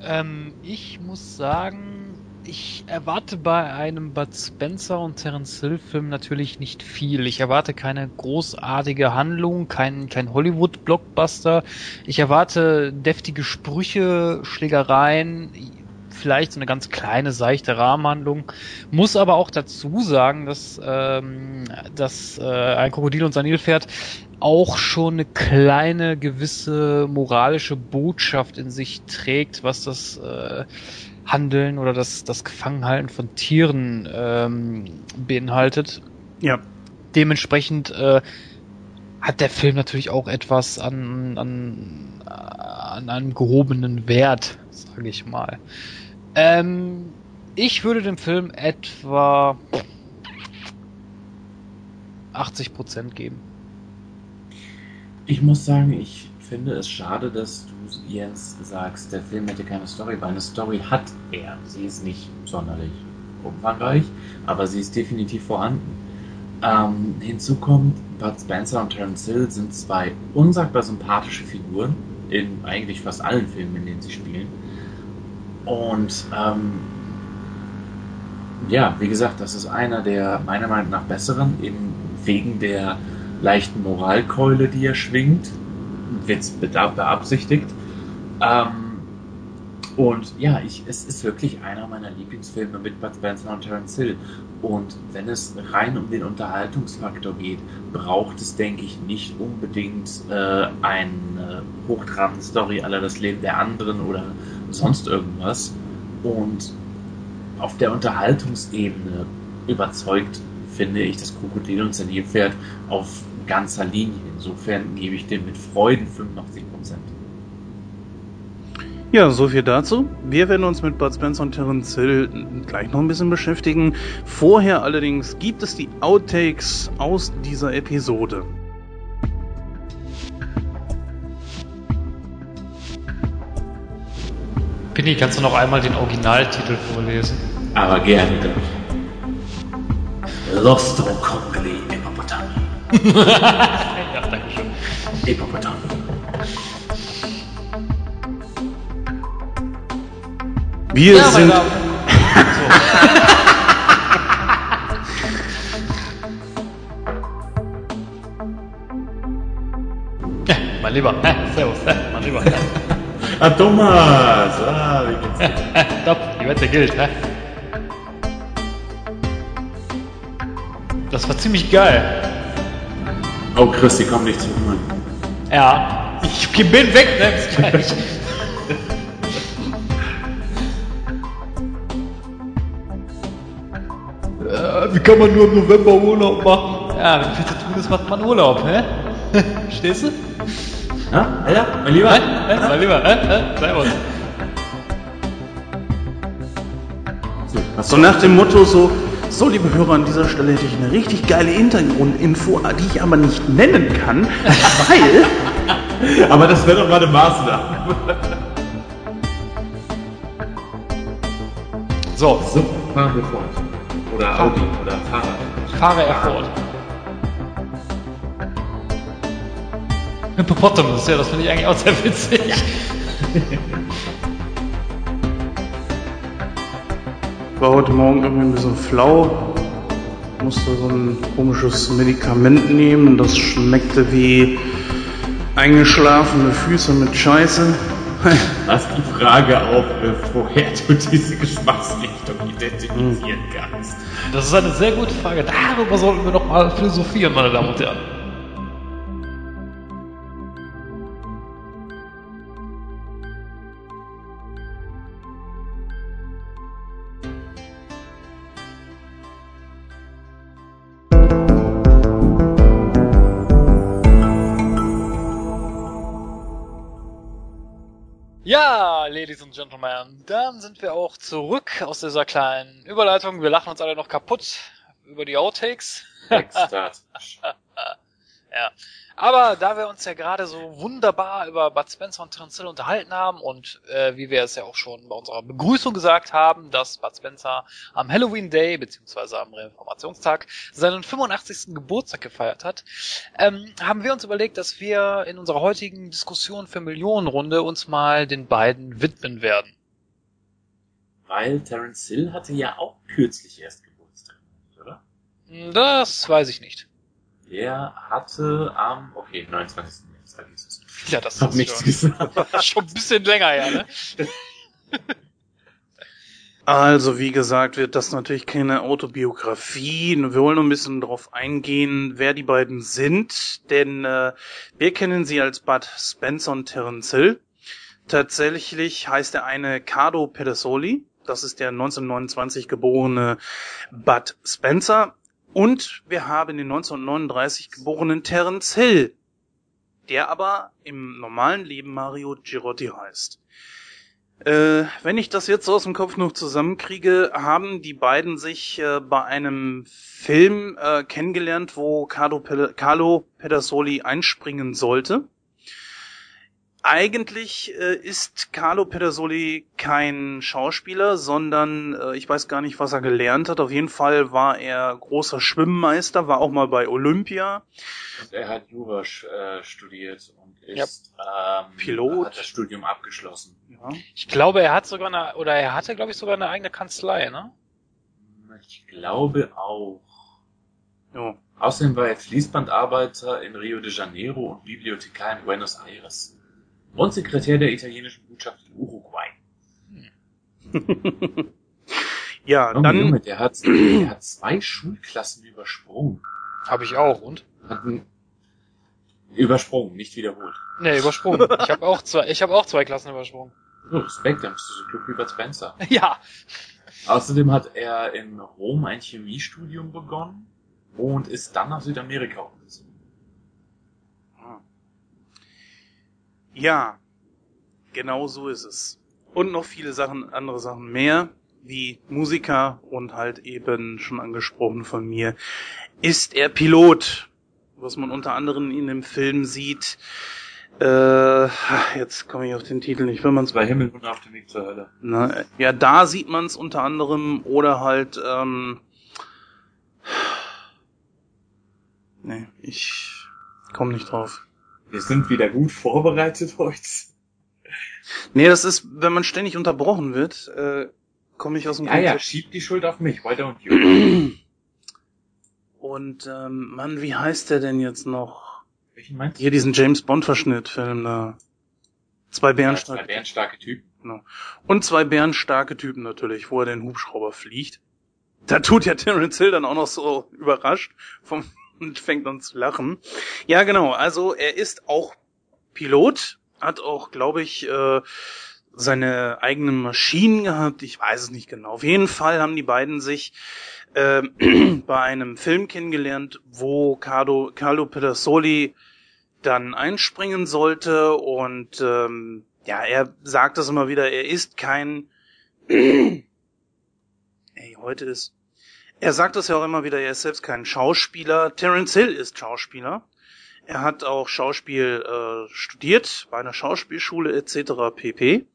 Ähm, ich muss sagen, ich erwarte bei einem Bud Spencer und Terence Hill Film natürlich nicht viel. Ich erwarte keine großartige Handlung, kein, kein Hollywood-Blockbuster. Ich erwarte deftige Sprüche, Schlägereien, vielleicht so eine ganz kleine, seichte Rahmenhandlung. Muss aber auch dazu sagen, dass, ähm, dass äh, ein Krokodil und sein Nilpferd auch schon eine kleine gewisse moralische Botschaft in sich trägt, was das äh, Handeln oder das, das Gefangenhalten von Tieren ähm, beinhaltet. Ja. Dementsprechend äh, hat der Film natürlich auch etwas an, an, an einem gehobenen Wert, sage ich mal. Ähm, ich würde dem Film etwa 80% geben. Ich muss sagen, ich finde es schade, dass du Jens sagst, der Film hätte keine Story, weil eine Story hat er. Sie ist nicht sonderlich umfangreich, aber sie ist definitiv vorhanden. Ähm, hinzu kommt, Bud Spencer und Terence Hill sind zwei unsagbar sympathische Figuren in eigentlich fast allen Filmen, in denen sie spielen. Und ähm, ja, wie gesagt, das ist einer der meiner Meinung nach besseren, eben wegen der leichten Moralkeule, die er schwingt, wird beabsichtigt. Ähm, und ja, ich, es ist wirklich einer meiner Lieblingsfilme mit Bud Spencer und Terence Hill. Und wenn es rein um den Unterhaltungsfaktor geht, braucht es, denke ich, nicht unbedingt äh, eine hochtrabende Story aller das Leben der anderen oder sonst irgendwas. Und auf der Unterhaltungsebene überzeugt, finde ich, das Krokodil und sein Nilpferd auf ganzer Linie. Insofern gebe ich dem mit Freuden 85 Prozent. Ja, so viel dazu. Wir werden uns mit Bud Spencer und Terence Hill gleich noch ein bisschen beschäftigen. Vorher allerdings gibt es die Outtakes aus dieser Episode. Pinny, kannst du noch einmal den Originaltitel vorlesen? Aber gerne doch. Lost Congolese Hippopotami. ja, danke schön. Hippopotami. Wir Ja, sind. mein Lieber. Äh, Servus. Äh, mein Lieber. Ah, Thomas! Ah, wie geht's dir? Top, die Wette gilt, hä? Das war ziemlich geil. Oh, Christi, komm nicht zu holen. Ja, ich bin weg, ne? Bis gleich. äh, wie kann man nur im November Urlaub machen? Ja, wenn viel zu tun ist, macht man Urlaub, hä? Stehst du? Ja, Alter, mein Lieber? Mein Lieber? Servus. So, nach dem Motto so, so liebe Hörer, an dieser Stelle hätte ich eine richtig geile Hintergrundinfo, die ich aber nicht nennen kann, weil Aber das wäre doch mal eine Maßnahme. So, So, fahren wir fort. Oder Audi oder Fahrrad. fahre er Hippopotamus, ja, das finde ich eigentlich auch sehr witzig. war heute Morgen irgendwie ein bisschen flau. Musste so ein komisches Medikament nehmen. Das schmeckte wie eingeschlafene Füße mit Scheiße. Lass die Frage auf, äh, woher du diese Geschmacksrichtung identifizieren kannst. Das ist eine sehr gute Frage. Darüber sollten wir noch mal philosophieren, meine Damen und Herren. Ja, Ladies and Gentlemen, dann sind wir auch zurück aus dieser kleinen Überleitung. Wir lachen uns alle noch kaputt über die Outtakes. Extra. Ja. Aber da wir uns ja gerade so wunderbar über Bud Spencer und Terence Hill unterhalten haben und äh, wie wir es ja auch schon bei unserer Begrüßung gesagt haben, dass Bud Spencer am Halloween Day beziehungsweise am Reformationstag seinen 85. Geburtstag gefeiert hat, ähm, haben wir uns überlegt, dass wir in unserer heutigen Diskussion für Millionenrunde uns mal den beiden widmen werden. Weil Terence Hill hatte ja auch kürzlich erst Geburtstag, oder? Das weiß ich nicht. Der hatte am, okay, 29. März, vergiss es. Ja, das ist nichts schon, gesagt. schon ein bisschen länger her, ne? Also, wie gesagt, wird das natürlich keine Autobiografie. Wir wollen noch ein bisschen darauf eingehen, wer die beiden sind, denn äh, wir kennen sie als Bud Spencer und Terence Hill. Tatsächlich heißt der eine Cardo Pedersoli, das ist der 1929 geborene Bud Spencer. Und wir haben den 1939 geborenen Terence Hill, der aber im normalen Leben Mario Girotti heißt. Äh, wenn ich das jetzt so aus dem Kopf noch zusammenkriege, haben die beiden sich äh, bei einem Film äh, kennengelernt, wo Carlo, Pe Carlo Pedersoli einspringen sollte. Eigentlich äh, ist Carlo Pedersoli kein Schauspieler, sondern äh, ich weiß gar nicht, was er gelernt hat. Auf jeden Fall war er großer Schwimmmeister, war auch mal bei Olympia. Und er hat Jura äh, studiert und ist ähm, Pilot. hat das Studium abgeschlossen. Ja. Ich glaube, er hat sogar eine, oder er hatte, glaube ich, sogar eine eigene Kanzlei, ne? Ich glaube auch. Ja. Außerdem war er Fließbandarbeiter in Rio de Janeiro und Bibliothekar in Buenos Aires. Und Sekretär der italienischen Botschaft in Uruguay. ja, Junge, dann Junge, der hat, der hat zwei Schulklassen übersprungen. Habe ich auch, und? Hat einen, übersprungen, nicht wiederholt. Ne, übersprungen. Ich habe auch zwei, ich habe auch zwei Klassen übersprungen. Oh, Respekt, dann bist du so klug wie Bud Spencer. Ja. Außerdem hat er in Rom ein Chemiestudium begonnen und ist dann nach Südamerika umgezogen. Ja, genau so ist es. Und noch viele Sachen, andere Sachen mehr, wie Musiker und halt eben schon angesprochen von mir, ist er Pilot, was man unter anderem in dem Film sieht. Äh, jetzt komme ich auf den Titel nicht, wenn man es Zwei Himmel und auf dem Weg zur Hölle. Na, ja, da sieht man es unter anderem oder halt, ähm, nee, ich komme nicht drauf. Wir sind wieder gut vorbereitet heute. Nee, das ist, wenn man ständig unterbrochen wird, äh, komme ich aus dem Ja, ja, Konzept. schieb die Schuld auf mich. Why don't you? Und ähm, Mann, wie heißt der denn jetzt noch? Welchen meinst du? Hier diesen James Bond Verschnitt-Film da. Zwei Ja, zwei bärenstarke bärenstarke Typen. und zwei bärenstarke Typen natürlich, wo er den Hubschrauber fliegt. Da tut ja Terence Hill dann auch noch so überrascht vom und fängt an zu lachen. Ja, genau. Also er ist auch Pilot, hat auch, glaube ich, äh, seine eigenen Maschinen gehabt. Ich weiß es nicht genau. Auf jeden Fall haben die beiden sich äh, bei einem Film kennengelernt, wo Carlo, Carlo Pedersoli dann einspringen sollte und ähm, ja, er sagt das immer wieder, er ist kein Ey, heute ist er sagt das ja auch immer wieder, er ist selbst kein Schauspieler. Terence Hill ist Schauspieler. Er hat auch Schauspiel äh, studiert bei einer Schauspielschule etc. pp.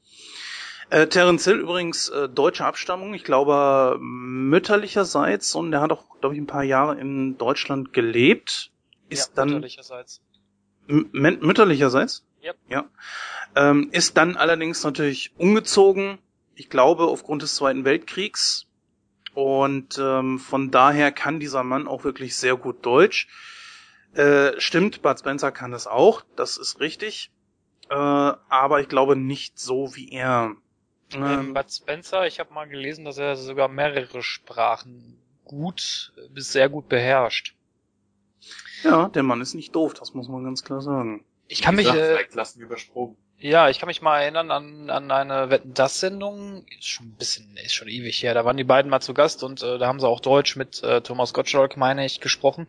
Äh, Terence Hill übrigens äh, deutsche Abstammung, ich glaube mütterlicherseits und er hat auch, glaube ich, ein paar Jahre in Deutschland gelebt. Ist ja, dann mütterlicherseits. Mütterlicherseits? Yep. Ja. Ähm, ist dann allerdings natürlich umgezogen, ich glaube, aufgrund des Zweiten Weltkriegs. Und ähm, von daher kann dieser Mann auch wirklich sehr gut Deutsch. Äh, stimmt, Bud Spencer kann es auch, das ist richtig. Äh, aber ich glaube nicht so wie er. Ähm, Bud Spencer, ich habe mal gelesen, dass er sogar mehrere Sprachen gut bis sehr gut beherrscht. ja, der Mann ist nicht doof, das muss man ganz klar sagen. Ich kann mich, gesagt, äh, zwei Klassen übersprungen. Ja, ich kann mich mal erinnern an, an eine Wetten das Sendung, ist schon ein bisschen, ist schon ewig her. Da waren die beiden mal zu Gast und äh, da haben sie auch Deutsch mit äh, Thomas Gottschalk, meine ich, gesprochen.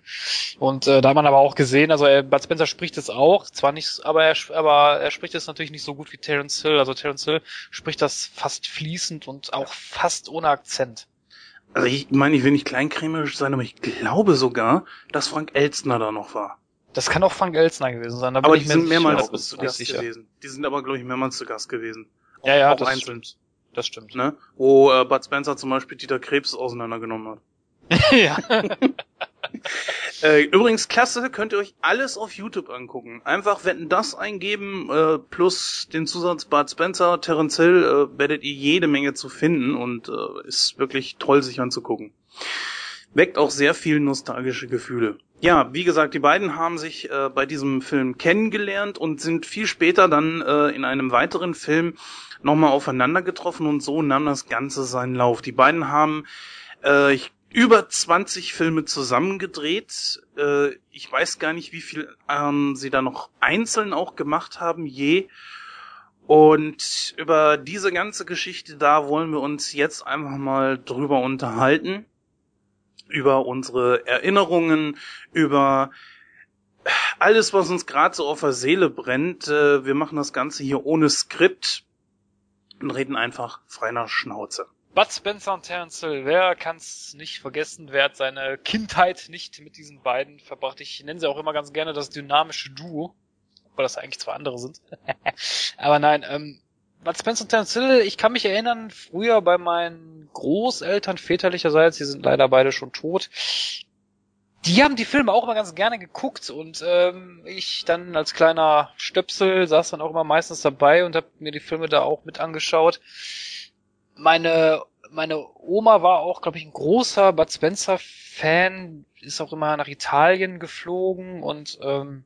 Und äh, da hat man aber auch gesehen, also äh, Bud Spencer spricht es auch, zwar nicht, aber er, aber er spricht es natürlich nicht so gut wie Terence Hill. Also Terence Hill spricht das fast fließend und auch fast ohne Akzent. Also ich meine, ich will nicht kleinkrämerisch sein, aber ich glaube sogar, dass Frank Elstner da noch war. Das kann auch Frank Elsner gewesen sein. Da aber bin die sind mehrmals zu Gast sicher. gewesen. Die sind aber, glaube ich, mehrmals zu Gast gewesen. Ja, ja, auch das einzeln. Das stimmt. Ne? Wo äh, Bud Spencer zum Beispiel Dieter Krebs auseinandergenommen hat. ja. Äh, übrigens, klasse, könnt ihr euch alles auf YouTube angucken. Einfach wetten das eingeben, äh, plus den Zusatz Bud Spencer, Terence Hill, äh, werdet ihr jede Menge zu finden und äh, ist wirklich toll sich anzugucken. Weckt auch sehr viel nostalgische Gefühle. Ja, wie gesagt, die beiden haben sich äh, bei diesem Film kennengelernt und sind viel später dann äh, in einem weiteren Film nochmal aufeinander getroffen und so nahm das Ganze seinen Lauf. Die beiden haben äh, ich, über 20 Filme zusammengedreht. Äh, ich weiß gar nicht, wie viel ähm, sie da noch einzeln auch gemacht haben, je. Und über diese ganze Geschichte da wollen wir uns jetzt einfach mal drüber unterhalten. Über unsere Erinnerungen, über alles, was uns gerade so auf der Seele brennt. Äh, wir machen das Ganze hier ohne Skript und reden einfach frei Schnauze. Bud Spencer und Terence Hill, wer kann's nicht vergessen, wer hat seine Kindheit nicht mit diesen beiden verbracht? Ich nenne sie auch immer ganz gerne das dynamische Duo, obwohl das eigentlich zwei andere sind. Aber nein, ähm, Bud Spencer und Terence Hill, ich kann mich erinnern, früher bei meinen Großeltern väterlicherseits, die sind leider beide schon tot, die haben die Filme auch immer ganz gerne geguckt und ähm, ich dann als kleiner Stöpsel saß dann auch immer meistens dabei und habe mir die Filme da auch mit angeschaut. Meine meine Oma war auch, glaube ich, ein großer Bud Spencer Fan, ist auch immer nach Italien geflogen und ähm,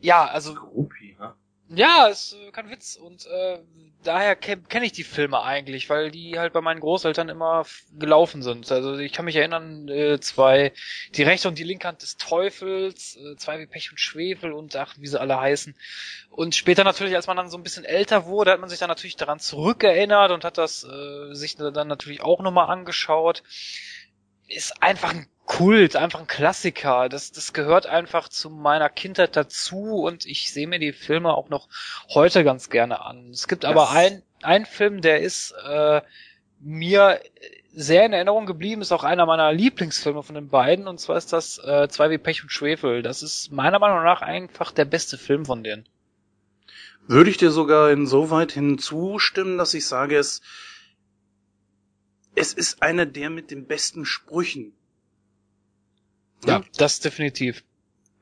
ja, also Groupie, ne? Ja, ist äh, kein Witz. Und äh, daher kenne kenn ich die Filme eigentlich, weil die halt bei meinen Großeltern immer gelaufen sind. Also ich kann mich erinnern, äh, zwei, die rechte und die linke Hand des Teufels, äh, zwei wie Pech und Schwefel und ach, wie sie alle heißen. Und später natürlich, als man dann so ein bisschen älter wurde, hat man sich dann natürlich daran zurückerinnert und hat das äh, sich dann natürlich auch nochmal angeschaut. Ist einfach ein Kult, einfach ein Klassiker. Das, das gehört einfach zu meiner Kindheit dazu und ich sehe mir die Filme auch noch heute ganz gerne an. Es gibt aber Das- ein, ein Film, der ist äh, mir sehr in Erinnerung geblieben, ist auch einer meiner Lieblingsfilme von den beiden und zwar ist das äh, Zwei wie Pech und Schwefel. Das ist meiner Meinung nach einfach der beste Film von denen. Würde ich dir sogar insoweit hinzustimmen, dass ich sage, es, es ist einer der mit den besten Sprüchen. Ja, das definitiv.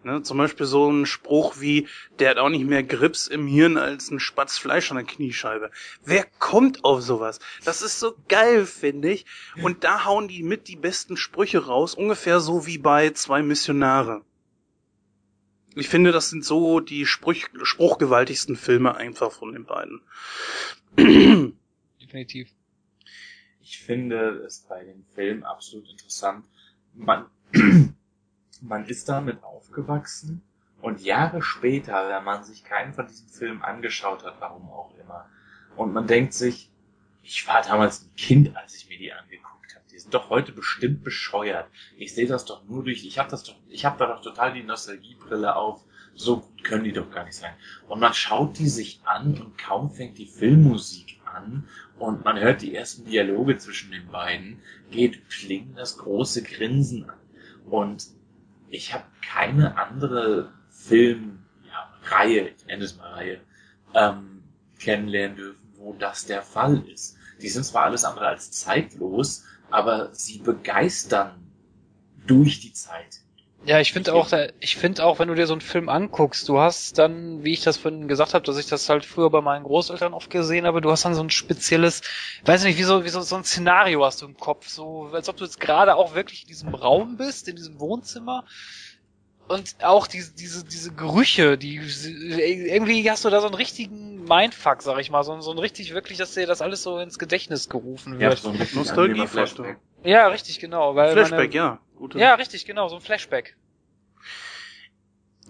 Ne, zum Beispiel so ein Spruch wie, der hat auch nicht mehr Grips im Hirn als ein Spatz Fleisch an der Kniescheibe. Wer kommt auf sowas? Das ist so geil, finde ich. Und da hauen die mit die besten Sprüche raus, ungefähr so wie bei zwei Missionare. Ich finde, das sind so die Spruch, spruchgewaltigsten Filme einfach von den beiden. Definitiv. Ich finde es bei dem Film absolut interessant. Man, man ist damit aufgewachsen und Jahre später, wenn man sich keinen von diesen Filmen angeschaut hat, warum auch immer, und man denkt sich, ich war damals ein Kind, als ich mir die angeguckt habe. Die sind doch heute bestimmt bescheuert. Ich sehe das doch nur durch, ich habe das doch, ich habe da doch total die Nostalgiebrille auf. So gut können die doch gar nicht sein. Und man schaut die sich an und kaum fängt die Filmmusik an und man hört die ersten Dialoge zwischen den beiden, geht Pling das große Grinsen an. Und ich habe keine andere Filmreihe, ja, ich nenne es mal Reihe, ähm, kennenlernen dürfen, wo das der Fall ist. Die sind zwar alles andere als zeitlos, aber sie begeistern durch die Zeit. Ja, ich finde auch, da- ich finde auch, wenn du dir so einen Film anguckst, du hast dann, wie ich das vorhin gesagt habe, dass ich das halt früher bei meinen Großeltern oft gesehen habe, du hast dann so ein spezielles, weiß nicht, wie so, wie so, so ein Szenario hast du im Kopf, so, als ob du jetzt gerade auch wirklich in diesem Raum bist, in diesem Wohnzimmer. Und auch diese, diese, diese Gerüche, die, irgendwie hast du da so einen richtigen Mindfuck, sag ich mal, so, so ein richtig, wirklich, dass dir das alles so ins Gedächtnis gerufen wird. so ein richtig Nostalgie- angenehmer Flashback. Ja, richtig, genau, weil Flashback, meine, ja. Gute. Ja, richtig, genau, so ein Flashback.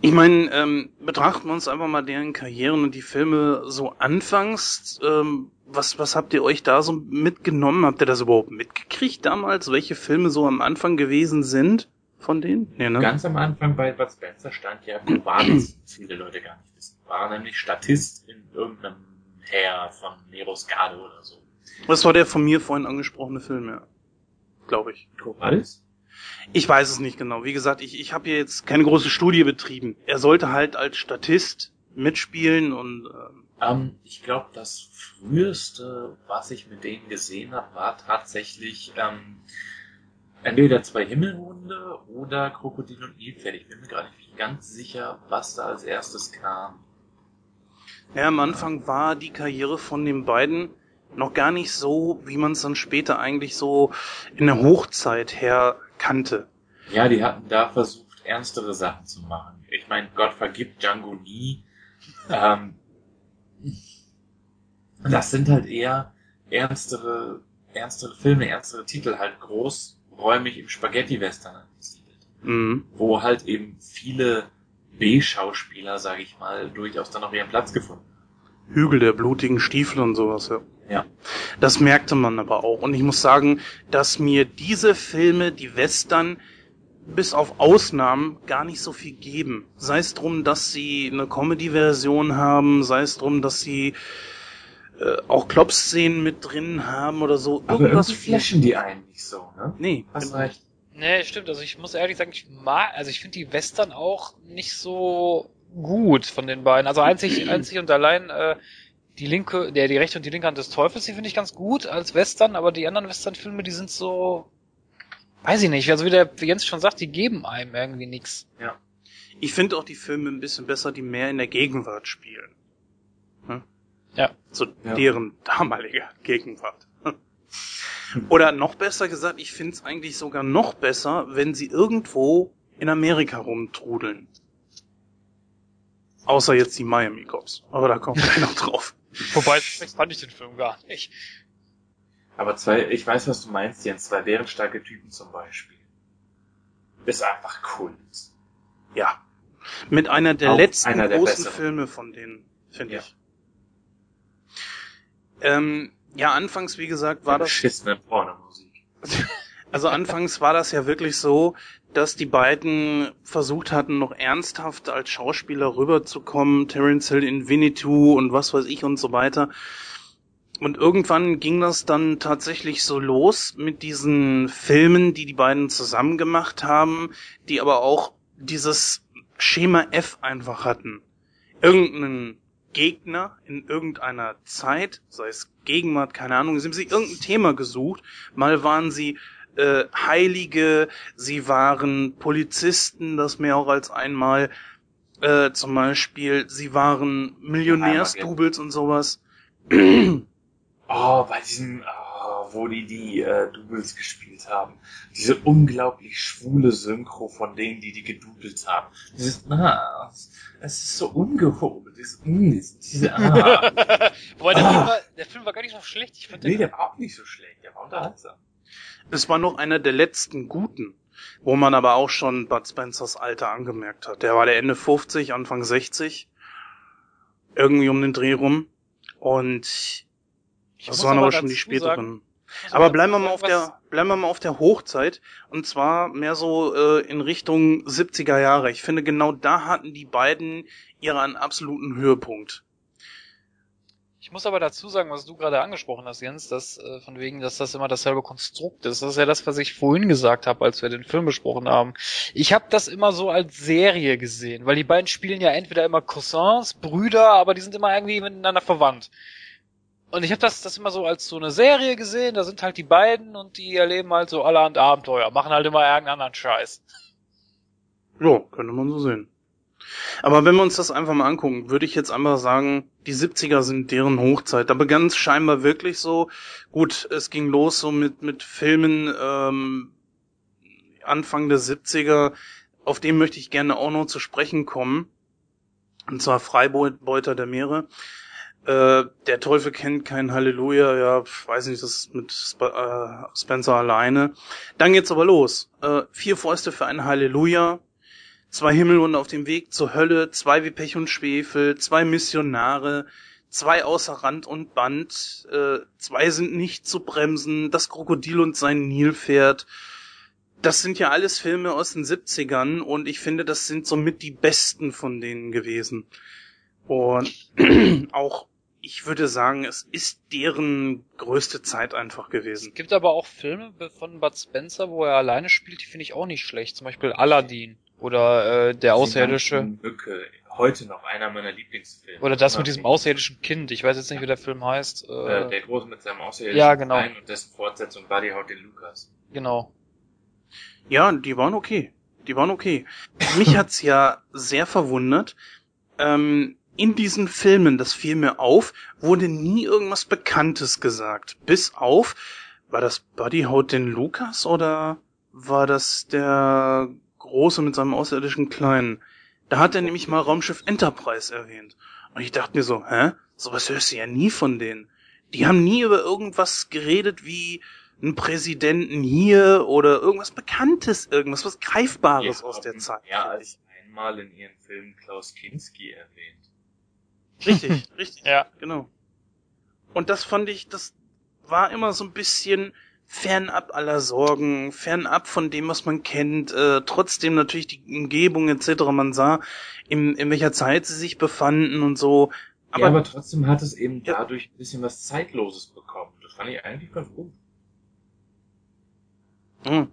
Ich meine, ähm, betrachten wir uns einfach mal deren Karrieren und die Filme so anfangs. Ähm, was, was habt ihr euch da so mitgenommen? Habt ihr das überhaupt mitgekriegt damals, welche Filme so am Anfang gewesen sind von denen? Nee, ne? Ganz am Anfang bei Bud Spencer stand ja, wo war das? Viele Leute gar nicht wissen. War nämlich Statist in irgendeinem Heer von Neros Garde oder so. Das war der von mir vorhin angesprochene Film, ja. Glaube ich. Corvallis? Ich weiß es nicht genau. Wie gesagt, ich, ich habe hier jetzt keine große Studie betrieben. Er sollte halt als Statist mitspielen und ähm, Ähm, ich glaube, das früheste, was ich mit denen gesehen habe, war tatsächlich ähm, entweder zwei Himmelhunde oder Krokodil und Nilpferd. Ich bin mir gerade nicht ganz sicher, was da als erstes kam. ja, am Anfang war die Karriere von den beiden noch gar nicht so, wie man es dann später eigentlich so in der Hochzeit her kannte. Ja, die hatten da versucht, ernstere Sachen zu machen. Ich meine, Gott vergibt Django nie. Ähm, das sind halt eher ernstere, ernstere Filme, ernstere Titel, halt großräumig im Spaghetti-Western angesiedelt. Mhm. Wo halt eben viele B-Schauspieler, sage ich mal, durchaus dann auch ihren Platz gefunden haben. Hügel der blutigen Stiefel und sowas, ja. Ja. Das merkte man aber auch. Und ich muss sagen, dass mir diese Filme, die Western, bis auf Ausnahmen gar nicht so viel geben. Sei es drum, dass sie eine Comedy-Version haben, sei es drum, dass sie äh, auch Klopp-Szenen mit drin haben oder so. Aber irgendwie flashen die einen nicht so, ne? Nee, Hast recht. Nee, stimmt. Also ich muss ehrlich sagen, ich mag, also ich finde die Western auch nicht so gut von den beiden. Also einzig, einzig und allein äh, die linke, der die rechte und die linke Hand des Teufels, die finde ich ganz gut als Western, aber die anderen Western-Filme, die sind so, weiß ich nicht. Also wie der wie Jens schon sagt, die geben einem irgendwie nix. Ich finde auch die Filme ein bisschen besser, die mehr in der Gegenwart spielen. Hm? Ja. So Ja. deren damalige Gegenwart. Oder noch besser gesagt, ich finde es eigentlich sogar noch besser, wenn sie irgendwo in Amerika rumtrudeln. Außer jetzt die Miami Cops. Aber da kommt noch drauf. Wobei, schlecht fand ich den Film gar nicht. Aber zwei, ich weiß, was du meinst, Jens, zwei bärenstarke Typen zum Beispiel. Ist einfach Kunst. Ja. Mit einer der Auch letzten einer der großen besseren. Filme von denen, finde Ja. ich. Ähm, ja, anfangs, wie gesagt, war das beschissene Pornomusik. Also anfangs war das ja wirklich so, dass die beiden versucht hatten, noch ernsthaft als Schauspieler rüberzukommen, Terence Hill in Winnetou und was weiß ich und so weiter. Und irgendwann ging das dann tatsächlich so los mit diesen Filmen, die die beiden zusammen gemacht haben, die aber auch dieses Schema F einfach hatten. Irgendeinen Gegner in irgendeiner Zeit, sei es Gegenwart, keine Ahnung, sie haben sich irgendein Thema gesucht. Mal waren sie äh, Heilige, sie waren Polizisten, das mehr auch als einmal. Äh, zum Beispiel, sie waren Millionärsdoubles und sowas. Oh, bei diesem, oh, wo die die äh, Doubles gespielt haben. Diese unglaublich schwule Synchro von denen, die die gedoubelt haben. Dieses, ah, es ist so ungehoben. Dieses, mm, diese, ah. Wobei der, Ah. Film war, der Film war gar nicht so schlecht. Ich fand nee, der war auch nicht so schlecht. Der war unterhaltsam. Es war noch einer der letzten guten, wo man aber auch schon Bud Spencers Alter angemerkt hat. Der war der Ende 50, Anfang 60. Irgendwie um den Dreh rum. Und ich das waren aber schon die späteren. muss Aber bleiben wir mal auf der, bleiben wir mal auf der Hochzeit. Und zwar mehr so äh, in Richtung 70er Jahre. Ich finde, genau da hatten die beiden ihren absoluten Höhepunkt. Ich muss aber dazu sagen, was du gerade angesprochen hast, Jens, dass äh, von wegen, dass das immer dasselbe Konstrukt ist. Das ist ja das, was ich vorhin gesagt habe, als wir den Film besprochen haben. Ich habe das immer so als Serie gesehen, weil die beiden spielen ja entweder immer Cousins, Brüder, aber die sind immer irgendwie miteinander verwandt. Und ich habe das, das immer so als so eine Serie gesehen, da sind halt die beiden und die erleben halt so allerhand Abenteuer, machen halt immer irgendeinen anderen Scheiß. Ja, könnte man so sehen. Aber wenn wir uns das einfach mal angucken, würde ich jetzt einfach sagen, die 70er sind deren Hochzeit. Da begann es scheinbar wirklich so. Gut, es ging los so mit, mit Filmen ähm, Anfang der 70er. Auf den möchte ich gerne auch noch zu sprechen kommen. Und zwar Freibeuter der Meere. Äh, der Teufel kennt kein Halleluja, ja, weiß nicht, das ist mit Sp äh, Spencer alleine. Dann geht's aber los. Äh, vier Fäuste für ein Halleluja, zwei Himmelhunde auf dem Weg zur Hölle, zwei wie Pech und Schwefel, zwei Missionare, zwei außer Rand und Band, äh, zwei sind nicht zu bremsen, das Krokodil und sein Nilpferd. Das sind ja alles Filme aus den 70ern und ich finde, das sind somit die besten von denen gewesen. Und auch ich würde sagen, es ist deren größte Zeit einfach gewesen. Es gibt aber auch Filme von Bud Spencer, wo er alleine spielt, die finde ich auch nicht schlecht. Zum Beispiel Aladdin oder äh, Der Außerirdische. Mücke. Heute noch einer meiner Lieblingsfilme. Oder das mit diesem außerirdischen Kind. Ich weiß jetzt nicht, wie der Film heißt. Äh, Äh, der Große mit seinem außerirdischen Ja, genau. Kleinen und dessen Fortsetzung Buddy Haut den Lukas. genau. Ja, die waren okay. Die waren okay. Mich hat's ja sehr verwundert. Ähm, in diesen Filmen, das fiel mir auf, wurde nie irgendwas Bekanntes gesagt. Bis auf, war das Buddy Haut den Lukas oder war das der Große mit seinem außerirdischen Kleinen? Da hat er nämlich mal Raumschiff Enterprise erwähnt. Und ich dachte mir so, hä? Sowas hörst du ja nie von denen. Die haben nie über irgendwas geredet wie einen Präsidenten hier oder irgendwas Bekanntes, irgendwas, was Greifbares aus der Zeit. Mehr als einmal in ihren Filmen Klaus Kinski erwähnt. Richtig, richtig. Ja. Genau. Und das fand ich, das war immer so ein bisschen fernab aller Sorgen, fernab von dem, was man kennt, äh, trotzdem natürlich die Umgebung etc. Man sah, in, in welcher Zeit sie sich befanden und so. Aber, ja, aber trotzdem hat es eben Ja. dadurch ein bisschen was Zeitloses bekommen. Das fand ich eigentlich ganz gut. Hm.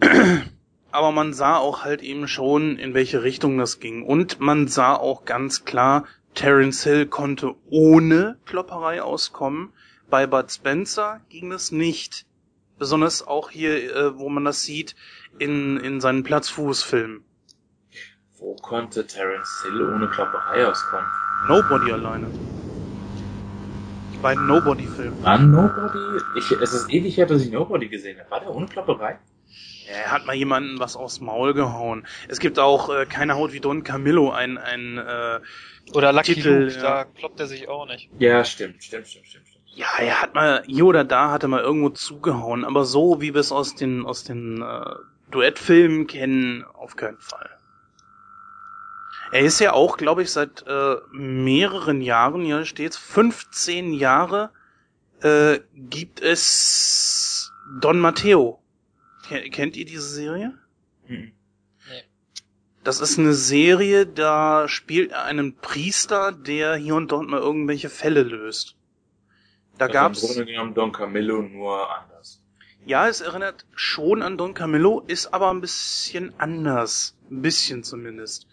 Aber man sah auch halt eben schon, in welche Richtung das ging. Und man sah auch ganz klar, Terence Hill konnte ohne Klopperei auskommen. Bei Bud Spencer ging das nicht. Besonders auch hier, äh, wo man das sieht, in, in seinen Platzfußfilmen. Wo konnte Terence Hill ohne Klopperei auskommen? Nobody alleine. Die beiden Nobody-Filme. War Nobody? Ich, es ist ewig her, dass ich Nobody gesehen habe. War der ohne Klopperei? Er hat mal jemanden was aufs Maul gehauen. Es gibt auch äh, keine Haut wie Don Camillo, ein, ein äh, Oder Lucky Titel, Luke, ja. da kloppt er sich auch nicht. Ja, stimmt, stimmt, stimmt, stimmt. Ja, er hat mal hier oder da hat er mal irgendwo zugehauen, aber so wie wir es aus den aus den äh, Duettfilmen kennen, auf keinen Fall. Er ist ja auch, glaube ich, seit äh, mehreren Jahren, ja steht's, 15 Jahre äh, gibt es Don Matteo. Ken- Kennt ihr diese Serie? Mhm. Das ist eine Serie, da spielt er einen Priester, der hier und dort mal irgendwelche Fälle löst. Da Also gab's Im Grunde genommen Don Camillo nur anders. Ja, es erinnert schon an Don Camillo, ist aber ein bisschen anders. Ein bisschen zumindest.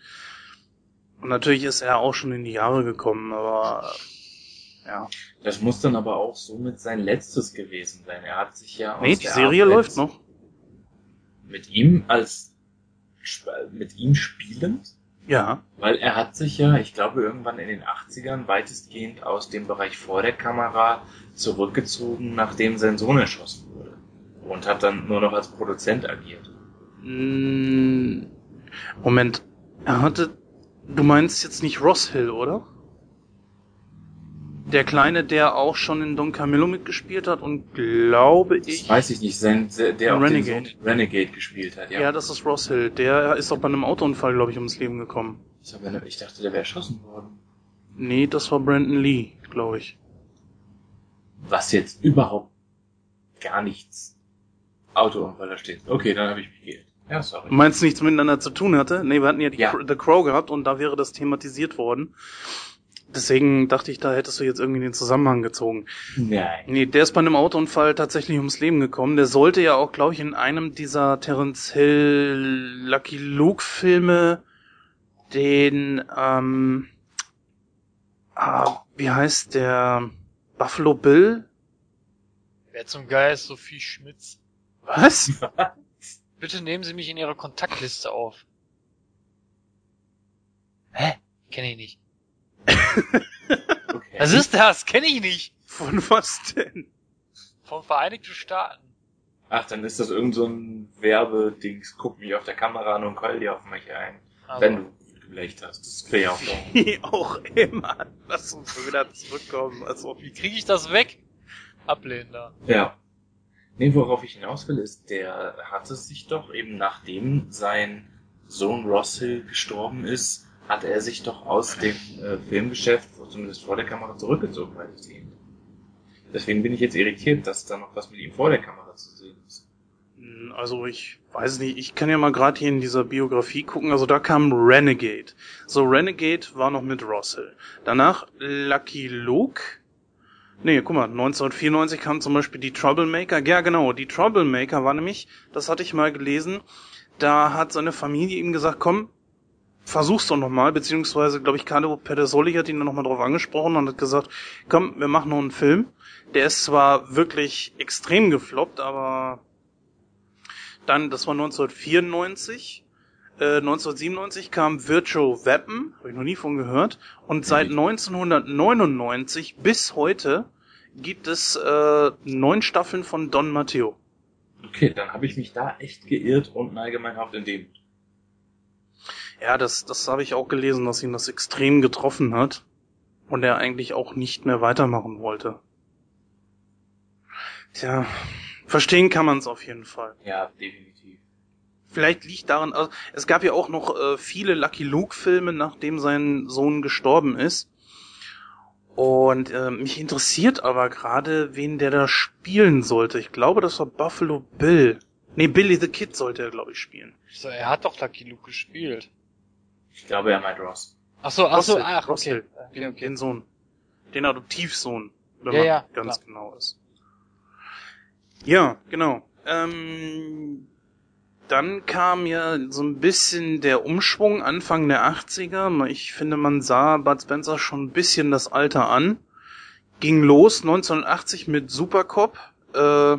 Und natürlich ist er auch schon in die Jahre gekommen, aber ja. Das muss dann aber auch somit sein letztes gewesen sein. Er hat sich ja aus Nee, die der Serie Arbeit läuft noch. Mit ihm als mit ihm spielend, Ja. weil er hat sich ja, ich glaube, irgendwann in den 80ern weitestgehend aus dem Bereich vor der Kamera zurückgezogen, nachdem sein Sohn erschossen wurde. Und hat dann nur noch als Produzent agiert. Mm, Moment. Er hatte. Du meinst jetzt nicht Ross Hill, oder? Der Kleine, der auch schon in Don Camillo mitgespielt hat und glaube Das ich. weiß ich nicht, sein, der auch Renegade. Renegade gespielt hat, ja. Ja, das ist Ross Hill. Der ist auch bei einem Autounfall, glaube ich, ums Leben gekommen. Ich, dachte, der wäre erschossen worden. Nee, das war Brandon Lee, glaube ich. Was jetzt überhaupt gar nichts Autounfall da steht. Okay, dann habe ich mich geirrt. Ja, sorry. Meinst du nichts miteinander zu tun hatte? Nee, wir hatten ja, die Ja. The Crow gehabt und da wäre das thematisiert worden. Deswegen dachte ich, da hättest du jetzt irgendwie den Zusammenhang gezogen. Nein. Nee, der ist bei einem Autounfall tatsächlich ums Leben gekommen. Der sollte ja auch, glaube ich, in einem dieser Terence Hill Lucky Luke Filme den, ähm, ah, wie heißt der? Buffalo Bill? Wer zum Geist Sophie Schmitz? Was? Bitte nehmen Sie mich in Ihre Kontaktliste auf. Hä? Kenne ich nicht. Okay. Was ist das? Kenne ich nicht. Von was denn? Von Vereinigten Staaten. Ach, dann ist das irgend so ein Werbedings. Guck mich auf der Kamera an und keul dir auf mich ein. Also, Wenn du geblecht hast. Das wäre ja auch doch. Wie auch immer. Lass uns wieder zurückkommen. Also, Wie kriege ich das weg? Ablehnen da. Ja. Nee, worauf ich hinaus will, ist, der hatte sich doch eben nachdem sein Sohn Ross Hill gestorben ist, hat er sich doch aus dem äh, Filmgeschäft, zumindest vor der Kamera, zurückgezogen, weitestgehend. Deswegen bin ich jetzt irritiert, dass da noch was mit ihm vor der Kamera zu sehen ist. Hm, Also ich weiß nicht, ich kann ja mal gerade hier in dieser Biografie gucken. Also da kam Renegade. So, Renegade war noch mit Russell. Danach Lucky Luke. Nee, guck mal, 1994 kam zum Beispiel die Troublemaker. Ja, genau, die Troublemaker war nämlich, das hatte ich mal gelesen, da hat seine Familie ihm gesagt, komm, versuch's doch nochmal, beziehungsweise, glaube ich, Carlo Pedersoli hat ihn dann nochmal drauf angesprochen und hat gesagt, komm, wir machen noch einen Film. Der ist zwar wirklich extrem gefloppt, aber dann, das war 1994. Äh, 1997 kam Virtual Weapon, habe ich noch nie von gehört. Und seit 1999 bis heute gibt es äh, neun Staffeln von Don Matteo. Okay, dann habe ich mich da echt geirrt und allgemein auch in dem. Ja, das, das habe ich auch gelesen, dass ihn das extrem getroffen hat. Und er eigentlich auch nicht mehr weitermachen wollte. Tja, verstehen kann man es auf jeden Fall. Ja, definitiv. Vielleicht liegt daran, also es gab ja auch noch äh, viele Lucky Luke Filme, nachdem sein Sohn gestorben ist. Und äh, mich interessiert aber gerade, wen der da spielen sollte. Ich glaube, das war Buffalo Bill. Nee, Billy the Kid sollte er, glaube ich, spielen. So, er hat doch Lucky Luke gespielt. Ich glaube, er meint Ross. Ach so, ach so, Russell, ach, okay. Okay, okay. Den Sohn. Den Adoptivsohn, wenn Ja, man ja, ganz klar. genau ist. Ja, genau. Ähm, dann kam ja so ein bisschen der Umschwung Anfang der 80er. Ich finde, man sah Bud Spencer schon ein bisschen das Alter an. Ging los 1980 mit Supercop. Äh,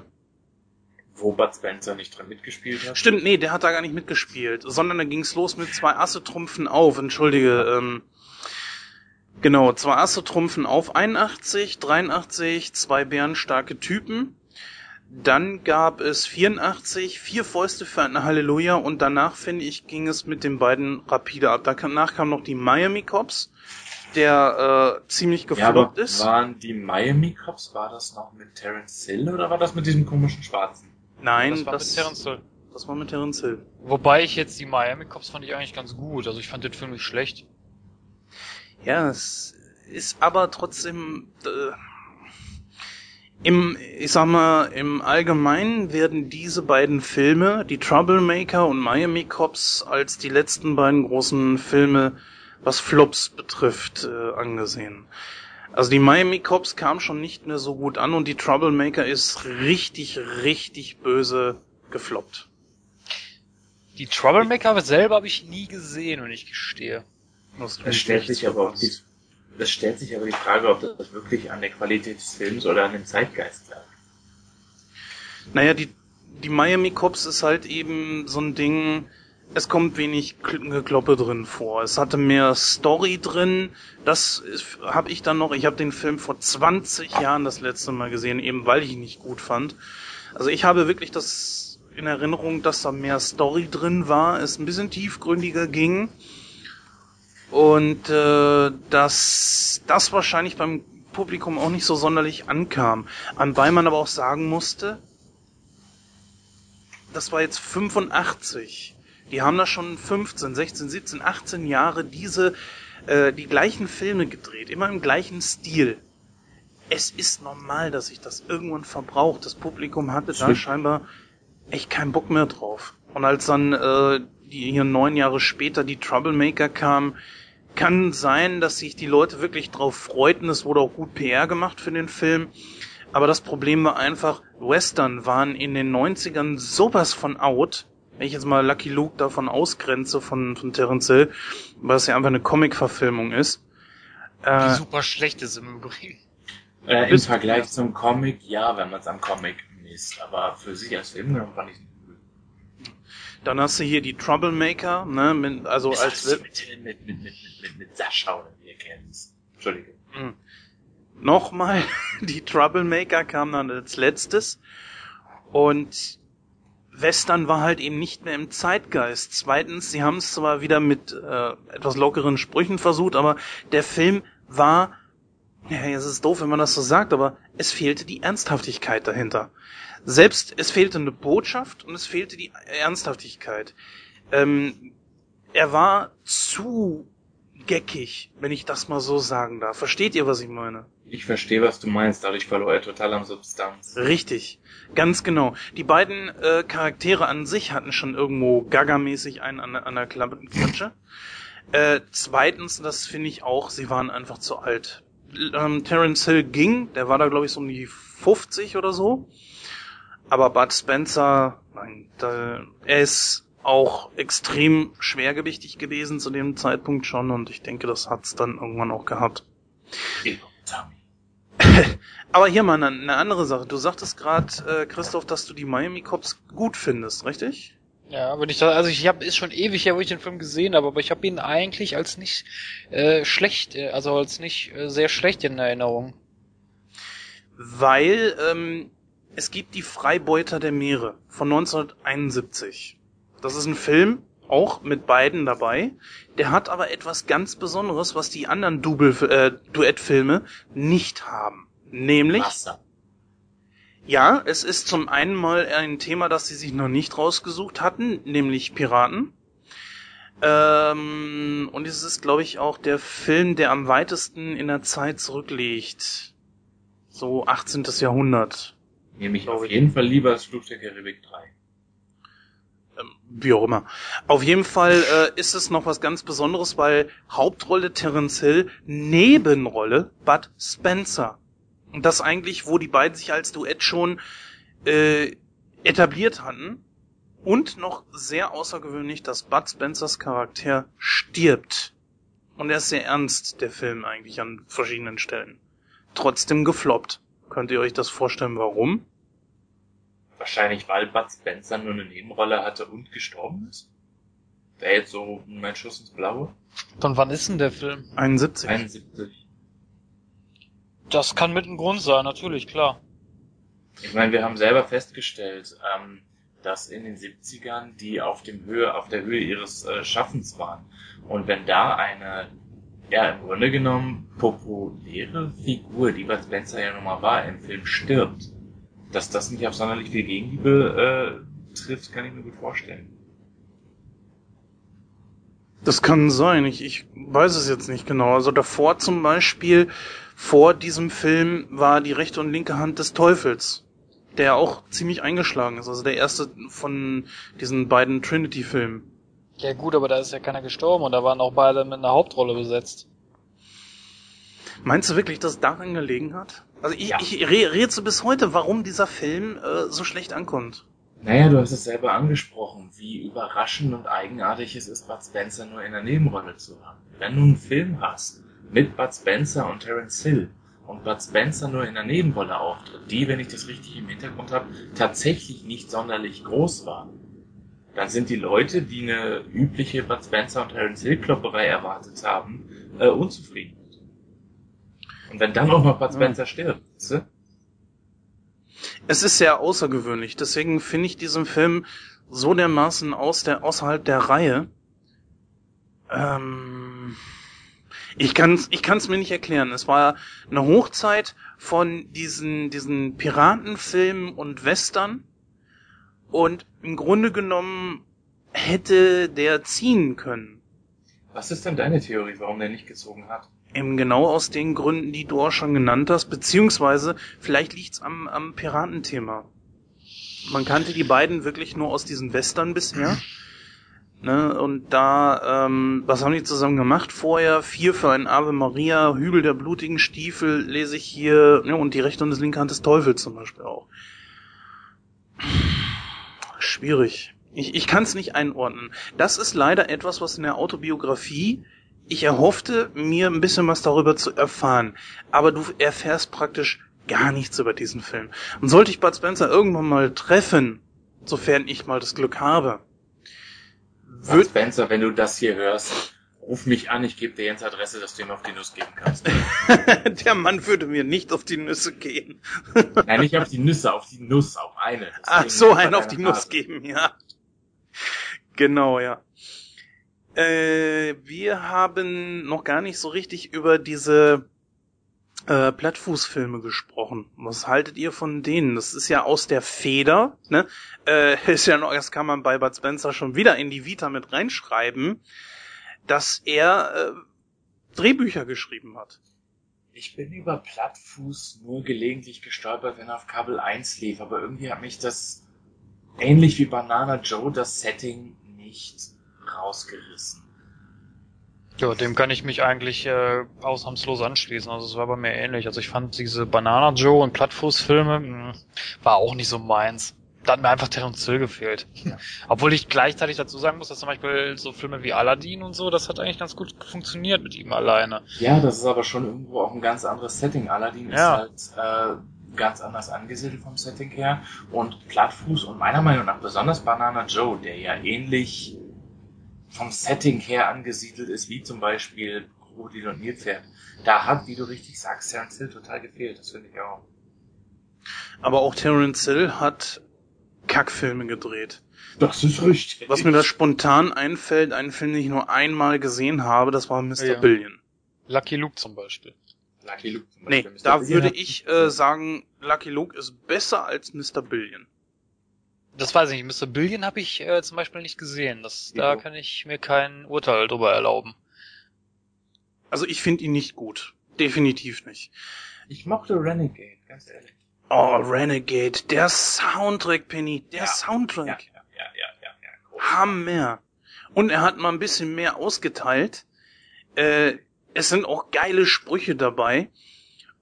Wo Bud Spencer nicht dran mitgespielt hat. Stimmt, nee, der hat da gar nicht mitgespielt, sondern da ging's los mit zwei Asse trumpfen auf, entschuldige, ähm, genau, zwei Asse trumpfen auf 81, 83, zwei bärenstarke Typen. Dann gab es 84, vier Fäuste für ein Halleluja und danach, finde ich, ging es mit den beiden rapide ab. Danach kam noch die Miami Cops, der äh, ziemlich Ja, gefloppt ist. waren die Miami Cops, war das noch mit Terence Hill oder war das mit diesem komischen Schwarzen? Nein, das war das, mit Terence Hill. das war mit Terence Hill. Wobei ich jetzt die Miami Cops fand ich eigentlich ganz gut. Also ich fand den Film nicht schlecht. Ja, es ist aber trotzdem äh, im, ich sag mal, im Allgemeinen werden diese beiden Filme, die Troublemaker und Miami Cops, als die letzten beiden großen Filme, was Flops betrifft, äh, angesehen. Also die Miami Cops kam schon nicht mehr so gut an und die Troublemaker ist richtig, richtig böse gefloppt. Die Troublemaker selber habe ich nie gesehen, wenn ich gestehe. Es stellt sich aber auch die, es stellt sich aber die Frage, ob das wirklich an der Qualität des Films oder an dem Zeitgeist lag. Naja, die, die Miami Cops ist halt eben so ein Ding, es kommt wenig Kl- Gekloppe drin vor. Es hatte mehr Story drin. Das habe ich dann noch, ich habe den Film vor 20 Jahren das letzte Mal gesehen, eben weil ich ihn nicht gut fand. Also ich habe wirklich das in Erinnerung, dass da mehr Story drin war, es ein bisschen tiefgründiger ging. Und äh, dass das wahrscheinlich beim Publikum auch nicht so sonderlich ankam. Anbei man aber auch sagen musste, das war jetzt 85. Die haben da schon 15, 16, 17, 18 Jahre diese, äh, die gleichen Filme gedreht, immer im gleichen Stil. Es ist normal, dass sich das irgendwann verbraucht. Das Publikum hatte da Stimmt. scheinbar echt keinen Bock mehr drauf. Und als dann äh, die hier neun Jahre später die Troublemaker kam, kann sein, dass sich die Leute wirklich drauf freuten. Es wurde auch gut PR gemacht für den Film. Aber das Problem war einfach, Western waren in den 90ern sowas von out. Wenn ich jetzt mal Lucky Luke davon ausgrenze von, von Terence Hill, weil es ja einfach eine Comic-Verfilmung ist. Die Äh, super schlecht ist im Übrigen. Äh, Im Vergleich zum Comic, ja, wenn man es am Comic misst, aber für sich als Film genommen fand ich dann hast du hier die Troublemaker, ne, mit, also Ist als das mit, mit, mit, mit, mit, mit, Sascha oder wie ihr kennt Entschuldige. Mhm. Nochmal, die Troublemaker kamen dann als letztes. Und Western war halt eben nicht mehr im Zeitgeist. Zweitens, sie haben es zwar wieder mit äh, etwas lockeren Sprüchen versucht, aber der Film war, ja, es ist doof, wenn man das so sagt, aber es fehlte die Ernsthaftigkeit dahinter. Selbst es fehlte eine Botschaft und es fehlte die Ernsthaftigkeit. Ähm, er war zu geckig, wenn ich das mal so sagen darf. Versteht ihr, was ich meine? Ich verstehe, was du meinst. Dadurch verlor er total an Substanz. Richtig, ganz genau. Die beiden äh, Charaktere an sich hatten schon irgendwo Gaga-mäßig einen an, an der Klatsche. Äh, zweitens, das finde ich auch, sie waren einfach zu alt. Ähm, Terence Hill ging, der war da glaube ich so um die 50 oder so. Aber Bud Spencer, nein, da, er ist auch extrem schwergewichtig gewesen zu dem Zeitpunkt schon und ich denke, das hat's dann irgendwann auch gehabt. Genau. Aber hier mal eine, eine andere Sache. Du sagtest gerade, äh, Christoph, dass du die Miami Cops gut findest, richtig? Ja, wenn ich da, also ich habe ist schon ewig her, wo ich den Film gesehen habe, aber ich habe ihn eigentlich als nicht äh, schlecht, äh, also als nicht äh, sehr schlecht in Erinnerung. Weil ähm, es gibt die Freibeuter der Meere von 1971. Das ist ein Film, auch mit beiden dabei. Der hat aber etwas ganz Besonderes, was die anderen Double, äh, Duettfilme nicht haben. Nämlich, Wasser. ja, es ist zum einen mal ein Thema, das sie sich noch nicht rausgesucht hatten, nämlich Piraten. Ähm, und es ist, glaube ich, auch der Film, der am weitesten in der Zeit zurückliegt. So 18. Jahrhundert. Nehme ich auf jeden Fall lieber als Flug der Karibik 3. Ähm, wie auch immer. Auf jeden Fall äh, ist es noch was ganz Besonderes, weil Hauptrolle Terence Hill, Nebenrolle Bud Spencer. Und das eigentlich, wo die beiden sich als Duett schon äh, etabliert hatten. Und noch sehr außergewöhnlich, dass Bud Spencers Charakter stirbt. Und er ist sehr ernst, der Film eigentlich an verschiedenen Stellen. Trotzdem gefloppt. Könnt ihr euch das vorstellen, warum? Wahrscheinlich, weil Bud Spencer nur eine Nebenrolle hatte und gestorben ist. Wäre jetzt so mein Schuss ins Blaue. Von wann ist denn der Film? 71. 71. Das kann mit ein Grund sein, natürlich, klar. Ich meine, wir haben selber festgestellt, ähm, dass in den 70ern die auf dem Höhe, auf der Höhe ihres äh, Schaffens waren. Und wenn da eine, ja, im Grunde genommen populäre Figur, die Bud Spencer ja nun mal war, im Film stirbt, dass das nicht auf sonderlich viel Gegenliebe äh, trifft, kann ich mir gut vorstellen. Das kann sein, ich, ich weiß es jetzt nicht genau. Also davor zum Beispiel, vor diesem Film war die rechte und linke Hand des Teufels, der auch ziemlich eingeschlagen ist. Also der erste von diesen beiden Trinity-Filmen. Ja gut, aber da ist ja keiner gestorben und da waren auch beide mit einer Hauptrolle besetzt. Meinst du wirklich, dass es daran gelegen hat? Also ich, Ja. ich rätsel bis heute, warum dieser Film äh, so schlecht ankommt. Naja, du hast es selber angesprochen, wie überraschend und eigenartig es ist, Bud Spencer nur in der Nebenrolle zu haben. Wenn du einen Film hast mit Bud Spencer und Terence Hill und Bud Spencer nur in der Nebenrolle auftritt, die, wenn ich das richtig im Hintergrund habe, tatsächlich nicht sonderlich groß war, dann sind die Leute, die eine übliche Bud Spencer und Terence Hill Klopperei erwartet haben, äh, unzufrieden. Und wenn dann auch noch Bud Spencer stirbt, weißt du? Es ist sehr außergewöhnlich, deswegen finde ich diesen Film so dermaßen aus der, außerhalb der Reihe. Ähm, ich kann's, ich kann's mir nicht erklären. Es war eine Hochzeit von diesen, diesen Piratenfilmen und Western. Und im Grunde genommen hätte der ziehen können. Was ist denn deine Theorie, warum der nicht gezogen hat? Eben genau aus den Gründen, die du auch schon genannt hast, beziehungsweise vielleicht liegt's am, am Piratenthema. Man kannte die beiden wirklich nur aus diesen Western bisher. Ne, und da, ähm, was haben die zusammen gemacht vorher? Vier für ein Ave Maria, Hügel der blutigen Stiefel lese ich hier, ne, und die rechte und das linke Hand des Teufels zum Beispiel auch. Schwierig. Ich, ich kann es nicht einordnen. Das ist leider etwas, was in der Autobiografie ich erhoffte, mir ein bisschen was darüber zu erfahren. Aber du erfährst praktisch gar nichts über diesen Film. Und sollte ich Bud Spencer irgendwann mal treffen, sofern ich mal das Glück habe, Wird Spencer, wenn du das hier hörst, ruf mich an, ich gebe dir Jens Adresse, dass du ihm auf die Nuss geben kannst. der Mann würde mir nicht auf die Nüsse gehen. Nein, nicht auf die Nüsse, auf die Nuss, auf eine. Ach Deswegen so, bei einen auf die Nuss Nase. geben, ja. Genau, ja. Äh, wir haben noch gar nicht so richtig über diese äh, Plattfußfilme gesprochen. Was haltet ihr von denen? Das ist ja aus der Feder, ne? Äh, ist ja noch, das kann man bei Bud Spencer schon wieder in die Vita mit reinschreiben, dass er äh, Drehbücher geschrieben hat. Ich bin über Plattfuß nur gelegentlich gestolpert, wenn er auf Kabel 1 lief, aber irgendwie hat mich das ähnlich wie Banana Joe das Setting nicht rausgerissen. Ja, dem kann ich mich eigentlich äh, ausnahmslos anschließen. Also es war bei mir ähnlich. Also ich fand diese Banana Joe und Plattfuß-Filme mh, war auch nicht so meins. Da hat mir einfach Terence Hill gefehlt. Ja. Obwohl ich gleichzeitig dazu sagen muss, dass zum Beispiel so Filme wie Aladdin und so, das hat eigentlich ganz gut funktioniert mit ihm alleine. Ja, das ist aber schon irgendwo auch ein ganz anderes Setting. Aladdin Ja. ist halt äh, ganz anders angesiedelt vom Setting her. Und Plattfuß und meiner Meinung nach besonders Banana Joe, der ja ähnlich vom Setting her angesiedelt ist, wie zum Beispiel Krokodil und Nilpferd. Da hat, wie du richtig sagst, Terence Hill total gefehlt. Das finde ich auch. Aber auch Terence Hill hat Kackfilme gedreht. Das ist richtig. Was mir da spontan einfällt, einen Film, den ich nur einmal gesehen habe, das war Mr. Ja. Billion. Lucky Luke zum Beispiel. Lucky Luke zum Nee, Beispiel. Mr. da Billion würde ich äh, sagen, Lucky Luke ist besser als Mr. Billion. Das weiß ich nicht. Mr. Billion habe ich äh, zum Beispiel nicht gesehen. Das, da Jo. kann ich mir kein Urteil drüber erlauben. Also ich finde ihn nicht gut. Definitiv nicht. Ich mochte Renegade, ganz ehrlich. Oh, Renegade, der Soundtrack, Penny, der Ja. Soundtrack. Ja, ja, ja, ja, ja. ja. Groß. Hammer. Und er hat mal ein bisschen mehr ausgeteilt. Äh, es sind auch geile Sprüche dabei.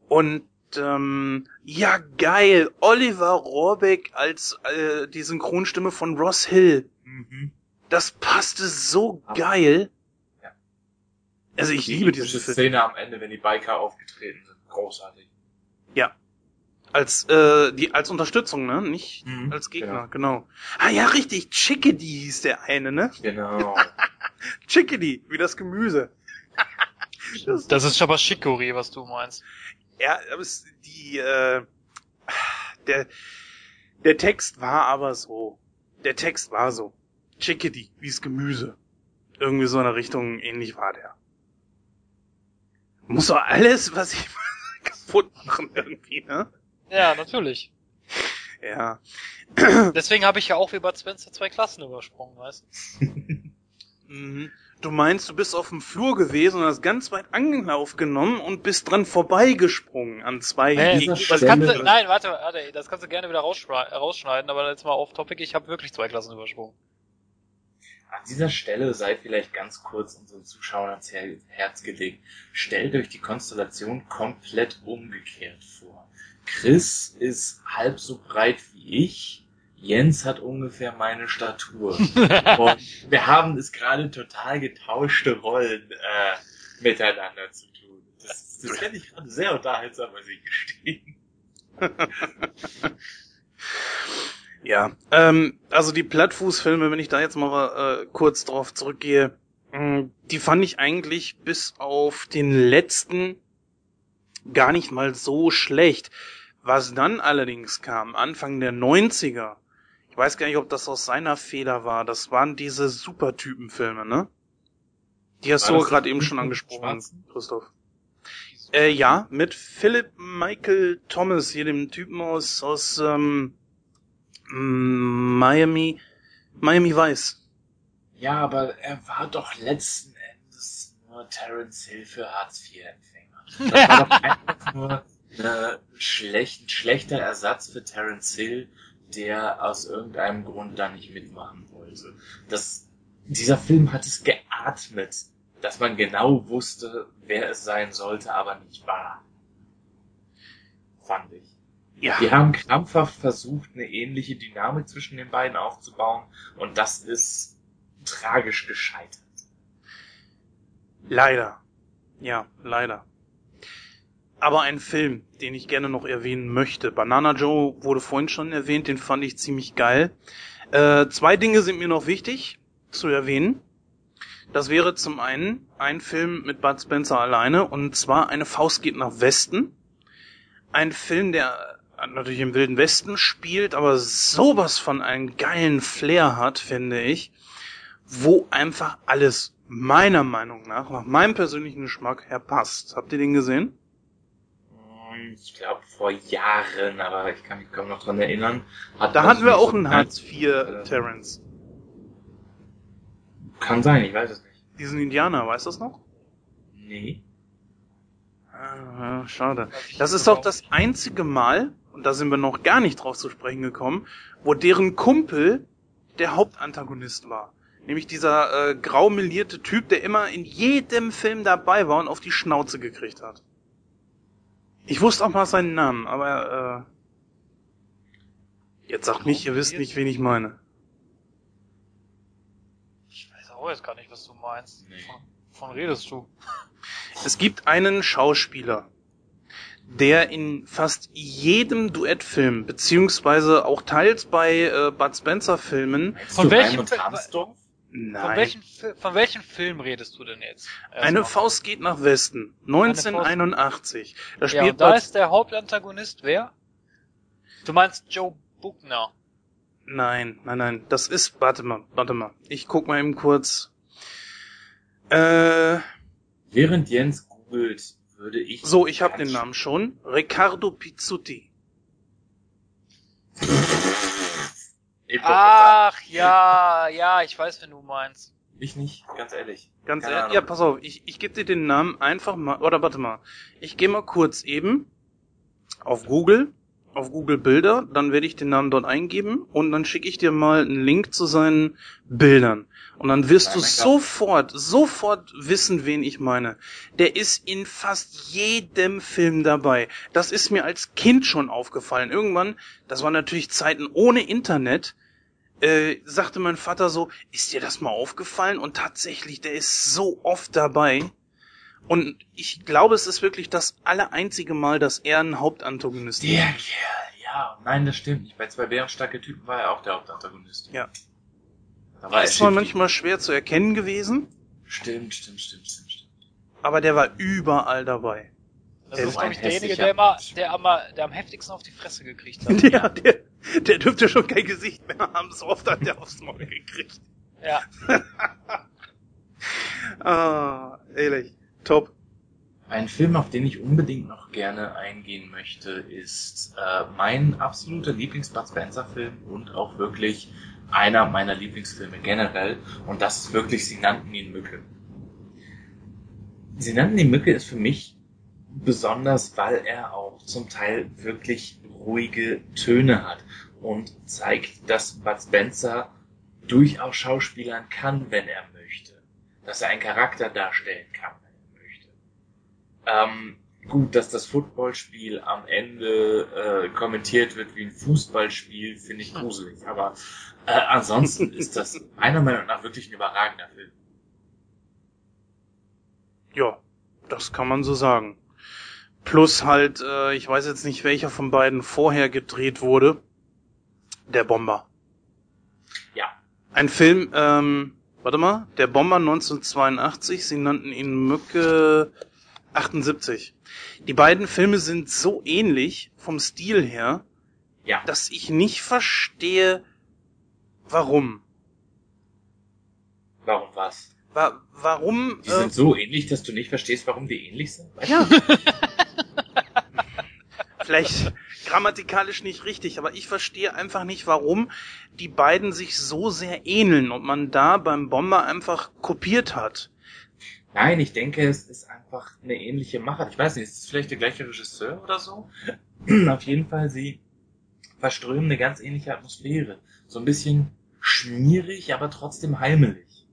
Und ähm, ja, geil. Oliver Rohrbeck als äh, die Synchronstimme von Ross Hill. Mhm. Das passte so geil. Ja. Also ich Die liebe Film. Szene am Ende, wenn die Biker aufgetreten sind. Großartig. Als äh, die als Unterstützung, ne? Nicht Mhm, als Gegner, genau. Ah ja, richtig. Chickadee hieß der eine, ne? Genau. Chickadee, wie das Gemüse. das, Das ist Shabashikori, was du meinst. Ja, aber es, die, äh, der, der Text war aber so. Der Text war so. Chickadee, wie's Gemüse. Irgendwie so in der Richtung ähnlich war der. Muss doch alles, was ich kaputt machen irgendwie, ne? Ja, natürlich. Ja. Deswegen habe ich ja auch wie Bud Spencer zwei Klassen übersprungen, weißt du? Mhm. Du meinst, du bist auf dem Flur gewesen und hast ganz weit Anlauf genommen und bist dran vorbeigesprungen an zwei Nee, gegenüber- das kannst du, nein, warte, warte, das kannst du gerne wieder rausschneiden, aber jetzt mal auf Topic, ich habe wirklich zwei Klassen übersprungen. An dieser Stelle sei vielleicht ganz kurz unseren Zuschauern ans Her Herz gelegt. Stellt euch die Konstellation komplett umgekehrt vor. Chris ist halb so breit wie ich. Jens hat ungefähr meine Statur. Und wir haben es gerade total getauschte Rollen äh, miteinander zu tun. Das, das finde ich gerade sehr unterhaltsam, muss ich gestehen. Ja, ähm, also die Plattfußfilme, wenn ich da jetzt mal äh, kurz drauf zurückgehe, mh, die fand ich eigentlich bis auf den letzten gar nicht mal so schlecht. Was dann allerdings kam, Anfang der 90er, ich weiß gar nicht, ob das aus seiner Feder war, das waren diese Supertypenfilme, ne? Die hast War du gerade eben schon angesprochen? Christoph. Äh, ja, mit Philip Michael Thomas, hier dem Typen aus, aus ähm, mm, Miami, Miami Vice. Ja, aber er war doch letzten Endes nur Terence Hill für Hartz-IV-Empfänger. Das war doch einfach nur eine schlecht, ein schlechter Ersatz für Terence Hill, der aus irgendeinem Grund da nicht mitmachen wollte. Das, dieser Film hat es geatmet, dass man genau wusste, wer es sein sollte, aber nicht war. Fand ich. Ja, Die haben krampfhaft versucht, eine ähnliche Dynamik zwischen den beiden aufzubauen und das ist tragisch gescheitert. leider. Ja, leider. Aber ein Film, den ich gerne noch erwähnen möchte. Banana Joe wurde vorhin schon erwähnt, den fand ich ziemlich geil. Äh, zwei Dinge sind mir noch wichtig zu erwähnen. Das wäre zum einen ein Film mit Bud Spencer alleine und zwar eine Faust geht nach Westen. Ein Film, der natürlich im Wilden Westen spielt, aber sowas von einen geilen Flair hat, finde ich, wo einfach alles meiner Meinung nach, nach meinem persönlichen Geschmack her passt. Habt ihr den gesehen? Ich glaube vor Jahren, aber ich kann mich kaum noch dran erinnern. Hat Da hatten wir auch einen Hartz IV Terrence. Kann sein, ich weiß es nicht. Diesen Indianer, weißt du das noch? Nee. Ah, schade. Das ist doch das einzige Mal, und da sind wir noch gar nicht drauf zu sprechen gekommen, wo deren Kumpel der Hauptantagonist war. Nämlich dieser äh, graumelierte Typ, der immer in jedem Film dabei war und auf die Schnauze gekriegt hat. Ich wusste auch mal seinen Namen, aber äh, jetzt sagt nicht, ihr wisst nicht, wen ich meine. Ich weiß auch jetzt gar nicht, was du meinst. Nee. Von, von redest du? Es gibt einen Schauspieler, der in fast jedem Duettfilm, beziehungsweise auch teils bei äh, Bud Spencer Filmen. Von welchem, Film, Nein. Von welchem, von welchem Film redest du denn jetzt? Erst Eine mal. Faust geht nach Westen. 1981. Da spielt ja, und da ist der Hauptantagonist wer? Du meinst Joe Buckner? Nein, nein, nein. Das ist, warte mal, warte mal. Ich guck mal eben kurz. Äh, Während Jens googelt, würde ich... So, ich habe den Namen schon. Riccardo Pizzuti. Ach, ja, ja, ich weiß, wen du meinst. Ich nicht, ganz ehrlich. Ganz ehrlich, ja, pass auf, ich, ich gebe dir den Namen einfach mal, oder warte mal, ich gehe mal kurz eben auf Google auf Google Bilder, dann werde ich den Namen dort eingeben und dann schicke ich dir mal einen Link zu seinen Bildern. Und dann wirst du sofort, sofort wissen, wen ich meine. Der ist in fast jedem Film dabei. Das ist mir als Kind schon aufgefallen. Irgendwann, das war natürlich Zeiten ohne Internet, äh, sagte mein Vater so, ist dir das mal aufgefallen? Und tatsächlich, der ist so oft dabei. Und ich glaube, es ist wirklich das allereinzige Mal, dass er ein Hauptantagonist ist. Der Kerl, ja. Nein, das stimmt nicht. Bei zwei bärenstarke Typen war er auch der Hauptantagonist. Ja. Da war ist zwar manchmal schwer zu erkennen gewesen. Stimmt, stimmt, stimmt, stimmt, stimmt. Aber der war überall dabei. Das der ist, glaube ich, derjenige, der immer, der, am, der am heftigsten auf die Fresse gekriegt hat. ja, der, der dürfte schon kein Gesicht mehr haben, so oft hat der aufs Maul gekriegt. Ja. ah, ehrlich. Top. Ein Film, auf den ich unbedingt noch gerne eingehen möchte, ist äh, mein absoluter Lieblings-Bud Spencer-Film und auch wirklich einer meiner Lieblingsfilme generell. Und das ist wirklich Sie nannten ihn Mücke. Sie nannten ihn Mücke ist für mich besonders, weil er auch zum Teil wirklich ruhige Töne hat und zeigt, dass Bud Spencer durchaus schauspielern kann, wenn er möchte. Dass er einen Charakter darstellen kann ähm, gut, dass das Footballspiel am Ende äh, kommentiert wird wie ein Fußballspiel, finde ich gruselig. Aber äh, ansonsten ist das meiner Meinung nach wirklich ein überragender Film. Ja, das kann man so sagen. Plus halt, äh, ich weiß jetzt nicht, welcher von beiden vorher gedreht wurde. Der Bomber. Ja. Ein Film, ähm, warte mal, der Bomber 1982, sie nannten ihn Mücke 78. Die beiden Filme sind so ähnlich vom Stil her, ja. dass ich nicht verstehe, warum. Warum was? Wa warum? Die äh, sind so ähnlich, dass du nicht verstehst, warum die ähnlich sind? Ja. Vielleicht grammatikalisch nicht richtig, aber ich verstehe einfach nicht, warum die beiden sich so sehr ähneln und man da beim Bomber einfach kopiert hat. Nein, ich denke, es ist einfach eine ähnliche Machart. Ich weiß nicht, ist es vielleicht der gleiche Regisseur oder so? Auf jeden Fall, sie verströmen eine ganz ähnliche Atmosphäre. So ein bisschen schmierig, aber trotzdem heimelig.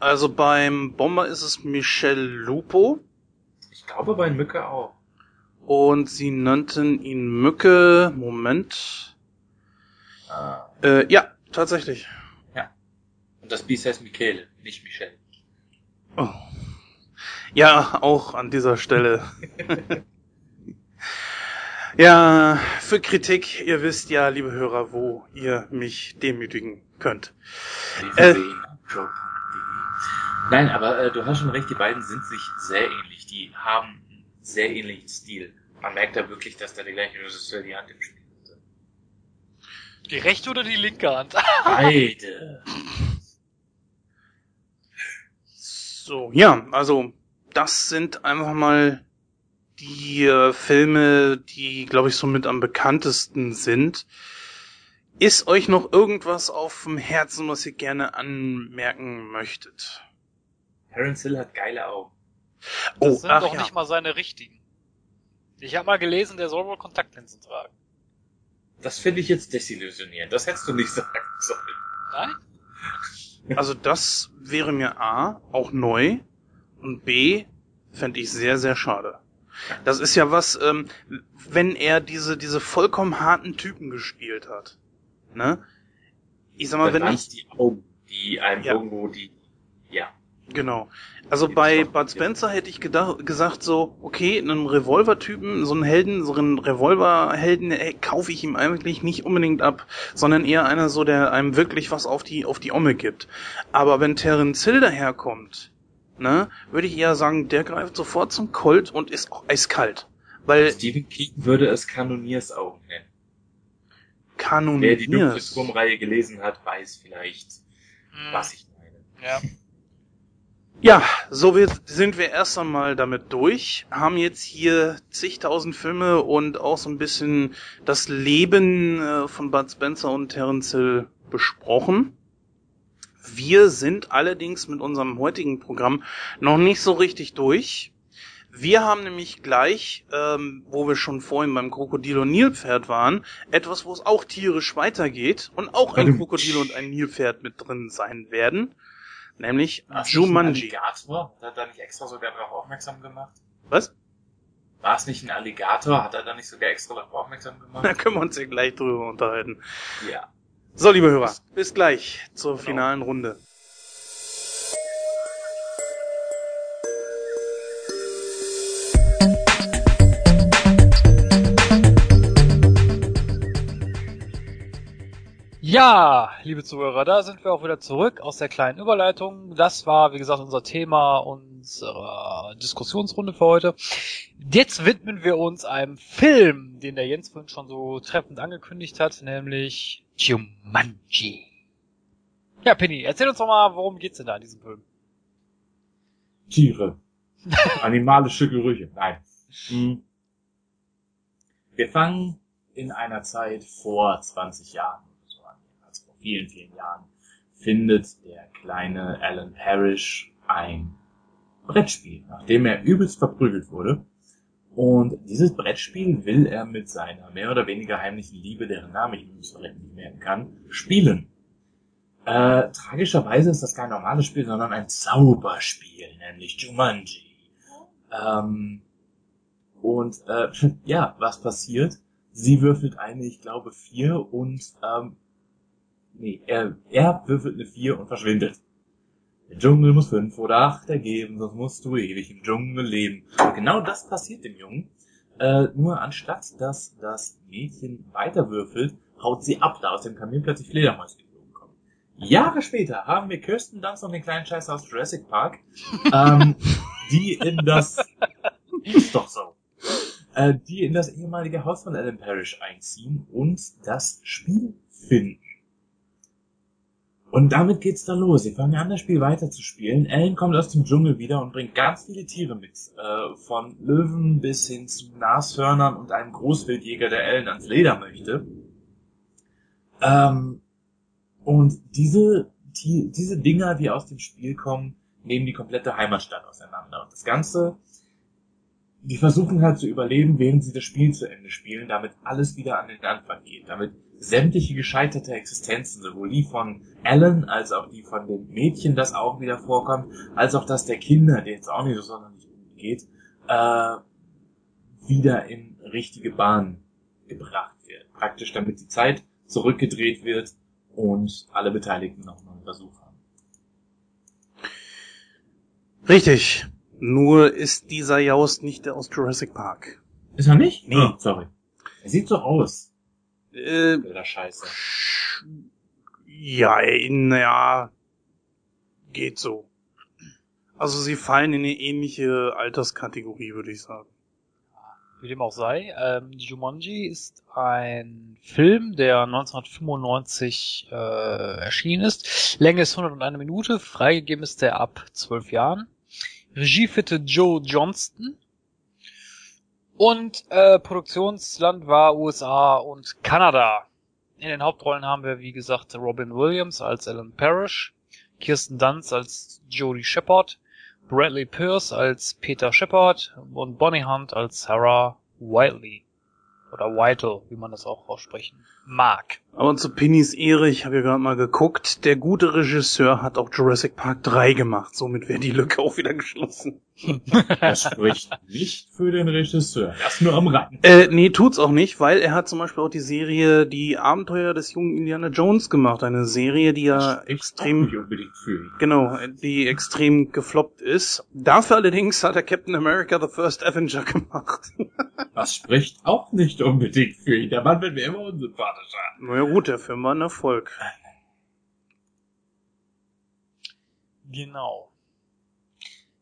Also beim Bomber ist es Michel Lupo. Ich glaube bei Mücke auch. Und sie nannten ihn Mücke. Moment. Ah. Äh, ja, tatsächlich. Ja. Und das Biest heißt Michele, nicht Michel. Oh. Ja, auch an dieser Stelle. ja, für Kritik, ihr wisst ja, liebe Hörer, wo ihr mich demütigen könnt. Äh, Nein, aber äh, du hast schon recht, die beiden sind sich sehr ähnlich. Die haben sehr ähnlichen Stil. Man merkt da wirklich, dass da der gleiche Regisseur die Hand im Spiel hatte. Die rechte oder die linke Hand? Beide. So, ja, also das sind einfach mal die äh, Filme, die, glaube ich, somit am bekanntesten sind. Ist euch noch irgendwas auf dem Herzen, was ihr gerne anmerken möchtet? Terence Hill hat geile Augen. Das Oh, sind ach doch ja. nicht mal seine richtigen. Ich habe mal gelesen, der soll wohl Kontaktlinsen tragen. Das finde ich jetzt desillusionierend. Das hättest du nicht sagen sollen. Nein? Also das wäre mir A, auch neu und B, fände ich sehr, sehr schade. Das ist ja was, ähm, wenn er diese, diese vollkommen harten Typen gespielt hat. Ne? Ich sag mal, Dann wenn ich, die Augen, die einem Ja. irgendwo die. Genau. Also bei Bud Spencer hätte ich gedacht, gesagt so, okay, einen Revolvertypen, so einen Helden, so einen Revolverhelden äh, kaufe ich ihm eigentlich nicht unbedingt ab, sondern eher einer so, der einem wirklich was auf die auf die Omme gibt. Aber wenn Terence Hill daherkommt, ne, würde ich eher sagen, der greift sofort zum Colt und ist auch eiskalt, weil Stephen King würde es Kanoniers-Augen nennen. Kanon Wer die dunkle Turmreihe gelesen hat, weiß vielleicht, Hm, was ich meine. Ja. Ja, so sind wir erst einmal damit durch, haben jetzt hier zigtausend Filme und auch so ein bisschen das Leben äh, von Bud Spencer und Terence Hill besprochen. Wir sind allerdings mit unserem heutigen Programm noch nicht so richtig durch. Wir haben nämlich gleich, ähm, wo wir schon vorhin beim Krokodil und Nilpferd waren, etwas, wo es auch tierisch weitergeht und auch ein. Krokodil und ein Nilpferd mit drin sein werden. Nämlich es nicht ein Jumanji. Alligator? Hat er da nicht extra sogar darauf aufmerksam gemacht? Was? War es nicht ein Alligator? Hat er da nicht sogar extra darauf aufmerksam Da gemacht? können wir uns ja gleich drüber unterhalten. ja. So, liebe Hörer, bis gleich zur Genau. finalen Runde. Ja, liebe Zuhörer, da sind wir auch wieder zurück aus der kleinen Überleitung. Das war, wie gesagt, unser Thema unserer Diskussionsrunde für heute. Jetzt widmen wir uns einem Film, den der Jens vorhin schon so treffend angekündigt hat, nämlich Jumanji. Ja, Penny, erzähl uns doch mal, worum geht's denn da in diesem Film? Tiere. Animalische Gerüche. Nein. Hm. Wir fangen in einer Zeit vor 20 Jahren, so an, also vor vielen, vielen Jahren, findet der kleine Alan Parrish ein Brettspiel, nachdem er übelst verprügelt wurde. Und dieses Brettspiel will er mit seiner mehr oder weniger heimlichen Liebe, deren Name ich recht nicht merken kann, spielen. Äh, tragischerweise ist das kein normales Spiel, sondern ein Zauberspiel, nämlich Jumanji. Ähm, und äh, ja, was passiert? Sie würfelt eine, ich glaube, vier und ähm, nee, er, er würfelt eine vier und verschwindet. Der Dschungel muss fünf oder acht ergeben, sonst musst du ewig im Dschungel leben. Und genau das passiert dem Jungen. Äh, nur anstatt dass das Mädchen weiterwürfelt, haut sie ab, da aus dem Kamin plötzlich Fledermäuse geflogen kommen. Jahre später haben wir Kirsten Dunst und den kleinen Scheiß aus Jurassic Park, ähm, die in das ist doch so. Äh, die in das ehemalige Haus von Alan Parrish einziehen und das Spiel finden. Und damit geht's dann los. Sie fangen an, das Spiel weiterzuspielen. Alan kommt aus dem Dschungel wieder und bringt ganz viele Tiere mit. Äh, von Löwen bis hin zu Nashörnern und einem Großwildjäger, der Alan ans Leder möchte. Ähm, und diese, Ti- diese Dinger, die aus dem Spiel kommen, nehmen die komplette Heimatstadt auseinander. Und das Ganze, die versuchen halt zu überleben, während sie das Spiel zu Ende spielen, damit alles wieder an den Anfang geht, damit sämtliche gescheiterte Existenzen, sowohl die von Alan als auch die von den Mädchen, das auch wieder vorkommt, als auch das der Kinder, der jetzt auch nicht so sonderlich gut geht, äh, wieder in richtige Bahn gebracht wird. Praktisch damit die Zeit zurückgedreht wird und alle Beteiligten noch mal einen Versuch haben. Richtig. Nur ist dieser Jaust nicht der aus Jurassic Park. Ist er nicht? Nee. Oh, sorry. Er sieht so aus. Äh, Wilder Scheiße. ja, naja, geht so. Also sie fallen in eine ähnliche Alterskategorie, würde ich sagen. Wie dem auch sei, ähm, Jumanji ist ein Film, der 1995 äh, erschienen ist. Länge ist 101 Minute, freigegeben ist der ab 12 Jahren. Regie führte Joe Johnston. Und äh, Produktionsland war USA und Kanada. In den Hauptrollen haben wir, wie gesagt, Robin Williams als Alan Parrish, Kirsten Dunst als Jodie Shepard, Bradley Pierce als Peter Shepard und Bonnie Hunt als Sarah Whiteley. Oder Whitel, wie man das auch aussprechen mag. Aber zu Pinnys Ehre, ich habe ja gerade mal geguckt, der gute Regisseur hat auch Jurassic Park 3 gemacht. Somit wäre die Lücke auch wieder geschlossen. Das spricht nicht für den Regisseur. Das nur am Rand. Äh, nee, tut's auch nicht, weil er hat zum Beispiel auch die Serie Die Abenteuer des jungen Indiana Jones gemacht. Eine Serie, die ja extrem, nicht unbedingt für ihn. genau, die extrem gefloppt ist. Dafür allerdings hat er Captain America The First Avenger gemacht. Das spricht auch nicht unbedingt für ihn. Der Mann wird mir immer unsympathischer. naja gut, der Film war ein Erfolg. Genau.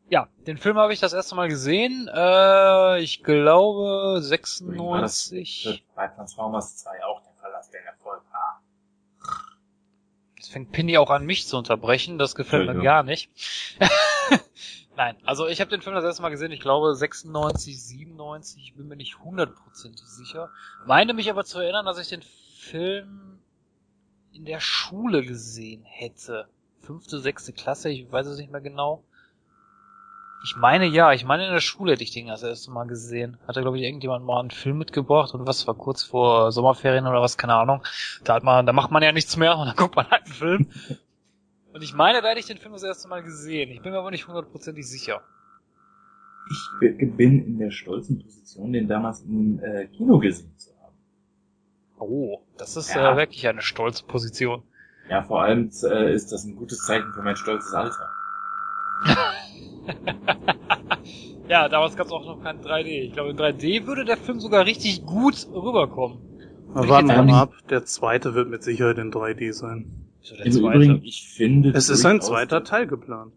Ja, den Film habe ich das erste Mal gesehen. Äh, ich glaube War das 96. bei Transformers 2 auch der Fall, dass der Erfolg war. Jetzt fängt Pinny auch an, mich zu unterbrechen. Das gefällt mir Entschuldigung. gar nicht. Nein, also ich habe den Film das erste Mal gesehen, ich glaube 96, 97, ich bin mir nicht hundertprozentig sicher. Meine mich aber zu erinnern, dass ich den Film in der Schule gesehen hätte. Fünfte, sechste Klasse, ich weiß es nicht mehr genau. Ich meine ja, ich meine in der Schule hätte ich den das erste Mal gesehen. Hatte, glaube ich, irgendjemand mal einen Film mitgebracht und was war kurz vor Sommerferien oder was, keine Ahnung. Da hat man, da macht man ja nichts mehr und dann guckt man halt einen Film. Und ich meine, da hätte ich den Film das erste Mal gesehen. Ich bin mir aber nicht hundertprozentig sicher. Ich bin in der stolzen Position, den damals im äh, Kino gesehen zu haben. Oh, das ist Ja. äh, wirklich eine stolze Position. Ja, vor allem äh, ist das ein gutes Zeichen für mein stolzes Alter. Ja, damals gab es auch noch kein 3D. Ich glaube, in 3D würde der Film sogar richtig gut rüberkommen. Aber warten wir mal ab, der zweite wird mit Sicherheit in 3D sein. So der Im zweite. Übrigen, ich finde... Es ist ein zweiter Teil geplant.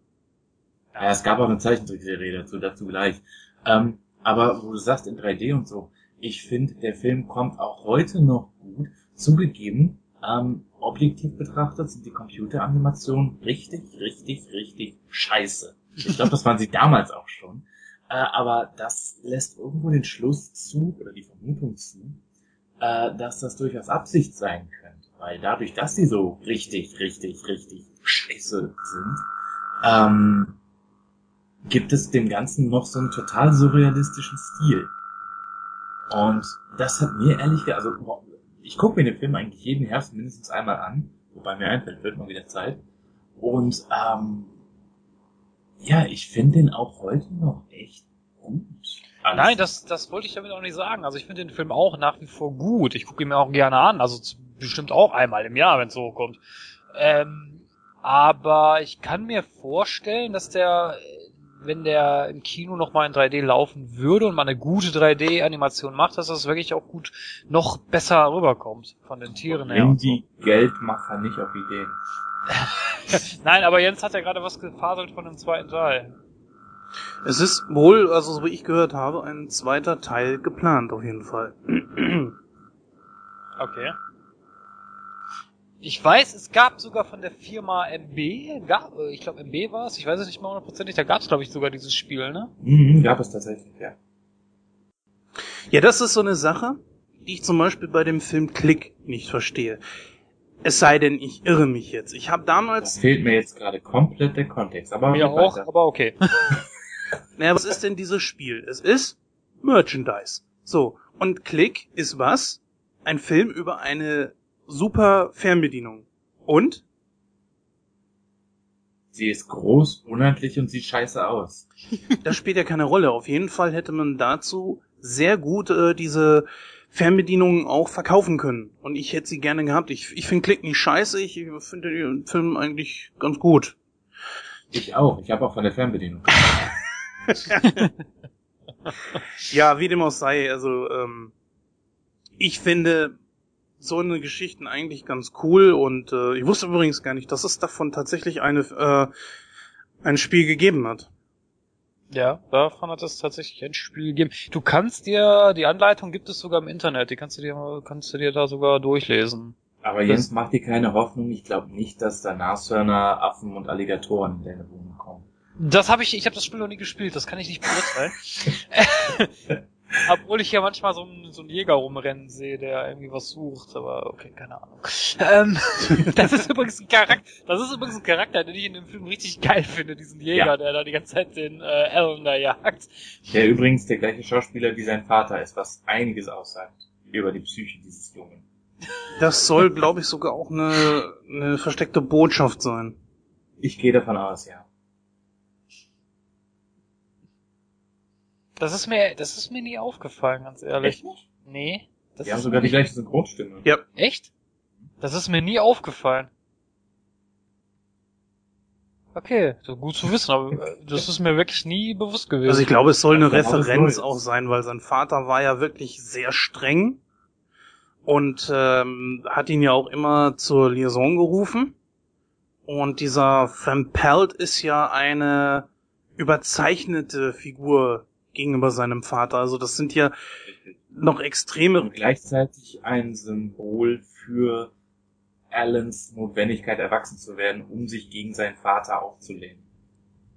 Ja, es gab auch eine Zeichentrickserie dazu, dazu gleich. Ähm, aber wo du sagst, in 3D und so, ich finde, der Film kommt auch heute noch gut. Zugegeben, ähm, objektiv betrachtet sind die Computeranimationen richtig, richtig, richtig scheiße. Ich glaube, das waren sie damals auch schon. Äh, aber das lässt irgendwo den Schluss zu, oder die Vermutung zu, äh, dass das durchaus Absicht sein könnte. Weil dadurch, dass sie so richtig, richtig, richtig scheiße sind, ähm, gibt es dem Ganzen noch so einen total surrealistischen Stil. Und das hat mir ehrlich gesagt, also ich gucke mir den Film eigentlich jeden Herbst mindestens einmal an, wobei mir einfällt, wird mal wieder Zeit. Und ähm, ja, ich finde den auch heute noch echt gut. Alles. Nein, das, das wollte ich damit auch nicht sagen. Also ich finde den Film auch nach wie vor gut. Ich gucke ihn mir auch gerne an. Also bestimmt auch einmal im Jahr, wenn es so kommt. Ähm, aber ich kann mir vorstellen, dass der, wenn der im Kino nochmal in 3D laufen würde und man eine gute 3D-Animation macht, dass das wirklich auch gut noch besser rüberkommt von den Tieren her. Bring und so. die Geldmacher nicht auf Ideen. Nein, aber Jens hat ja gerade was gefaselt von dem zweiten Teil. Es ist wohl, also so wie ich gehört habe, ein zweiter Teil geplant auf jeden Fall. Okay. Ich weiß, es gab sogar von der Firma MB, gab, äh, ich glaube MB war es, ich weiß es nicht mehr hundertprozentig, da gab es glaube ich sogar dieses Spiel, ne? Mhm, gab es tatsächlich, ja. Ja, das ist so eine Sache, die ich zum Beispiel bei dem Film Klick nicht verstehe. Es sei denn, ich irre mich jetzt. Ich habe Da damals, fehlt mir jetzt gerade komplett der Kontext. Aber Mir auch, weiter. aber okay. naja, was ist denn dieses Spiel? Es ist Merchandise. So, und Klick ist was? Ein Film über eine super Fernbedienung. Und? Sie ist groß, unhandlich und sieht scheiße aus. Das spielt ja keine Rolle. Auf jeden Fall hätte man dazu sehr gut äh, diese Fernbedienungen auch verkaufen können. Und ich hätte sie gerne gehabt. Ich, ich finde Klick nicht scheiße. Ich finde den Film eigentlich ganz gut. Ich auch. Ich habe auch von der Fernbedienung. Ja, wie dem auch sei. Also, ähm, ich finde so eine Geschichten eigentlich ganz cool. Und äh, ich wusste übrigens gar nicht, dass es davon tatsächlich eine, äh, ein Spiel gegeben hat. Ja, davon hat es tatsächlich ein Spiel gegeben. Du kannst dir, die Anleitung gibt es sogar im Internet, die kannst du dir, kannst du dir da sogar durchlesen. Aber Jens macht dir keine Hoffnung. Ich glaube nicht, dass da Nashörner, Affen und Alligatoren in deine Wohnung kommen. Das habe ich, ich habe das Spiel noch nie gespielt, das kann ich nicht beurteilen. Obwohl ich ja manchmal so einen, so einen Jäger rumrennen sehe, der irgendwie was sucht, aber okay, keine Ahnung. Ähm, das ist übrigens ein Charakter, das ist übrigens ein Charakter, den ich in dem Film richtig geil finde, diesen Jäger, Ja. der da die ganze Zeit den äh, Alan da jagt. Der übrigens der gleiche Schauspieler wie sein Vater ist, was einiges aussagt über die Psyche dieses Jungen. Das soll, glaube ich, sogar auch eine, eine versteckte Botschaft sein. Ich gehe davon aus, ja. Das ist mir, das ist mir nie aufgefallen, ganz ehrlich. Echt nicht? Nee. Das Die haben sogar die gleiche Synchronstimme. Ja. Echt? Das ist mir nie aufgefallen. Okay, so gut zu wissen, aber äh, das ist mir wirklich nie bewusst gewesen. Also ich glaube, es soll eine Referenz auch sein, weil sein Vater war ja wirklich sehr streng und ähm, hat ihn ja auch immer zur Liaison gerufen. Und dieser Van Pelt ist ja eine überzeichnete Figur gegenüber seinem Vater. Also das sind ja noch extreme Und gleichzeitig ein Symbol für Alans Notwendigkeit, erwachsen zu werden, um sich gegen seinen Vater aufzulehnen.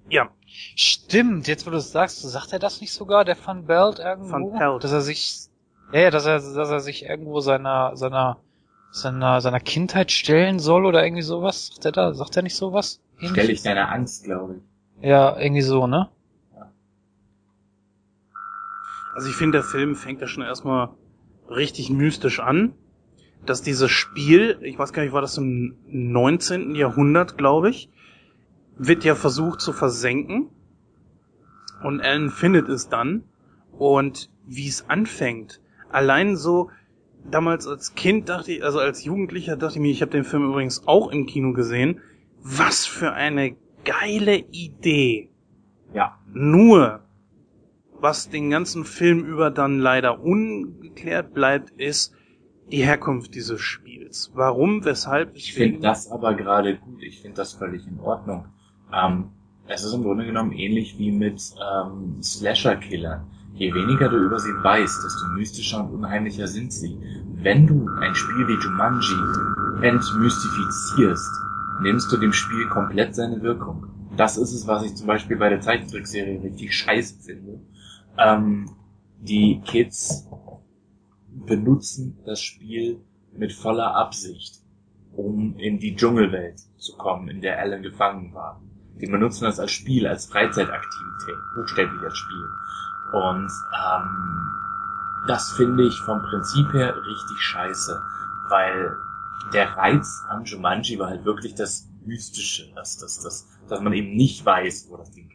ja, Stimmt, jetzt wo du es sagst, sagt er das nicht sogar, der Van Belt irgendwo? Van Pelt. Dass er sich, ja, dass er, dass er sich irgendwo seiner, seiner, seiner, seiner Kindheit stellen soll oder irgendwie sowas? Sagt er da, sagt er nicht sowas? Stell ich deiner Angst, glaube ich. Ja, irgendwie so, ne? Also ich finde, der Film fängt ja schon erstmal richtig mystisch an, dass dieses Spiel, ich weiß gar nicht, war das im 19. Jahrhundert, glaube ich, wird ja versucht zu versenken und Alan findet es dann und wie es anfängt, allein so damals als Kind dachte ich, also als Jugendlicher dachte ich mir, ich habe den Film übrigens auch im Kino gesehen, was für eine geile Idee. Ja. Nur, was den ganzen Film über dann leider ungeklärt bleibt, ist die Herkunft dieses Spiels. Warum, weshalb? Ich finde das aber gerade gut. Ich finde das völlig in Ordnung. Ähm, es ist im Grunde genommen ähnlich wie mit ähm, Slasher-Killern. Je weniger du über sie weißt, desto mystischer und unheimlicher sind sie. Wenn du ein Spiel wie Jumanji entmystifizierst, nimmst du dem Spiel komplett seine Wirkung. Das ist es, was ich zum Beispiel bei der Zeichentrickserie richtig scheiße finde. Ähm, die Kids benutzen das Spiel mit voller Absicht, um in die Dschungelwelt zu kommen, in der Alan gefangen war. Die benutzen das als Spiel, als Freizeitaktivität, buchstäblich als Spiel. Und ähm, das finde ich vom Prinzip her richtig scheiße, weil der Reiz an Jumanji war halt wirklich das Mystische, dass, dass, dass, dass man eben nicht weiß, wo das Ding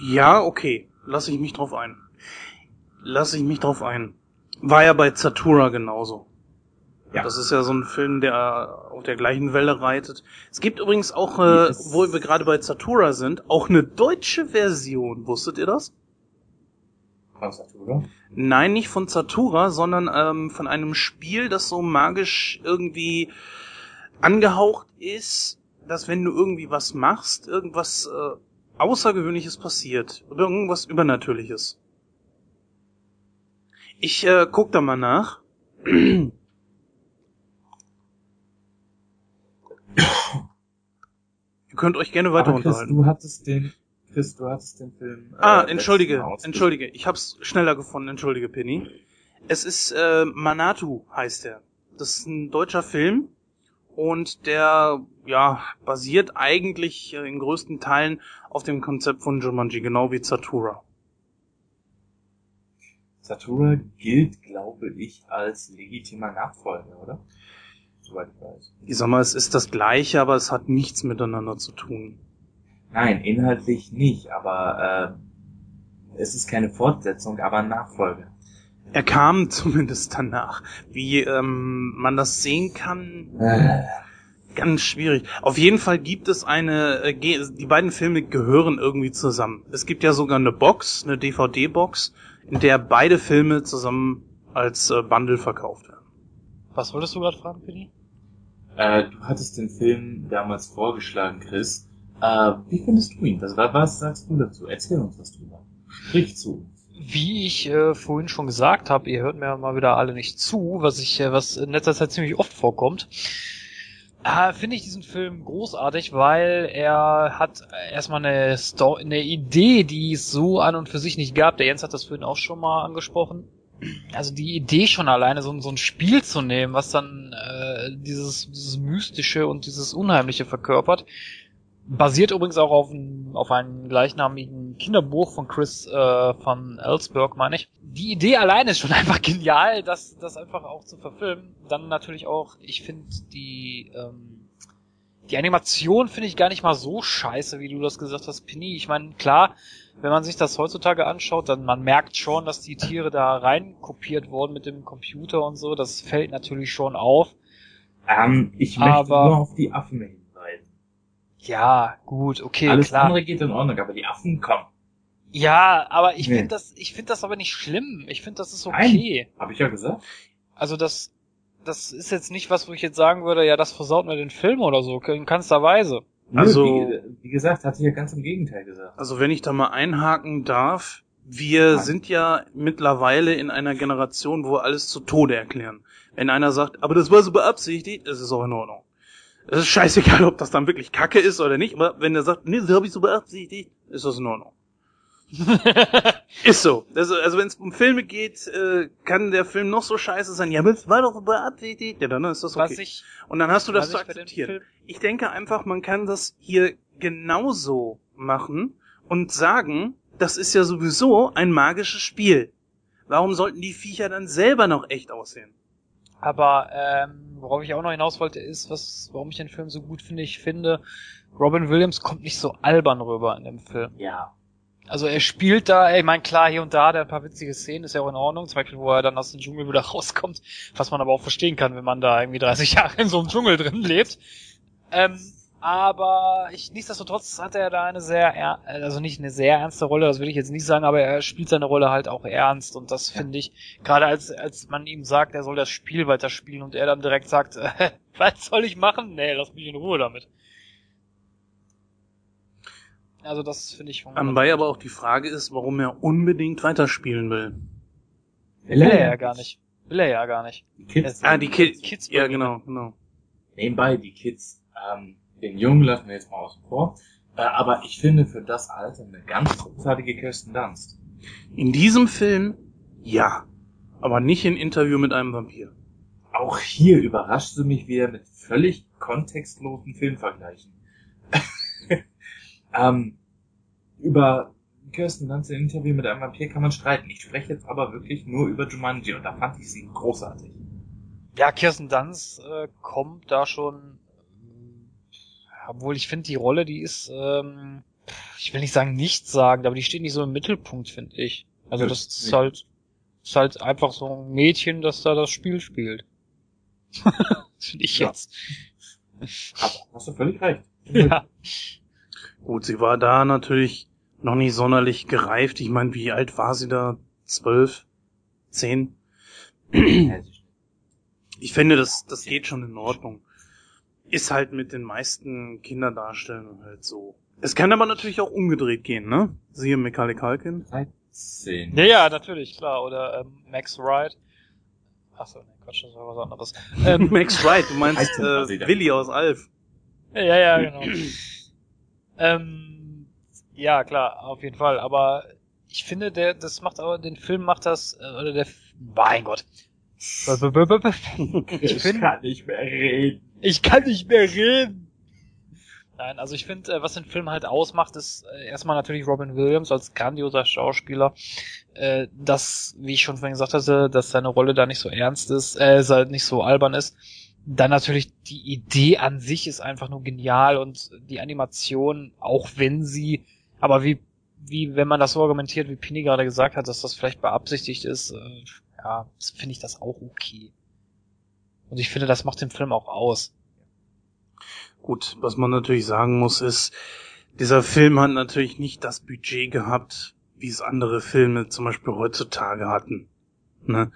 Ja, okay. Lass ich mich drauf ein. Lass ich mich drauf ein. War ja bei Zatura genauso. Ja. Das ist ja so ein Film, der auf der gleichen Welle reitet. Es gibt übrigens auch, äh, Yes. wo wir gerade bei Zatura sind, auch eine deutsche Version. Wusstet ihr das? Konstatura? Nein, nicht von Zatura, sondern ähm, von einem Spiel, das so magisch irgendwie angehaucht ist, dass wenn du irgendwie was machst, irgendwas äh, Außergewöhnliches passiert oder irgendwas Übernatürliches. Ich äh, guck da mal nach. Ihr könnt euch gerne weiter Chris, unterhalten. du hattest den, Chris, du hattest den Film. Ah, äh, entschuldige, Mal ausgesucht. entschuldige. Ich hab's schneller gefunden, entschuldige, Penny. Es ist äh, Manatu heißt er. Das ist ein deutscher Film und der ja basiert eigentlich äh, in größten Teilen auf dem Konzept von Jumanji, genau wie Zatura. Satura gilt, glaube ich, als legitimer Nachfolger, oder? Soweit ich weiß. Ich sag mal, es ist das gleiche, aber es hat nichts miteinander zu tun. Nein, inhaltlich nicht, aber äh, es ist keine Fortsetzung, aber ein Nachfolger. Er kam zumindest danach. Wie ähm, man das sehen kann, Äh, Ganz schwierig. Auf jeden Fall gibt es eine, äh, die beiden Filme gehören irgendwie zusammen. Es gibt ja sogar eine Box, eine DVD-Box, in der beide Filme zusammen als äh, Bundle verkauft werden. Was wolltest du gerade fragen, Penny? äh, du hattest den Film damals vorgeschlagen, Chris. Äh, wie findest du ihn? Was, was sagst du dazu? Erzähl uns was drüber. Sprich zu uns. Wie ich äh, vorhin schon gesagt habe, ihr hört mir mal wieder alle nicht zu, was ich, äh, was in letzter Zeit ziemlich oft vorkommt. Ah, Finde ich diesen Film großartig, weil er hat erstmal eine, Story, eine Idee, die es so an und für sich nicht gab. Der Jens hat das vorhin auch schon mal angesprochen. Also die Idee schon alleine, so, so ein Spiel zu nehmen, was dann äh, dieses, dieses Mystische und dieses Unheimliche verkörpert. Basiert übrigens auch auf, ein, auf einem gleichnamigen Kinderbuch von Chris äh, von Ellsberg, meine ich. Die Idee alleine ist schon einfach genial, das, das einfach auch zu verfilmen. Dann natürlich auch, ich finde die ähm, die Animation finde ich gar nicht mal so scheiße, wie du das gesagt hast, Penny. Ich meine, klar, wenn man sich das heutzutage anschaut, dann man merkt schon, dass die Tiere da rein kopiert wurden mit dem Computer und so. Das fällt natürlich schon auf. Ähm, ich möchte Aber- nur auf die Affen hinweisen. Ja, gut, okay, Alles klar. andere geht in Ordnung, aber die Affen kommen. Ja, aber ich Nee. finde das, ich finde das aber nicht schlimm. Ich finde, das ist okay. Habe ich ja gesagt. Also das, das ist jetzt nicht was, wo ich jetzt sagen würde, ja, das versaut mir den Film oder so, in keinster Weise. Also- wie, wie gesagt, hatte ich ja ganz im Gegenteil gesagt. Also wenn ich da mal einhaken darf, wir Nein. sind ja mittlerweile in einer Generation, wo wir alles zu Tode erklären. Wenn einer sagt, aber das war so beabsichtigt, das ist auch in Ordnung. Es ist scheißegal, ob das dann wirklich Kacke ist oder nicht, aber wenn er sagt, nee, das habe ich so beabsichtigt, ist das in Ordnung. ist so. Das, also wenn es um Filme geht, äh, kann der Film noch so scheiße sein. Ja, es war doch so beabsichtigt. Ja, dann ist das Was okay. ich, Und dann hast du das zu akzeptieren. Ich denke einfach, man kann das hier genauso machen und sagen, das ist ja sowieso ein magisches Spiel. Warum sollten die Viecher dann selber noch echt aussehen? Aber ähm, worauf ich auch noch hinaus wollte, ist, was, warum ich den Film so gut finde. Ich finde, Robin Williams kommt nicht so albern rüber in dem Film. Ja. Also er spielt da, ey, ich mein klar, hier und da, der hat ein paar witzige Szenen, ist ja auch in Ordnung, zum Beispiel, wo er dann aus dem Dschungel wieder rauskommt, was man aber auch verstehen kann, wenn man da irgendwie 30 Jahre in so einem Dschungel drin lebt. Ähm, aber ich, nichtsdestotrotz hat er da eine sehr, also nicht eine sehr ernste Rolle, das will ich jetzt nicht sagen, aber er spielt seine Rolle halt auch ernst und das finde ich, gerade als, als man ihm sagt, er soll das Spiel weiterspielen und er dann direkt sagt, äh, was soll ich machen? Nee, lass mich in Ruhe damit. Also das finde ich von Anbei aber auch die Frage ist, warum er unbedingt weiterspielen will. Will er ja gar nicht. Will er ja gar nicht. Die Kids. Ah, die Kids. Kids ja, genau, genau. Nebenbei, die Kids. Ähm, den Jungen lassen wir jetzt mal außen vor. Äh, aber ich finde für das Alter eine ganz großartige Kirsten Dunst. In diesem Film, ja. Aber nicht in Interview mit einem Vampir. Auch hier überrascht sie mich wieder mit völlig kontextlosen Filmvergleichen. ähm, über Kirsten Dunst im Interview mit einem Vampir kann man streiten. Ich spreche jetzt aber wirklich nur über Jumanji und da fand ich sie großartig. Ja, Kirsten Dunst äh, kommt da schon, obwohl ich finde, die Rolle, die ist, ähm, ich will nicht sagen nichts sagen, aber die steht nicht so im Mittelpunkt, finde ich. Also Ja, das ist halt, ist halt einfach so ein Mädchen, das da das Spiel spielt. finde ich Ja. jetzt. Aber hast du völlig recht. Ja. Gut, sie war da natürlich noch nicht sonderlich gereift. Ich meine, wie alt war sie da? Zwölf? Zehn? Ich finde, das, das geht schon in Ordnung. Ist halt mit den meisten Kinderdarstellern halt so. Es kann aber natürlich auch umgedreht gehen, ne? Siehe Macaulay Culkin. 13. Ja, ja, natürlich, klar. Oder ähm, Max Wright. Achso, nee, Quatsch, das war was anderes. Ähm, Max Wright, du meinst 13 war sie äh. Willi aus Alf. Ja, ja, genau. ähm, ja, klar, auf jeden Fall. Aber ich finde, der, das macht aber, den Film macht das, äh, oder der, mein Gott. Ich Ich finde, kann nicht mehr reden. Ich kann nicht mehr reden. Nein, also ich finde, äh, was den Film halt ausmacht, ist äh, erstmal natürlich Robin Williams als grandioser Schauspieler. Äh, das, wie ich schon vorhin gesagt hatte, dass seine Rolle da nicht so ernst ist, äh, halt nicht so albern ist. Dann natürlich die Idee an sich ist einfach nur genial und die Animation, auch wenn sie, aber wie, wie, wenn man das so argumentiert, wie Pini gerade gesagt hat, dass das vielleicht beabsichtigt ist, äh, ja, finde ich das auch okay. Und ich finde, das macht den Film auch aus. Gut, was man natürlich sagen muss, ist, dieser Film hat natürlich nicht das Budget gehabt, wie es andere Filme zum Beispiel heutzutage hatten. Ne?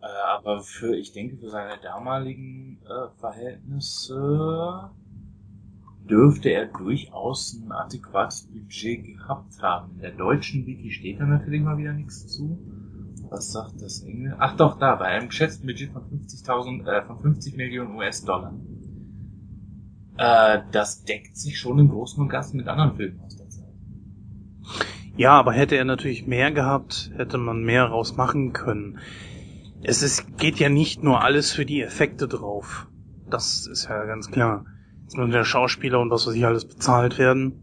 Äh, aber für, ich denke, für seine damaligen äh, Verhältnisse dürfte er durchaus ein adäquates Budget gehabt haben. In der deutschen Wiki steht da natürlich mal wieder nichts zu. Was sagt das Engel? Ach doch, da, bei einem geschätzten Budget von 50.000, äh, von 50 Millionen US-Dollar. äh, das deckt sich schon im Großen und Ganzen mit anderen Filmen aus der Zeit. Ja, aber hätte er natürlich mehr gehabt, hätte man mehr rausmachen können. Es ist, geht ja nicht nur alles für die Effekte drauf. Das ist ja ganz klar. Jetzt müssen der Schauspieler und was weiß ich alles bezahlt werden.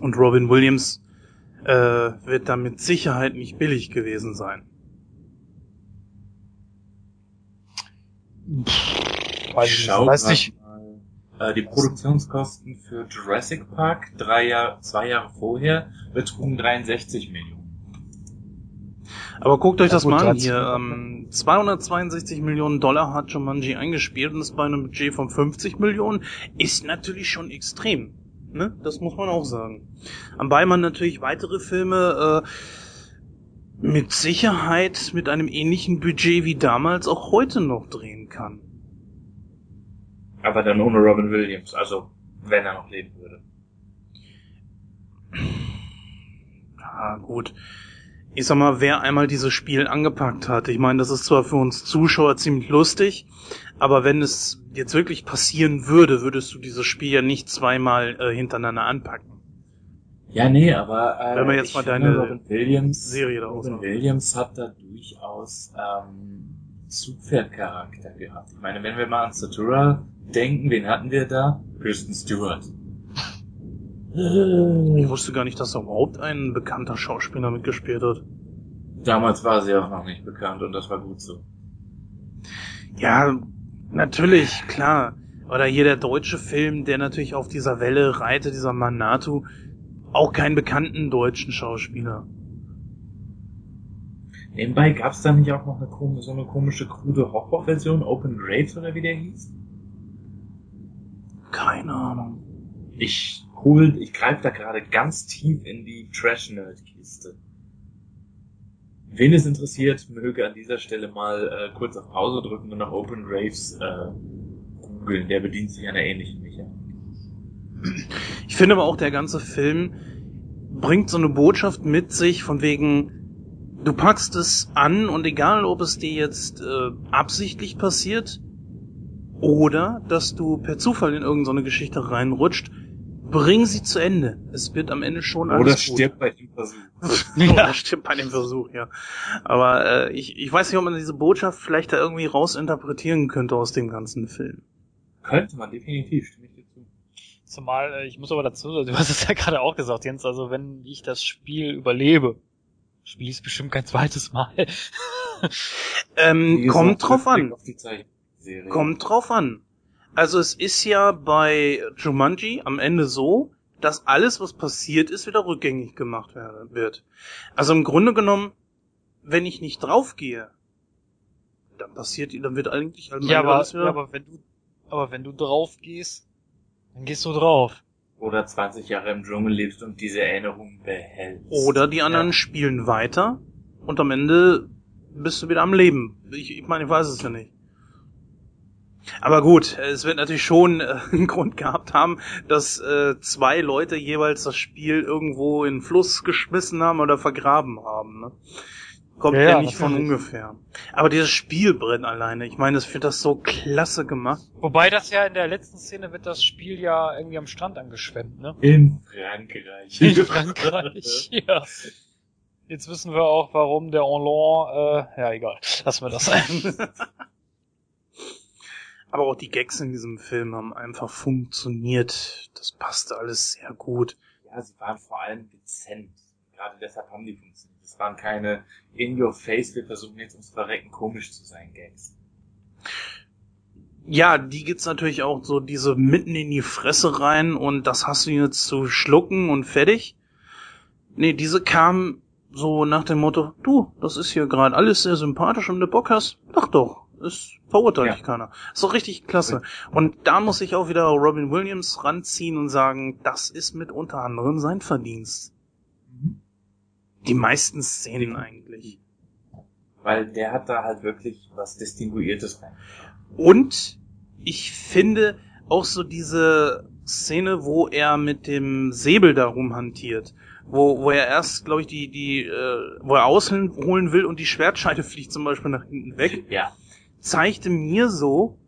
Und Robin Williams äh, wird da mit Sicherheit nicht billig gewesen sein. Weiß ich Schau. Weiß nicht. mal, Äh, die Produktionskosten für Jurassic Park drei Jahr, zwei Jahre vorher betrugen 63 Millionen. Aber guckt euch Ja, das gut, mal an 13 hier. Ähm, 262 Millionen Dollar hat Jumanji eingespielt und ist bei einem Budget von 50 Millionen. Ist natürlich schon extrem. Ne? Das muss man auch sagen. Anbei man natürlich weitere Filme äh, mit Sicherheit mit einem ähnlichen Budget wie damals auch heute noch drehen kann. Aber dann ohne Robin Williams, also wenn er noch leben würde. Ja, gut. Ich sag mal, wer einmal dieses Spiel angepackt hat, ich meine, das ist zwar für uns Zuschauer ziemlich lustig, aber wenn es jetzt wirklich passieren würde, würdest du dieses Spiel ja nicht zweimal äh, hintereinander anpacken. Ja, nee, aber äh, Wenn wir jetzt mal deine Robin Williams, Serie da Robin. Williams hat da durchaus ähm, Zugpferdcharakter gehabt. Ich meine, wenn wir mal an Satura denken, wen hatten wir da? Kristen Stewart. Ich wusste gar nicht, dass da überhaupt ein bekannter Schauspieler mitgespielt hat. Damals war sie auch noch nicht bekannt und das war gut so. Ja, natürlich, klar. Oder hier der deutsche Film, der natürlich auf dieser Welle reitet, dieser Manatu, auch keinen bekannten deutschen Schauspieler. Nebenbei gab's da nicht auch noch eine komische, so eine komische krude Horrorversion, Open Graves oder wie der hieß? Keine Ahnung. Ich hol, ich greife da gerade ganz tief in die Trash-Nerd-Kiste. Wen es interessiert, möge an dieser Stelle mal äh, kurz auf Pause drücken und nach Open Graves äh, googeln. Der bedient sich einer ähnlichen Mechanik. Ich finde aber auch, der ganze Film bringt so eine Botschaft mit sich, von wegen, du packst es an und egal, ob es dir jetzt äh, absichtlich passiert oder dass du per Zufall in irgendeine Geschichte reinrutscht, bring sie zu Ende. Es wird am Ende schon alles Oder gut. stirbt bei dem Versuch. Ja, stimmt bei dem Versuch, ja. Aber äh, ich, ich weiß nicht, ob man diese Botschaft vielleicht da irgendwie rausinterpretieren könnte aus dem ganzen Film. Könnte man definitiv, stimme ich dir zu. Zumal, äh, ich muss aber dazu, sagen, du hast es ja gerade auch gesagt, Jens, also wenn ich das Spiel überlebe, spiele ich es bestimmt kein zweites Mal. Ähm, gesagt, kommt drauf an. Auf die Zeichenserie. Kommt drauf an. Also es ist ja bei Jumanji am Ende so, dass alles, was passiert ist, wieder rückgängig gemacht wird. Also im Grunde genommen, wenn ich nicht draufgehe, dann passiert, dann wird eigentlich am ja, aber, alles wieder. ja, aber wenn du, aber wenn du drauf gehst, dann gehst du drauf. Oder 20 Jahre im Dschungel lebst und diese Erinnerung behältst. Oder die anderen Ja. spielen weiter und am Ende bist du wieder am Leben. Ich, ich meine, ich weiß es ja nicht. Aber gut, es wird natürlich schon äh, einen Grund gehabt haben, dass äh, zwei Leute jeweils das Spiel irgendwo in den Fluss geschmissen haben oder vergraben haben. Ne? Kommt Ja, ja, nicht von ungefähr. Aber dieses Spielbrett alleine, ich meine, ich finde das so klasse gemacht. Wobei das ja in der letzten Szene wird das Spiel ja irgendwie am Strand angeschwemmt, ne? In Frankreich. In Frankreich, ja. Jetzt wissen wir auch, warum der Hollande, äh, ja egal, lassen wir das sein. Aber auch die Gags in diesem Film haben einfach funktioniert. Das passte alles sehr gut. Ja, sie waren vor allem dezent. Gerade deshalb haben die funktioniert. Es waren keine in your face, wir versuchen jetzt ums Verrecken komisch zu sein Gags. Ja, die gibt's natürlich auch so diese mitten in die Fresse rein und das hast du jetzt zu schlucken und fertig. Nee, diese kamen so nach dem Motto, du, das ist hier gerade alles sehr sympathisch und du Bock hast, mach doch. Es verurteilt Ja. dich keiner. Ist doch richtig klasse. Und da muss ich auch wieder Robin Williams ranziehen und sagen, das ist mit unter anderem sein Verdienst. Die meisten Szenen eigentlich. Weil der hat da halt wirklich was Distinguiertes rein. Und ich finde auch so diese Szene, wo er mit dem Säbel da rumhantiert, wo, wo er erst, glaube ich, die, die, äh, wo er ausholen will und die Schwertscheide fliegt zum Beispiel nach hinten weg, Ja. Zeigte mir so,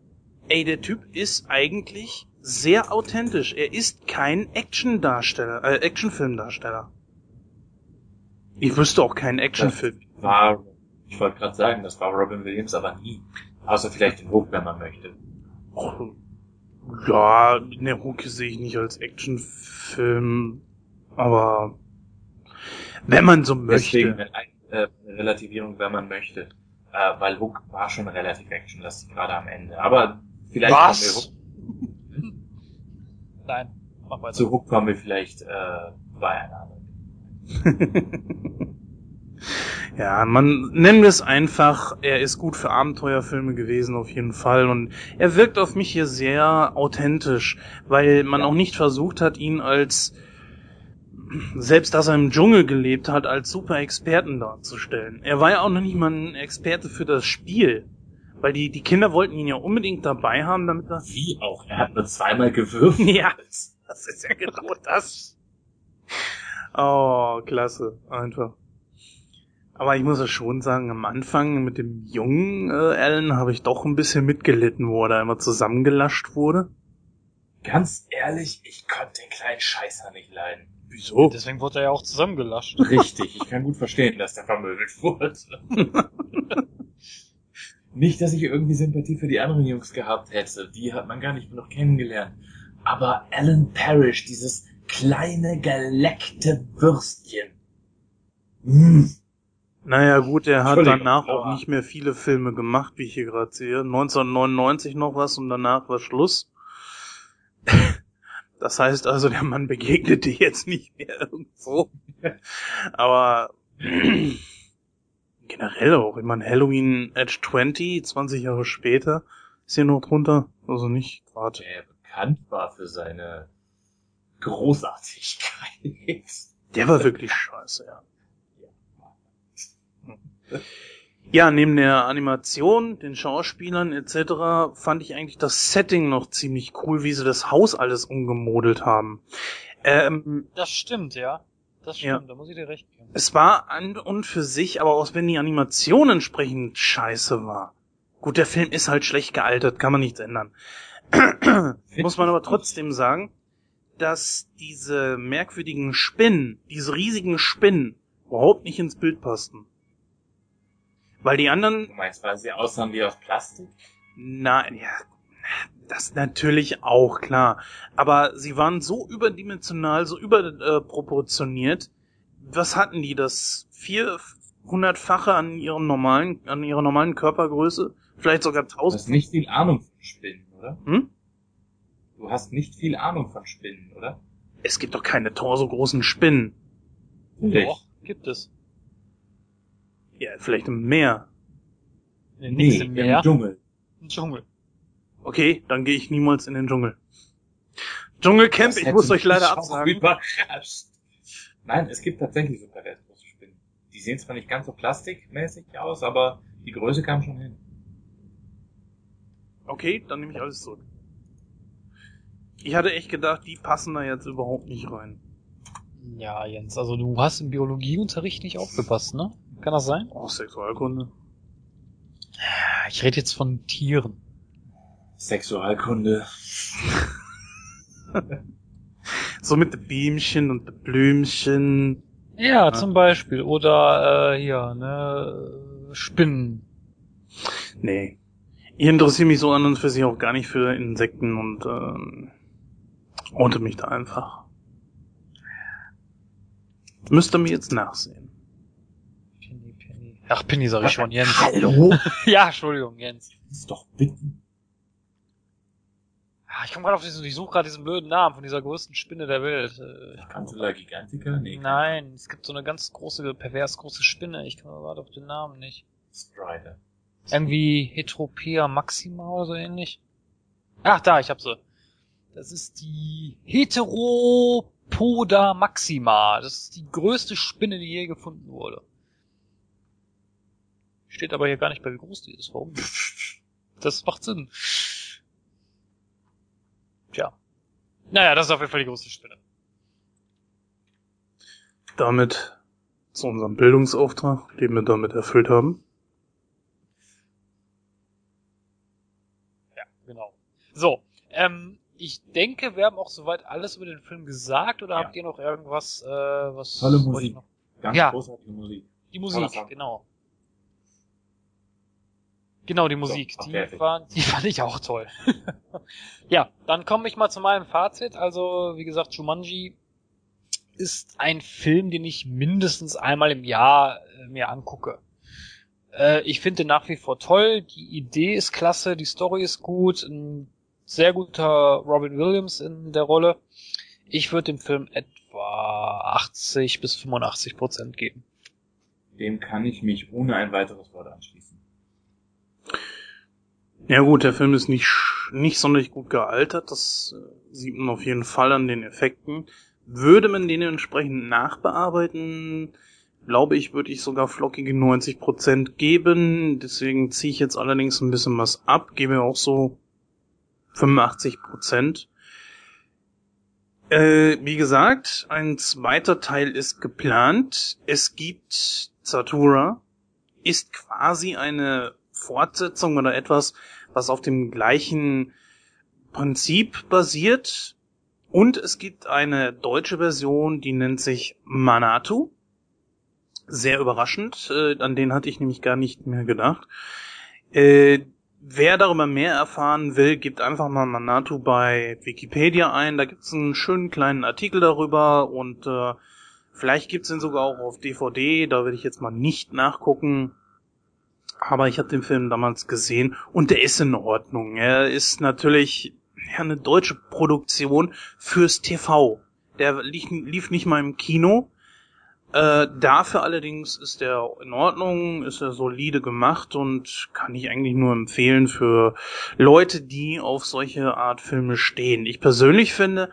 ey, der Typ ist eigentlich sehr authentisch. Er ist kein Action-Darsteller, äh, Actionfilmdarsteller. Ich wüsste auch keinen Actionfilm. War, ich wollte gerade sagen, das war Robin Williams aber nie. Außer vielleicht den Hook, wenn man möchte. Oh, ja, ne, Hook sehe ich nicht als Actionfilm, aber wenn man so möchte. Deswegen äh, Relativierung, wenn man möchte. Äh, weil Hook war schon relativ actionlastig, gerade am Ende. Aber vielleicht Was? kommen wir Nein, mach weiter. zu Hook kommen wir vielleicht äh, bei einer anderen. Ja, man nennen wir es einfach, er ist gut für Abenteuerfilme gewesen auf jeden Fall und er wirkt auf mich hier sehr authentisch, weil man Ja. auch nicht versucht hat, ihn als selbst dass er im Dschungel gelebt hat, als super Experten darzustellen. Er war ja auch noch nicht mal ein Experte für das Spiel, weil die die Kinder wollten ihn ja unbedingt dabei haben, damit er Wie auch? Er hat nur zweimal gewürfelt. ja, das ist ja genau das. Oh, klasse, einfach. Aber ich muss ja schon sagen, am Anfang mit dem jungen äh, Alan habe ich doch ein bisschen mitgelitten, wo er da immer zusammengelascht wurde. Ganz ehrlich, ich konnte den kleinen Scheißer nicht leiden. Wieso? Deswegen wurde er ja auch zusammengelascht. Richtig, ich kann gut verstehen, dass der vermöbelt wurde. nicht, dass ich irgendwie Sympathie für die anderen Jungs gehabt hätte. Die hat man gar nicht noch kennengelernt. Aber Alan Parrish, dieses kleine geleckte Würstchen. Mm. Naja gut, er hat danach auch nicht mehr viele Filme gemacht, wie ich hier gerade sehe. 1999 noch was und danach war Schluss. Das heißt also, der Mann begegnete jetzt nicht mehr irgendwo. Aber generell auch, ich meine, Halloween Edge 20, 20 Jahre später, ist hier noch drunter. Also nicht gerade. Der bekannt war für seine Großartigkeit. Der war wirklich scheiße, ja. Ja, neben der Animation, den Schauspielern etc. fand ich eigentlich das Setting noch ziemlich cool, wie sie das Haus alles umgemodelt haben. Ähm, Das stimmt, ja. Das Ja. stimmt, da muss ich dir recht geben. es war an und für sich, aber auch wenn die Animation entsprechend scheiße war. Gut, der Film ist halt schlecht gealtert, kann man nichts ändern. Muss man aber trotzdem sagen, dass diese merkwürdigen Spinnen, diese riesigen Spinnen, überhaupt nicht ins Bild passten. Weil die anderen Du meinst, weil sie aussahen wie aus Plastik? Nein, ja, das natürlich auch, klar. Aber sie waren so überdimensional, so überproportioniert. Was hatten die? Das 400-fache an ihrem normalen, an ihrer normalen Körpergröße? Vielleicht sogar Du hast 1000? nicht viel Ahnung von Spinnen, oder? Hm? Du hast nicht viel Ahnung von Spinnen, oder? Es gibt doch keine torso-großen Spinnen. Doch, gibt es. Ja, vielleicht im Meer. Nee, im Meer. im Dschungel. Im Dschungel. Okay, dann gehe ich niemals in den Dschungel. Dschungelcamp, ich muss euch leider absagen. Überrascht. Nein, es gibt tatsächlich super große Spinnen. Die sehen zwar nicht ganz so plastikmäßig aus, aber die Größe kam schon hin. Okay, dann nehme ich alles zurück. Ich hatte echt gedacht, die passen da jetzt überhaupt nicht rein. Ja, Jens, also du hast im Biologieunterricht nicht aufgepasst, ne? Kann das sein? Oh, Sexualkunde. Ich rede jetzt von Tieren. Sexualkunde. So mit den Biemchen und den Blümchen. Ja, zum Beispiel. Oder äh, hier, ne, Spinnen. Nee. Ich interessiere mich so an und für sich auch gar nicht für Insekten und ähm, oute mich da einfach. Müsste mir jetzt nachsehen. Ach, Penny sag ich schon, Jens. Hallo? Ja, Entschuldigung, Jens. ist doch bitten. Ah, Ich komme gerade auf diesen, ich suche gerade diesen blöden Namen von dieser größten Spinne der Welt. Äh, Cantula gigantica? Nee. Nein, es gibt so eine ganz große, pervers große Spinne. Ich komme gerade auf den Namen nicht. Strider. Irgendwie Heteropea maxima oder so ähnlich. Ach, da, ich hab sie. Das ist die Heteropoda maxima. Das ist die größte Spinne, die je gefunden wurde. Steht aber hier gar nicht bei, wie groß die ist. Warum? Das macht Sinn. Tja. Naja, das ist auf jeden Fall die größte Spinne. Damit zu unserem Bildungsauftrag, den wir damit erfüllt haben. Ja, genau. So, ähm, ich denke, wir haben auch soweit alles über den Film gesagt oder Ja. habt ihr noch irgendwas, äh, was Tolle ihr Musik. noch? Ganz Ja. großartige Musik. Die Musik, genau. Genau, die Musik, So, die, fertig. war, die fand ich auch toll. ja, dann komme ich mal zu meinem Fazit. Also, wie gesagt, Jumanji ist ein Film, den ich mindestens einmal im Jahr äh, mir angucke. Äh, ich finde den nach wie vor toll. Die Idee ist klasse, die Story ist gut, ein sehr guter Robin Williams in der Rolle. Ich würde dem Film etwa 80 bis 85 Prozent geben. Dem kann ich mich ohne ein weiteres Wort anschließen. Ja gut, der Film ist nicht, nicht sonderlich gut gealtert, das äh, sieht man auf jeden Fall an den Effekten. Würde man den entsprechend nachbearbeiten, glaube ich, würde ich sogar flockige 90% geben. Deswegen ziehe ich jetzt allerdings ein bisschen was ab, gebe auch so 85%. Äh, wie gesagt, ein zweiter Teil ist geplant. Es gibt Zatura, ist quasi eine Fortsetzung oder etwas, was auf dem gleichen Prinzip basiert. Und es gibt eine deutsche Version, die nennt sich Manatu. Sehr überraschend, äh, an den hatte ich nämlich gar nicht mehr gedacht. Äh, wer darüber mehr erfahren will, gibt einfach mal Manatu bei Wikipedia ein. Da gibt es einen schönen kleinen Artikel darüber und äh, vielleicht gibt es ihn sogar auch auf DVD. Da werde ich jetzt mal nicht nachgucken. Aber ich habe den Film damals gesehen und der ist in Ordnung. Er ist natürlich eine deutsche Produktion fürs TV. Der lief, lief nicht mal im Kino. Äh, dafür allerdings ist er in Ordnung, ist er solide gemacht und kann ich eigentlich nur empfehlen für Leute, die auf solche Art Filme stehen. Ich persönlich finde,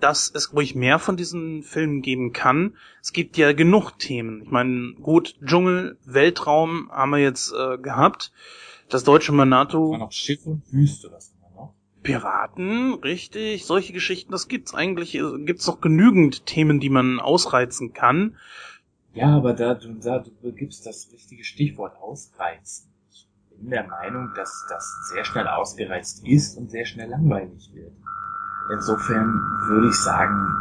dass es ruhig mehr von diesen Filmen geben kann. Es gibt ja genug Themen. Ich meine, gut, Dschungel, Weltraum haben wir jetzt äh, gehabt. Das deutsche War Manato, noch Schiff und Wüste, was haben wir noch? Piraten, richtig, solche Geschichten, das gibt's eigentlich, äh, gibt's noch genügend Themen, die man ausreizen kann. Ja, aber da du, da du gibst das richtige Stichwort ausreizen. Ich bin der Meinung, dass das sehr schnell ausgereizt ist und sehr schnell langweilig wird. Insofern würde ich sagen,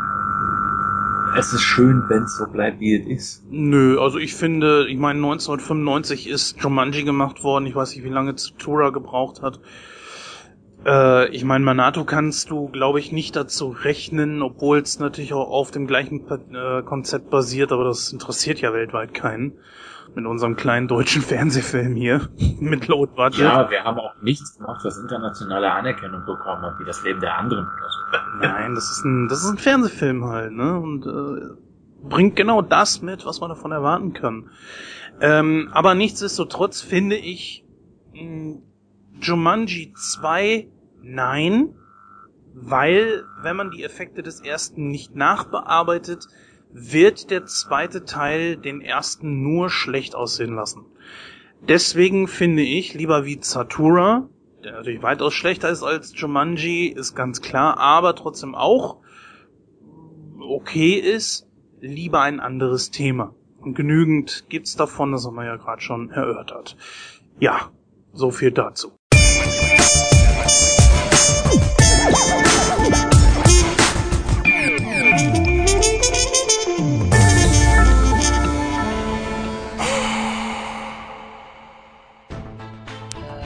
es ist schön, wenn es so bleibt, wie es ist. Nö, also ich finde, ich meine 1995 ist Jumanji gemacht worden. Ich weiß nicht, wie lange Tura gebraucht hat. Äh, ich meine, Manato kannst du, glaube ich, nicht dazu rechnen, obwohl es natürlich auch auf dem gleichen äh, Konzept basiert, aber das interessiert ja weltweit keinen. Mit unserem kleinen deutschen Fernsehfilm hier mit Budget. Ja, wir haben auch nichts gemacht, was internationale Anerkennung bekommen hat, wie das Leben der anderen. Nein, das ist ein, das ist ein Fernsehfilm halt, ne? Und äh, bringt genau das mit, was man davon erwarten kann. Ähm, aber nichtsdestotrotz finde ich mh, Jumanji 2 nein, weil wenn man die Effekte des ersten nicht nachbearbeitet, wird der zweite Teil den ersten nur schlecht aussehen lassen. Deswegen finde ich lieber wie Zatura, der natürlich weitaus schlechter ist als Jumanji, ist ganz klar, aber trotzdem auch okay ist, lieber ein anderes Thema. Und genügend gibt's davon, das haben wir ja gerade schon erörtert. Ja, so viel dazu.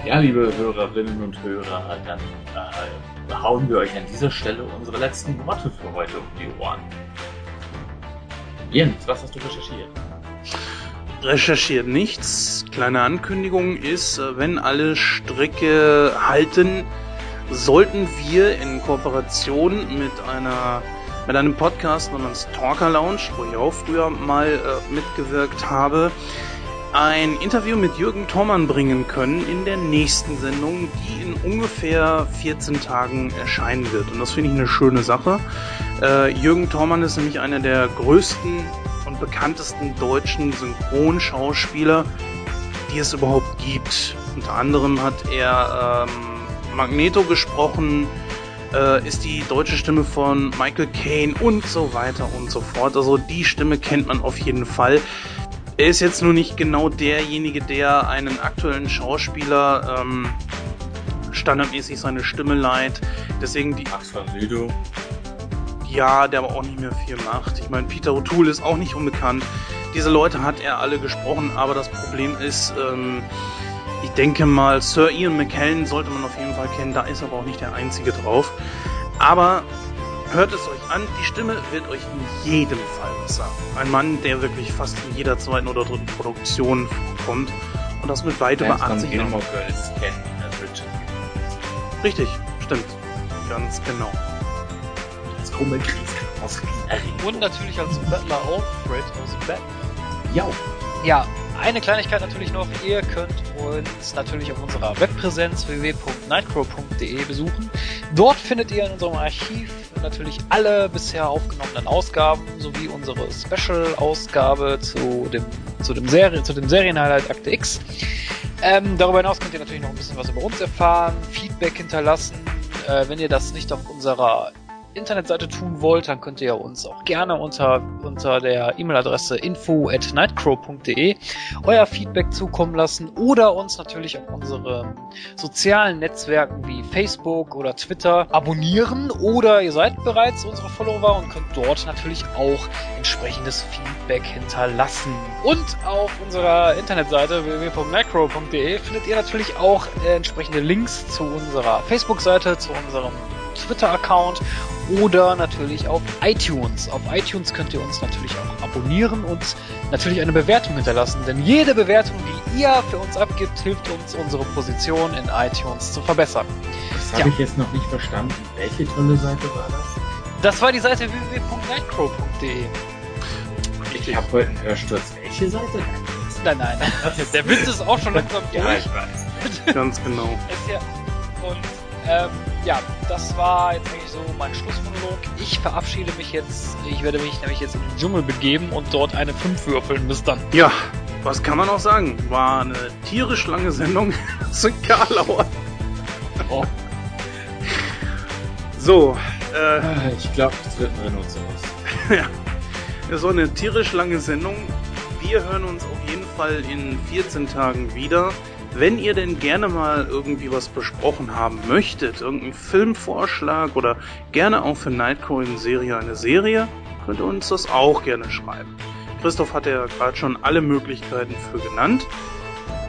Ja, liebe Hörerinnen und Hörer, dann äh, hauen wir euch an dieser Stelle unsere letzten Worte für heute um die Ohren. Jens, was hast du recherchiert? Recherchiert nichts. Kleine Ankündigung ist, äh, wenn alle Stricke halten, sollten wir in Kooperation mit einer mit einem Podcast namens Talker Lounge, wo ich auch früher mal äh, mitgewirkt habe, ein Interview mit Jürgen Thormann bringen können in der nächsten Sendung, die in ungefähr 14 Tagen erscheinen wird. Und das finde ich eine schöne Sache. Äh, Jürgen Thormann ist nämlich einer der größten und bekanntesten deutschen Synchronschauspieler, die es überhaupt gibt. Unter anderem hat er ähm, Magneto gesprochen, äh, ist die deutsche Stimme von Michael Caine und so weiter und so fort. Also die Stimme kennt man auf jeden Fall. Er ist jetzt nur nicht genau derjenige, der einen aktuellen Schauspieler ähm, standardmäßig seine Stimme leiht. Deswegen die. Max von Sydow. Ja, der aber auch nicht mehr viel macht. Ich meine, Peter O'Toole ist auch nicht unbekannt. Diese Leute hat er alle gesprochen, aber das Problem ist, ähm, ich denke mal, Sir Ian McKellen sollte man auf jeden Fall kennen, da ist aber auch nicht der einzige drauf. Aber hört es euch an, die Stimme wird euch in jedem Fall was sagen. Ein Mann, der wirklich fast in jeder zweiten oder dritten Produktion vorkommt und das mit weit über 80 Jahren. Girls kennen als. Richtig, stimmt. Ganz genau. Das krumme Kriegschaos. Und natürlich als Battler auch Fred aus Batman. Ja. Ja, eine Kleinigkeit natürlich noch. Ihr könnt uns natürlich auf unserer Webpräsenz www.nightcrow.de besuchen. Dort findet ihr in unserem Archiv natürlich alle bisher aufgenommenen Ausgaben sowie unsere Special-Ausgabe zu dem, zu dem, Serie, zu dem Serienhighlight Akte X. Ähm, darüber hinaus könnt ihr natürlich noch ein bisschen was über uns erfahren, Feedback hinterlassen. Äh, wenn ihr das nicht auf unserer Internetseite tun wollt, dann könnt ihr uns auch gerne unter, unter der E-Mail-Adresse info at nightcrow.de euer Feedback zukommen lassen oder uns natürlich auf unseren sozialen Netzwerken wie Facebook oder Twitter abonnieren oder ihr seid bereits unsere Follower und könnt dort natürlich auch entsprechendes Feedback hinterlassen. Und auf unserer Internetseite www.nightcrow.de findet ihr natürlich auch äh, entsprechende Links zu unserer Facebook-Seite, zu unserem Twitter-Account oder natürlich auf iTunes. Auf iTunes könnt ihr uns natürlich auch abonnieren und natürlich eine Bewertung hinterlassen, denn jede Bewertung, die ihr für uns abgibt, hilft uns, unsere Position in iTunes zu verbessern. Das habe Ja. ich jetzt noch nicht verstanden. Welche tolle Seite war das? Das war die Seite www.nightcrow.de. Ich habe heute einen Hörsturz. Welche Seite? Nein, nein, der Witz ist auch schon langsam durch. Ja, ich weiß. Ganz genau. Und ähm, ja, das war jetzt eigentlich so mein Schlussmonolog. Ich verabschiede mich jetzt. Ich werde mich nämlich jetzt in den Dschungel begeben und dort eine 5 würfeln. Bis dann. Ja, was kann man noch sagen? War eine tierisch lange Sendung aus dem Karlauer. Oh, So, äh, ich glaube, das wird ein Rhinoceros. so eine tierisch lange Sendung. Wir hören uns auf jeden Fall in 14 Tagen wieder. Wenn ihr denn gerne mal irgendwie was besprochen haben möchtet, irgendeinen Filmvorschlag oder gerne auch für Nightcrow in Serie eine Serie, könnt ihr uns das auch gerne schreiben. Christoph hat ja gerade schon alle Möglichkeiten für genannt.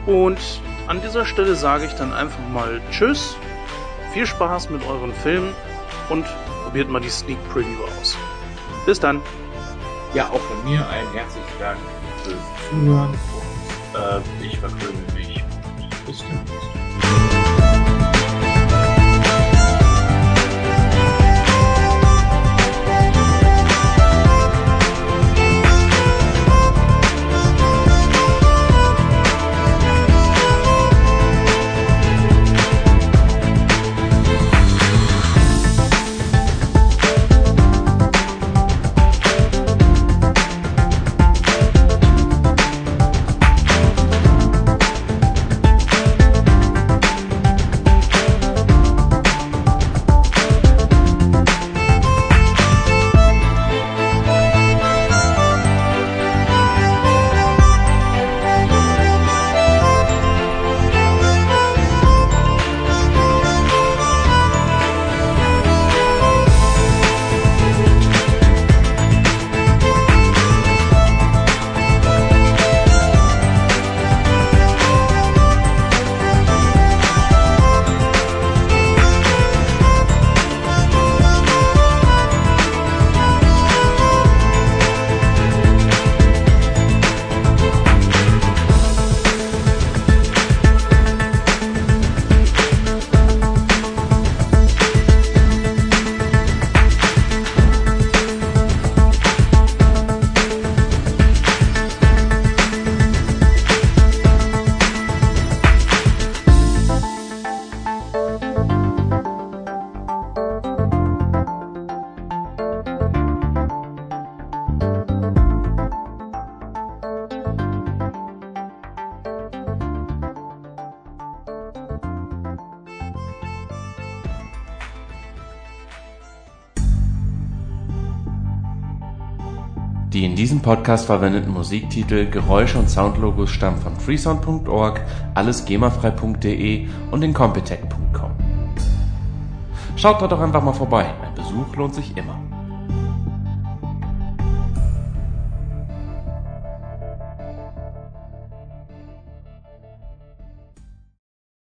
Und an dieser Stelle sage ich dann einfach mal Tschüss, viel Spaß mit euren Filmen und probiert mal die Sneak Preview aus. Bis dann. Ja, auch von mir ein herzlichen Dank fürs Zuhören und äh, ich verkrümel mich. diesem Podcast verwendeten Musiktitel, Geräusche und Soundlogos stammen von freesound.org, allesgemafrei.de und Competech.com. Schaut dort doch einfach mal vorbei, ein Besuch lohnt sich immer.